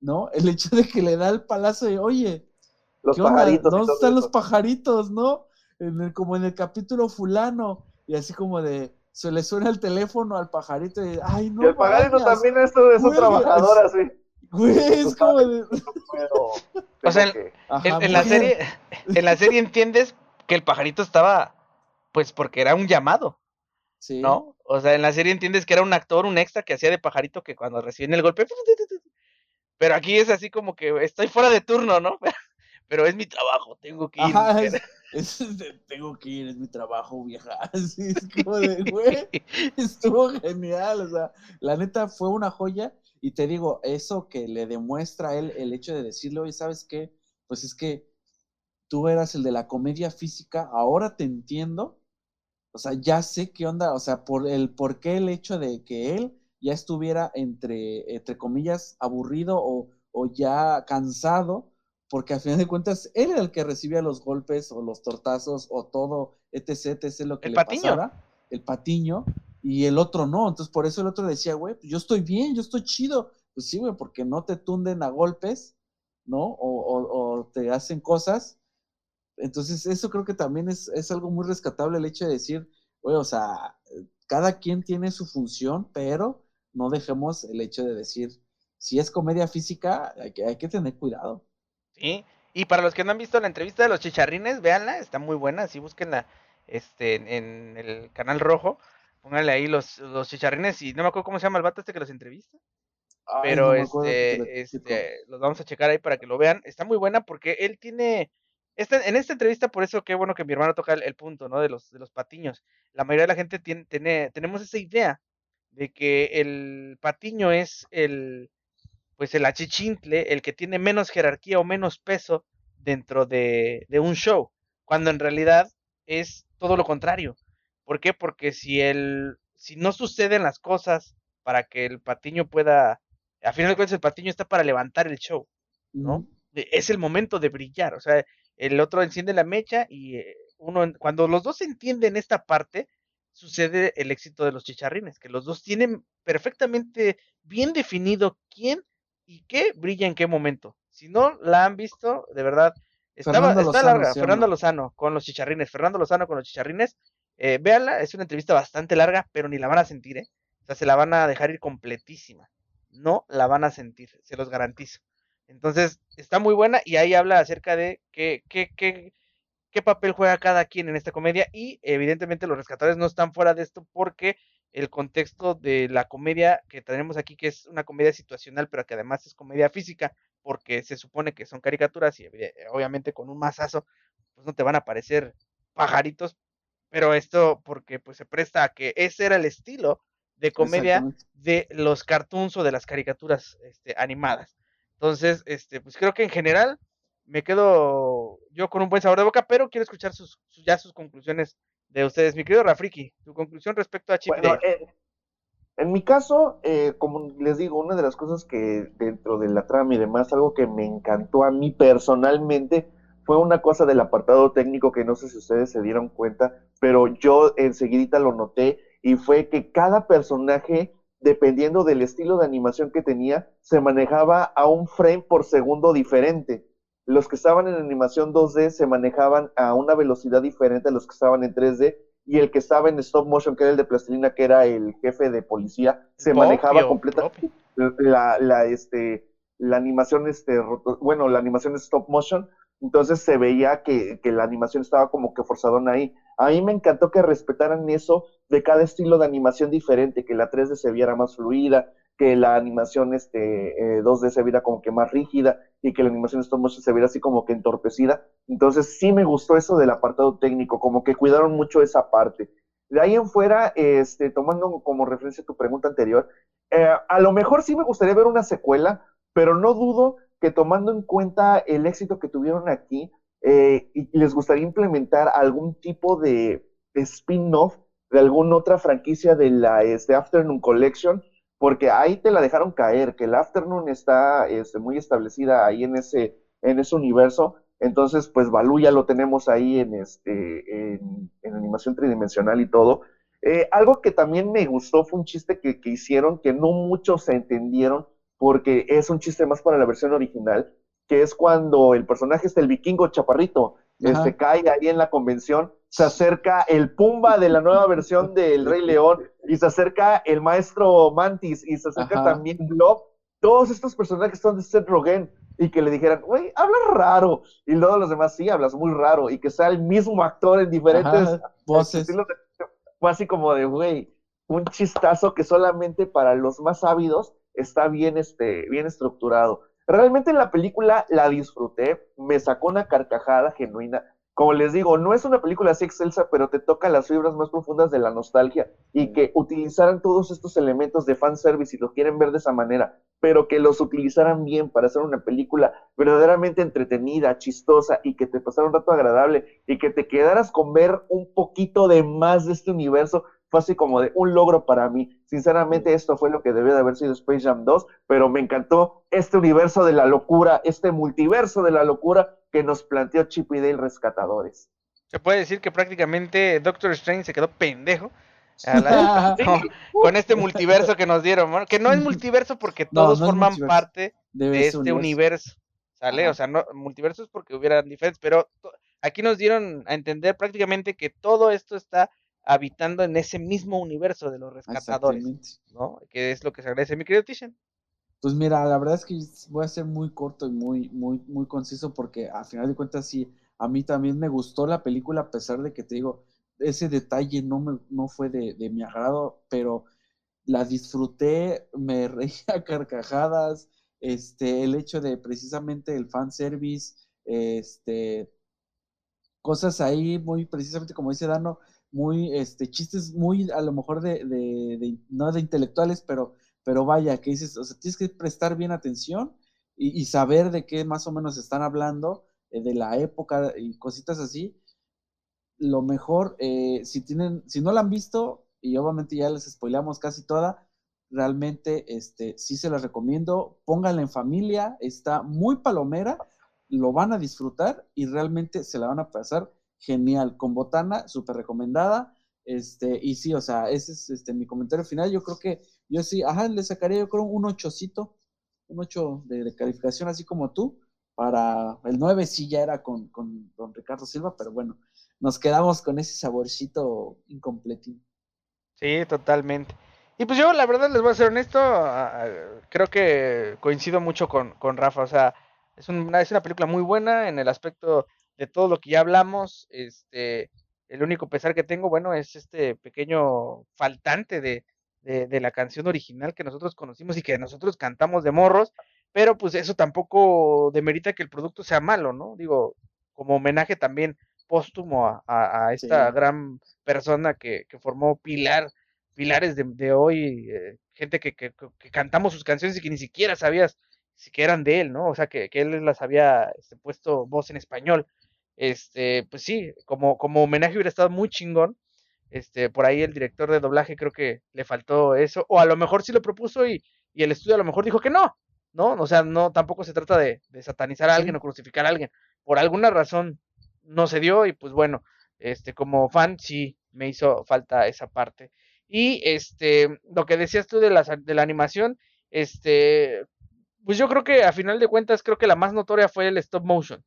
¿no? El hecho de que le da el palazo de, oye, los pajaritos. ¿Dónde están los pajaritos, no? En el, como en el capítulo fulano, y así como de, se le suena el teléfono al pajarito y, ay, no. Y el pajarito también es, es un trabajador así. Güey, es como de... o sea, en, la serie, en la serie entiendes que el pajarito estaba, pues porque era un llamado. Sí. ¿No? O sea, en la serie entiendes que era un actor, un extra que hacía de pajarito que cuando reciben el golpe. Pero aquí es así como que estoy fuera de turno, ¿no? pero es mi trabajo, tengo que ir. tengo que ir, es mi trabajo, vieja. Así es como de, güey, estuvo genial, o sea, la neta fue una joya. Y te digo, eso que le demuestra a él el hecho de decirle, oye, ¿sabes qué? Pues es que tú eras el de la comedia física, ahora te entiendo. O sea, ya sé qué onda, o sea, por el por qué el hecho de que él ya estuviera entre, entre comillas, aburrido o, o ya cansado porque al final de cuentas él era el que recibía los golpes o los tortazos o todo, etc, etc, lo que el le patiño. pasara, el patiño, y el otro no, entonces por eso el otro decía, güey, pues yo estoy bien, yo estoy chido, pues sí, güey, porque no te tunden a golpes, ¿no? O, o, te hacen cosas, entonces eso creo que también es, es algo muy rescatable el hecho de decir, güey, o sea, cada quien tiene su función, pero no dejemos el hecho de decir, si es comedia física, hay que, hay que tener cuidado. Y para los que no han visto la entrevista de los chicharrines, véanla, está muy buena, así búsquenla este, en, el canal rojo, pónganle ahí los, los chicharrines y no me acuerdo cómo se llama el vato este que los entrevista. pero este, este, los vamos a checar ahí para que lo vean. Está muy buena porque él tiene, este, en esta entrevista, por eso qué bueno que mi hermano toca el, punto, ¿no? De los, de los patiños. La mayoría de la gente tiene, tiene, tenemos esa idea de que el patiño es el, pues el achichintle, el que tiene menos jerarquía o menos peso dentro de, un show, cuando en realidad es todo lo contrario. ¿Por qué? Porque si el, si no suceden las cosas para que el patiño pueda, a final de cuentas el patiño está para levantar el show, ¿no? Es el momento de brillar, o sea, el otro enciende la mecha y eh, uno, cuando los dos entienden esta parte, sucede el éxito de los chicharrines, que los dos tienen perfectamente bien definido quién y qué brilla en qué momento. Si no la han visto, de verdad, estaba, está larga. Fernando Lozano con los chicharrines. Fernando Lozano con los chicharrines. Eh, véanla, es una entrevista bastante larga, pero ni la van a sentir, ¿eh? O sea, se la van a dejar ir completísima. No la van a sentir, se los garantizo. Entonces, está muy buena y ahí habla acerca de qué, qué, qué, qué papel juega cada quien en esta comedia y evidentemente los rescatadores no están fuera de esto porque el contexto de la comedia que tenemos aquí, que es una comedia situacional, pero que además es comedia física, porque se supone que son caricaturas y obviamente con un mazazo, pues no te van a aparecer pajaritos, pero esto porque pues se presta a que ese era el estilo de comedia de los cartoons o de las caricaturas este, animadas. Entonces, este, pues creo que en general me quedo yo con un buen sabor de boca, pero quiero escuchar sus, ya sus conclusiones de ustedes. Mi querido Rafriki, tu conclusión respecto a Chip bueno, eh, en mi caso, eh, como les digo, una de las cosas que dentro de la trama y demás, algo que me encantó a mí personalmente, fue una cosa del apartado técnico que no sé si ustedes se dieron cuenta, pero yo enseguida lo noté y fue que cada personaje, dependiendo del estilo de animación que tenía, se manejaba a un frame por segundo diferente. Los que estaban en animación 2D se manejaban a una velocidad diferente a los que estaban en 3D y el que estaba en stop motion, que era el de plastilina, que era el jefe de policía, se manejaba completamente la, la, este, la animación, este, bueno, la animación stop motion, entonces se veía que, que, la animación estaba como que forzadona ahí. A mí me encantó que respetaran eso de cada estilo de animación diferente, que la 3D se viera más fluida, que la animación este, eh, 2D se viera como que más rígida y que la animación stop motion se viera así como que entorpecida. Entonces sí me gustó eso del apartado técnico, como que cuidaron mucho esa parte. De ahí en fuera, este, tomando como referencia tu pregunta anterior, eh, a lo mejor sí me gustaría ver una secuela, pero no dudo que tomando en cuenta el éxito que tuvieron aquí, eh, y les gustaría implementar algún tipo de spin-off de alguna otra franquicia de la este, Afternoon Collection, porque ahí te la dejaron caer, que el Afternoon está este, muy establecida ahí en ese, en ese universo, entonces pues Balú ya lo tenemos ahí en, este, en, animación tridimensional y todo. Eh, algo que también me gustó fue un chiste que, que hicieron que no muchos se entendieron, porque es un chiste más para la versión original, que es cuando el personaje es el vikingo chaparrito, este, cae ahí en la convención, se acerca el Pumba de la nueva versión del Rey León, y se acerca el maestro Mantis, y se acerca también Blob. Todos estos personajes son de Seth Rogen, y que le dijeran, güey, hablas raro. Y luego los demás, sí, hablas muy raro. Y que sea el mismo actor en diferentes voces. Fue así como de, güey, un chistazo que solamente para los más ávidos está bien, este, bien estructurado. Realmente en la película la disfruté, me sacó una carcajada genuina. Como les digo, no es una película así excelsa, pero te toca las fibras más profundas de la nostalgia y que utilizaran todos estos elementos de fanservice y lo quieren ver de esa manera, pero que los utilizaran bien para hacer una película verdaderamente entretenida, chistosa y que te pasara un rato agradable y que te quedaras con ver un poquito de más de este universo fue así como de un logro para mí. Sinceramente, esto fue lo que debió de haber sido Space Jam 2, pero me encantó este universo de la locura, este multiverso de la locura que nos planteó Chip y Dale Rescatadores. Se puede decir que prácticamente Doctor Strange se quedó pendejo con, este multiverso que nos dieron, que no es multiverso porque todos forman parte de, este universo. ¿Sale? O sea, no, multiverso es porque hubieran diferentes, pero aquí nos dieron a entender prácticamente que todo esto está habitando en ese mismo universo de los rescatadores, ¿no? Que es lo que se agradece, mi querido Tishan. Pues mira, la verdad es que voy a ser muy corto y muy, muy, muy conciso porque a final de cuentas sí, a mí también me gustó la película a pesar de que te digo, ese detalle no, me, no fue de, de mi agrado, pero la disfruté, me reía carcajadas, este, el hecho de precisamente el fanservice, este, cosas ahí muy precisamente como dice Dano, muy, este, chistes muy a lo mejor de, de, no de intelectuales, pero, pero vaya, que dices, o sea, tienes que prestar bien atención y, saber de qué más o menos están hablando, eh, de la época y cositas así. Lo mejor, eh, si tienen, si no la han visto, y obviamente ya les spoileamos casi toda, realmente este, sí se las recomiendo, pónganla en familia, está muy palomera, lo van a disfrutar y realmente se la van a pasar genial. Con botana, súper recomendada. Este, y sí, o sea, ese es este, mi comentario final. Yo creo que yo sí, ajá, le sacaría yo creo un ochocito, un ocho de, calificación, así como tú. Para el 9 sí ya era con, con Ricardo Silva, pero bueno, nos quedamos con ese saborcito incompletín. Sí, totalmente. Y pues yo, la verdad, les voy a ser honesto, creo que coincido mucho con, con Rafa. O sea, es una, es una película muy buena en el aspecto de todo lo que ya hablamos. Este, el único pesar que tengo, bueno, es este pequeño faltante de, de, la canción original que nosotros conocimos y que nosotros cantamos de morros, pero pues eso tampoco demerita que el producto sea malo, ¿no? Digo, como homenaje también póstumo a, a, esta gran persona que, que, formó pilar, pilares de, de hoy, eh, gente que, que, cantamos sus canciones y que ni siquiera sabías si que eran de él, ¿no? O sea, que, que él las había este, puesto voz en español. Este, pues sí, como, como homenaje hubiera estado muy chingón. Este, por ahí el director de doblaje creo que le faltó eso, o a lo mejor sí lo propuso y, y el estudio a lo mejor dijo que no, ¿no? O sea, no, tampoco se trata de, de satanizar a alguien o crucificar a alguien. Por alguna razón no se dio y pues bueno, este, como fan sí me hizo falta esa parte. Y este, lo que decías tú de la, de la animación, este, pues yo creo que a final de cuentas creo que la más notoria fue el stop motion,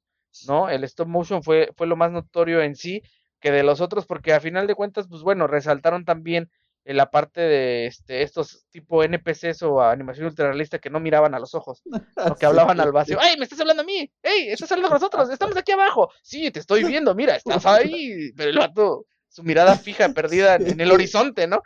¿no? El stop motion fue, fue lo más notorio en sí que de los otros, porque a final de cuentas, pues bueno, resaltaron también en la parte de este, estos tipo NPCs o animación ultrarrealista que no miraban a los ojos, o que hablaban al vacío. ¡Ay, me estás hablando a mí! ¡Ey, estás hablando a nosotros! ¡Estamos aquí abajo! Sí, te estoy viendo, mira, estás ahí. Pero el vato, su mirada fija, perdida en el horizonte, ¿no?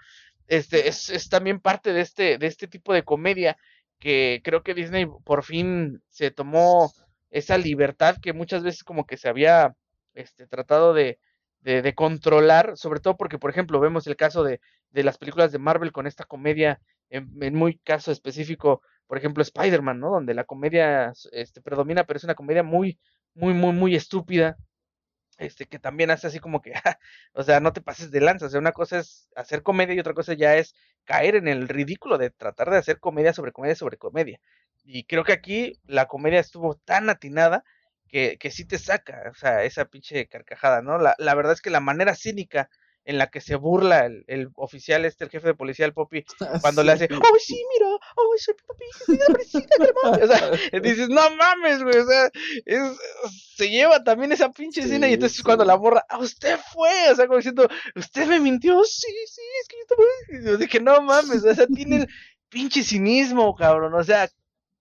Este, es, es también parte de este, de este tipo de comedia que creo que Disney por fin se tomó esa libertad que muchas veces como que se había este, tratado de, de, controlar, sobre todo porque, por ejemplo, vemos el caso de, de las películas de Marvel con esta comedia, en, en muy caso específico, por ejemplo, Spider-Man, ¿no? Donde la comedia este, predomina, pero es una comedia muy, muy, muy, muy estúpida, este, que también hace así como que, o sea, no te pases de lanza, o sea, una cosa es hacer comedia y otra cosa ya es caer en el ridículo de tratar de hacer comedia sobre comedia sobre comedia. Y creo que aquí la comedia estuvo tan atinada que, que sí te saca, o sea, esa pinche carcajada, ¿no? La, la verdad es que la manera cínica en la que se burla el, el, oficial este, el jefe de policía, el Poppy, cuando sí. le hace, ¡ay, sí, mira! ¡ay, soy Poppy! ¡Sí, o sea, dices, no mames, güey, o sea, es, se lleva también esa pinche sí, escena y entonces sí. cuando la borra, ¡a usted fue! O sea, como diciendo, ¿usted me mintió? Sí, sí, es que yo estaba... Yo dije, no mames, o sea, tiene el pinche cinismo, cabrón, o sea,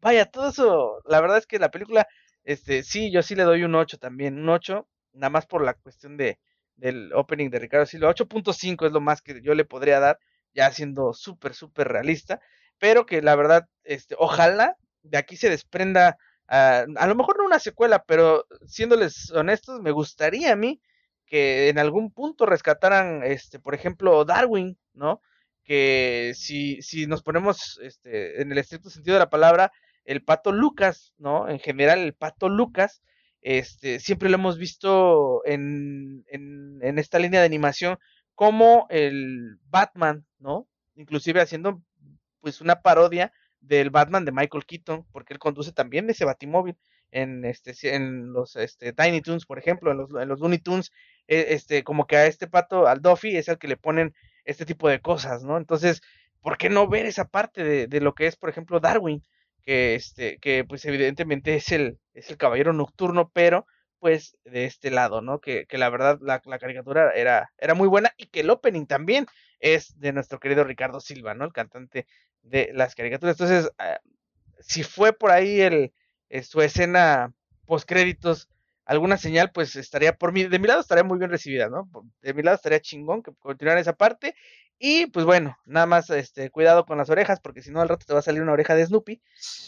vaya, todo eso, la verdad es que la película, este, sí, yo sí le doy un 8 también, un 8, nada más por la cuestión de del opening de Ricardo Silva. 8.5 es lo más que yo le podría dar, ya siendo súper, súper realista, pero que la verdad, este, ojalá de aquí se desprenda, uh, a lo mejor no una secuela, pero siéndoles honestos, me gustaría a mí que en algún punto rescataran, este, por ejemplo, Darwin, ¿no? Que si, si nos ponemos este, en el estricto sentido de la palabra, el pato Lucas, ¿no? En general, el pato Lucas, este, siempre lo hemos visto en, en, esta línea de animación como el Batman, ¿no? Inclusive haciendo pues una parodia del Batman de Michael Keaton, porque él conduce también ese Batimóvil en este en los este, Tiny Toons, por ejemplo, en los, en los Looney Tunes, este como que a este pato al Duffy es el que le ponen este tipo de cosas, ¿no? Entonces, ¿por qué no ver esa parte de, de lo que es, por ejemplo, Darwin? Que este que pues evidentemente es el es el caballero nocturno pero pues de este lado no que, que la verdad la, caricatura era era muy buena y que el opening también es de nuestro querido Ricardo Silva no el cantante de las caricaturas. Entonces uh, si fue por ahí el, el su escena post créditos alguna señal pues estaría por mi de mi lado estaría muy bien recibida no de mi lado estaría chingón que continuara esa parte y pues bueno, nada más este, cuidado con las orejas, porque si no al rato te va a salir una oreja de Snoopy.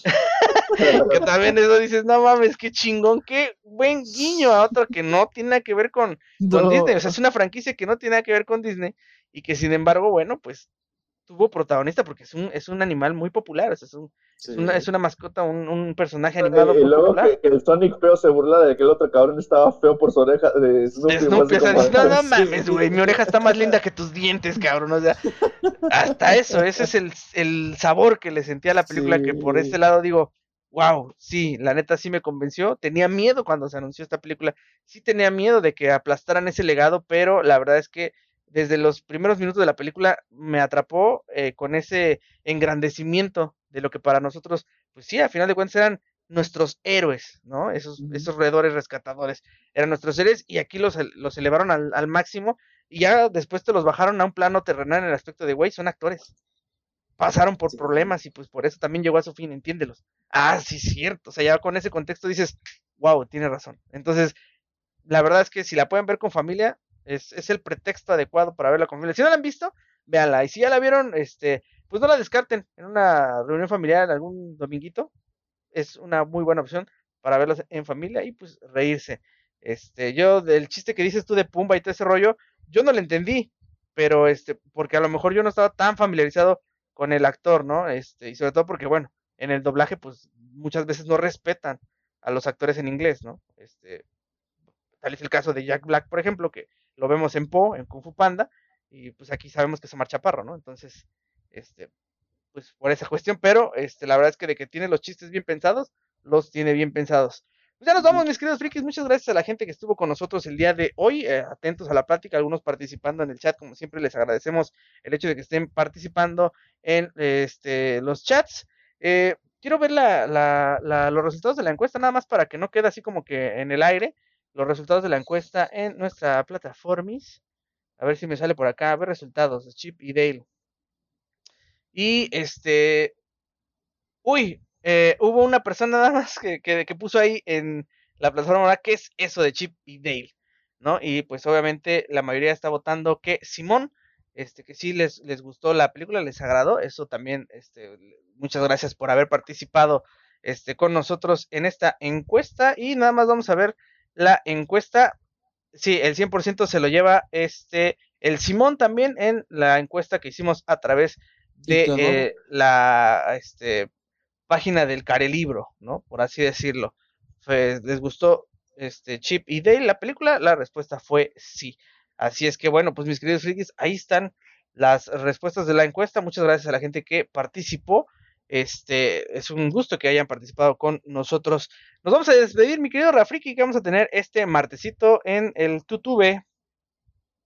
que también eso dices, no mames, qué chingón, qué buen guiño a otro que no tiene nada que ver con, no. con Disney. O sea, es una franquicia que no tiene nada que ver con Disney y que sin embargo, bueno, pues tuvo protagonista porque es un, es un animal muy popular, o sea, es, un, sí. es, una, es una mascota, un, un personaje animado y, y luego. Que, que, el Sonic feo se burla de que el otro cabrón estaba feo por su oreja de Snoopy. Snoopy o sea, como... no, no mames, güey, mi oreja está más linda que tus dientes, cabrón, o sea, hasta eso, ese es el, el sabor que le sentía a la película, sí. que por este lado digo, wow, sí, la neta sí me convenció. Tenía miedo cuando se anunció esta película. Sí tenía miedo de que aplastaran ese legado, pero la verdad es que desde los primeros minutos de la película me atrapó eh, con ese engrandecimiento de lo que para nosotros, pues sí, a final de cuentas eran nuestros héroes, ¿no? Esos, esos roedores rescatadores eran nuestros héroes y aquí los, los elevaron al, al, máximo y ya después te los bajaron a un plano terrenal en el aspecto de, güey, son actores. Pasaron por sí. problemas y pues por eso también llegó a su fin, entiéndelos. Ah, sí, cierto. O sea, ya con ese contexto dices, wow, tiene razón. Entonces, la verdad es que si la pueden ver con familia, es, es, el pretexto adecuado para verla con familia. Si no la han visto, véanla. Y si ya la vieron, este, pues no la descarten en una reunión familiar, en algún dominguito. Es una muy buena opción para verlas en familia y pues reírse. Este, yo del chiste que dices tú de Pumba y todo ese rollo, yo no lo entendí, pero este, porque a lo mejor yo no estaba tan familiarizado con el actor, ¿no? Este, y sobre todo porque, bueno, en el doblaje, pues muchas veces no respetan a los actores en inglés, ¿no? Este, tal es el caso de Jack Black, por ejemplo, que lo vemos en Po, en Kung Fu Panda, y pues aquí sabemos que es Omar Chaparro, ¿no? Entonces, este, pues por esa cuestión, pero este, la verdad es que de que tiene los chistes bien pensados, los tiene bien pensados. Pues ya nos vamos, mis queridos frikis. Muchas gracias a la gente que estuvo con nosotros el día de hoy, eh, atentos a la plática, algunos participando en el chat, como siempre les agradecemos el hecho de que estén participando en este, los chats. Eh, quiero ver la, la, la, los resultados de la encuesta, nada más para que no quede así como que en el aire, los resultados de la encuesta en nuestra plataformis. A ver si me sale por acá, a ver resultados de Chip y Dale. Y este, uy, eh, hubo una persona nada más que, que, puso ahí en la plataforma, ¿qué es eso de Chip y Dale? ¿No? Y pues obviamente la mayoría está votando que Simón, este, que sí les, les gustó la película, les agradó, eso también, este, muchas gracias por haber participado este, con nosotros en esta encuesta y nada más vamos a ver la encuesta, sí, el 100% se lo lleva este, el Simón también en la encuesta que hicimos a través de eh, la, este, página del Carelibro, ¿no? Por así decirlo. Pues, ¿Les gustó este Chip y Dale la película? La respuesta fue sí. Así es que bueno, pues mis queridos frikis, ahí están las respuestas de la encuesta. Muchas gracias a la gente que participó. Este es un gusto que hayan participado con nosotros. Nos vamos a despedir, mi querido Rafriki, que vamos a tener este martesito en el Tutube.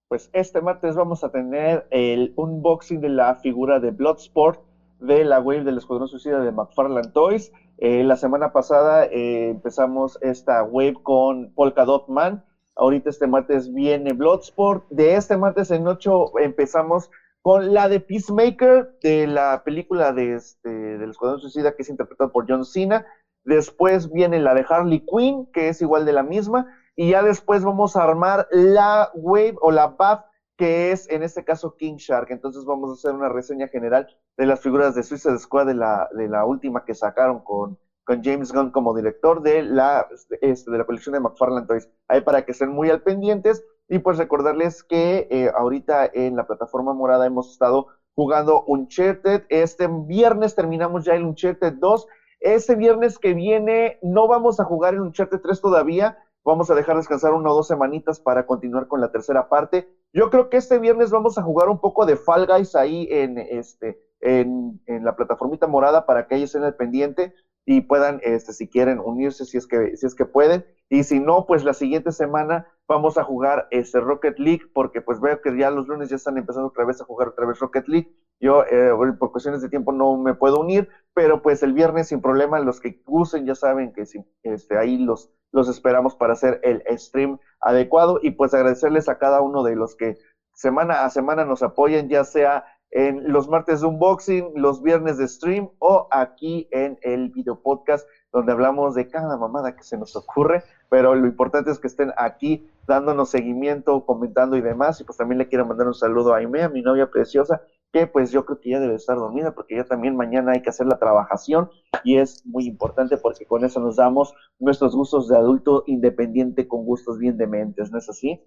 Pues este martes vamos a tener el unboxing de la figura de Bloodsport de la wave del Escuadrón Suicida de McFarlane Toys. Eh, la semana pasada eh, empezamos esta wave con Polka Dot Man. Ahorita este martes viene Bloodsport. De este martes en 8 empezamos con la de Peacemaker, de la película de este, del Escuadrón Suicida que es interpretada por John Cena. Después viene la de Harley Quinn, que es igual de la misma. Y ya después vamos a armar la wave o la BAF que es en este caso King Shark. Entonces vamos a hacer una reseña general de las figuras de Suicide Squad de la, de la última que sacaron con, con James Gunn como director de la, este, de la colección de McFarlane Toys. Ahí para que estén muy al pendientes. Y pues recordarles que eh, ahorita en la plataforma morada hemos estado jugando Uncharted. Este viernes terminamos ya el Uncharted 2. Este viernes que viene no vamos a jugar el Uncharted 3 todavía. Vamos a dejar descansar una o dos semanitas para continuar con la tercera parte. Yo creo que este viernes vamos a jugar un poco de Fall Guys ahí en, este, en, en la plataformita morada para que ellos estén al pendiente y puedan, este, si quieren, unirse si es que, si es que pueden. Y si no, pues la siguiente semana vamos a jugar este Rocket League, porque pues veo que ya los lunes ya están empezando otra vez a jugar otra vez Rocket League. Yo, eh, por cuestiones de tiempo, no me puedo unir, pero pues el viernes sin problema, los que usen ya saben que si, este, ahí los, los esperamos para hacer el stream adecuado y pues agradecerles a cada uno de los que semana a semana nos apoyen, ya sea en los martes de unboxing, los viernes de stream o aquí en el video podcast donde hablamos de cada mamada que se nos ocurre, pero lo importante es que estén aquí dándonos seguimiento, comentando y demás, y pues también le quiero mandar un saludo a Aime, mi novia preciosa, que pues yo creo que ya debe estar dormida porque ya también mañana hay que hacer la trabajación y es muy importante porque con eso nos damos nuestros gustos de adulto independiente con gustos bien dementes, ¿no es así?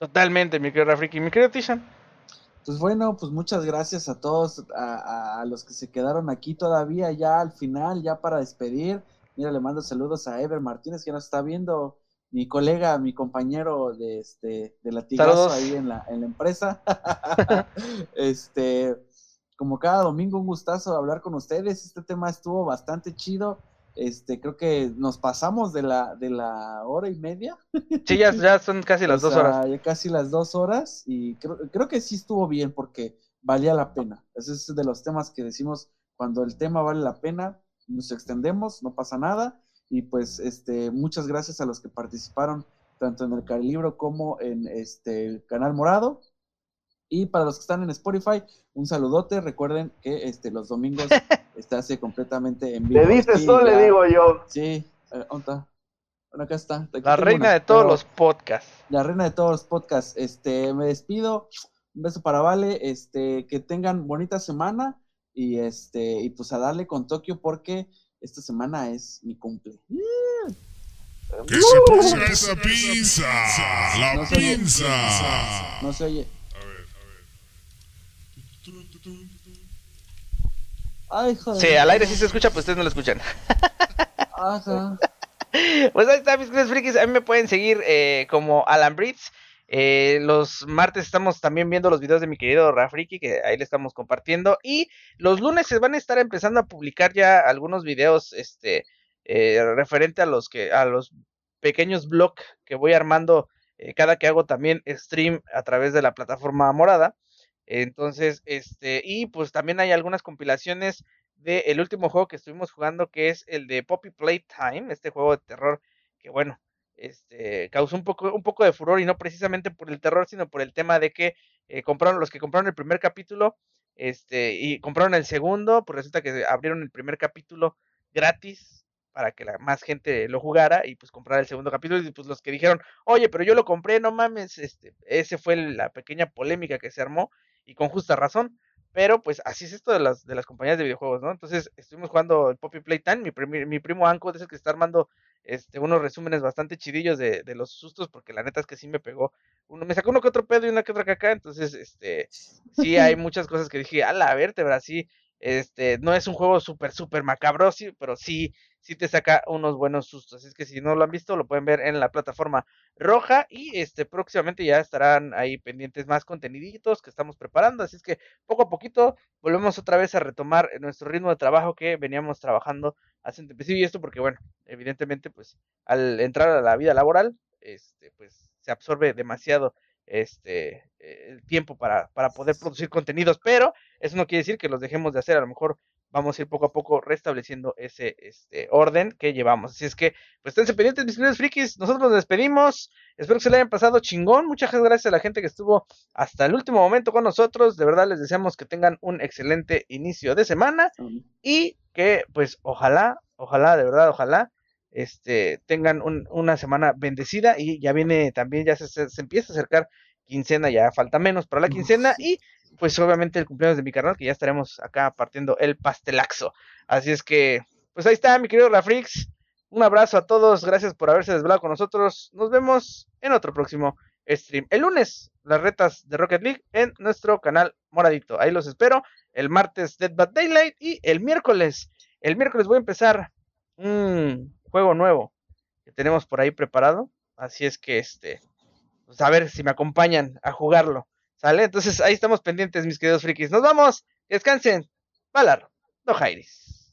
Totalmente, mi querido Rafiki. Mi querido Tishan. Pues bueno, pues muchas gracias a todos, a, a, los que se quedaron aquí todavía ya al final, ya para despedir. Mira, le mando saludos a Ever Martínez que nos está viendo, mi colega, mi compañero de este de latigazo ahí en la, en la empresa. este, como cada domingo, un gustazo hablar con ustedes. Este tema estuvo bastante chido. Este, creo que nos pasamos de la, de la hora y media. Sí, ya, ya son casi las o dos sea, horas. Ya casi las dos horas. Y creo, creo que sí estuvo bien porque valía la pena. Ese es de los temas que decimos, cuando el tema vale la pena, nos extendemos, no pasa nada. Y pues, este, muchas gracias a los que participaron, tanto en el Carlibro como en este el Canal Morado. Y para los que están en Spotify, un saludote. Recuerden que este, los domingos está así completamente en vivo. Le dices tú, le digo yo. Sí, eh, ¿dónde Bueno, acá está. Aquí la reina una, de todos los podcasts. La reina de todos los podcasts. Este, me despido. Un beso para Vale. Este, que tengan bonita semana. Y este, y pues a darle con Tokio porque esta semana es mi cumple. Que se ponga esa pinza, la no pinza. Oye. No se oye. Ay, joder. Sí, al aire sí se escucha, pues ustedes no lo escuchan. Ajá. Pues ahí está, mis queridos frikis. A mí me pueden seguir eh, como Alan Brits. Eh, los martes estamos también viendo los videos de mi querido Rafriki, que ahí le estamos compartiendo. Y los lunes se van a estar empezando a publicar ya algunos videos este, eh, referente a los que a los pequeños blogs que voy armando cada que hago también stream a través de la plataforma morada. Entonces, este, y pues también hay algunas compilaciones del último juego que estuvimos jugando, que es el de Poppy Playtime, este juego de terror que bueno, este, causó un poco, un poco de furor y no precisamente por el terror, sino por el tema de que eh, compraron los que compraron el primer capítulo, este, y compraron el segundo, pues resulta que abrieron el primer capítulo gratis para que la más gente lo jugara y pues comprar el segundo capítulo y pues los que dijeron, oye, pero yo lo compré, no mames, este, ese fue la pequeña polémica que se armó y con justa razón. Pero pues así es esto de las, de las compañías de videojuegos, ¿no? Entonces estuvimos jugando el Poppy Playtime, mi, mi primo Anko es el que está armando este, unos resúmenes bastante chidillos de, de, los sustos, porque la neta es que sí me pegó. Uno, me sacó uno que otro pedo y una que otra caca, entonces, este, sí hay muchas cosas que dije, a la vértebra, sí, este, no es un juego súper, súper macabro, pero sí, sí te saca unos buenos sustos. Así es que si no lo han visto, lo pueden ver en la plataforma roja y este próximamente ya estarán ahí pendientes más conteniditos que estamos preparando. Así es que poco a poquito volvemos otra vez a retomar nuestro ritmo de trabajo que veníamos trabajando hace un tiempo. Y esto porque, bueno, evidentemente, pues al entrar a la vida laboral, este, pues se absorbe demasiado este el tiempo para, para poder producir contenidos, pero eso no quiere decir que los dejemos de hacer, a lo mejor vamos a ir poco a poco restableciendo ese este, orden que llevamos. Así es que, pues esténse pendientes, mis queridos frikis. Nosotros nos despedimos. Espero que se le hayan pasado chingón. Muchas gracias a la gente que estuvo hasta el último momento con nosotros. De verdad les deseamos que tengan un excelente inicio de semana y que, pues, ojalá, ojalá, de verdad, ojalá, este, tengan un, una semana bendecida y ya viene también, ya se, se, se empieza a acercar quincena, ya falta menos para la quincena y pues obviamente el cumpleaños de mi carnal, que ya estaremos acá partiendo el pastelaxo. Así es que, pues ahí está, mi querido Rafrix. Un abrazo a todos, gracias por haberse desvelado con nosotros. Nos vemos en otro próximo stream. El lunes, las retas de Rocket League en nuestro canal moradito. Ahí los espero. El martes, Dead Bad Daylight. Y el miércoles, el miércoles voy a empezar un juego nuevo que tenemos por ahí preparado. Así es que, este, pues a ver si me acompañan a jugarlo. ¿Sale? Entonces ahí estamos pendientes, mis queridos frikis. Nos vamos. Descansen. Valar. No Jairis.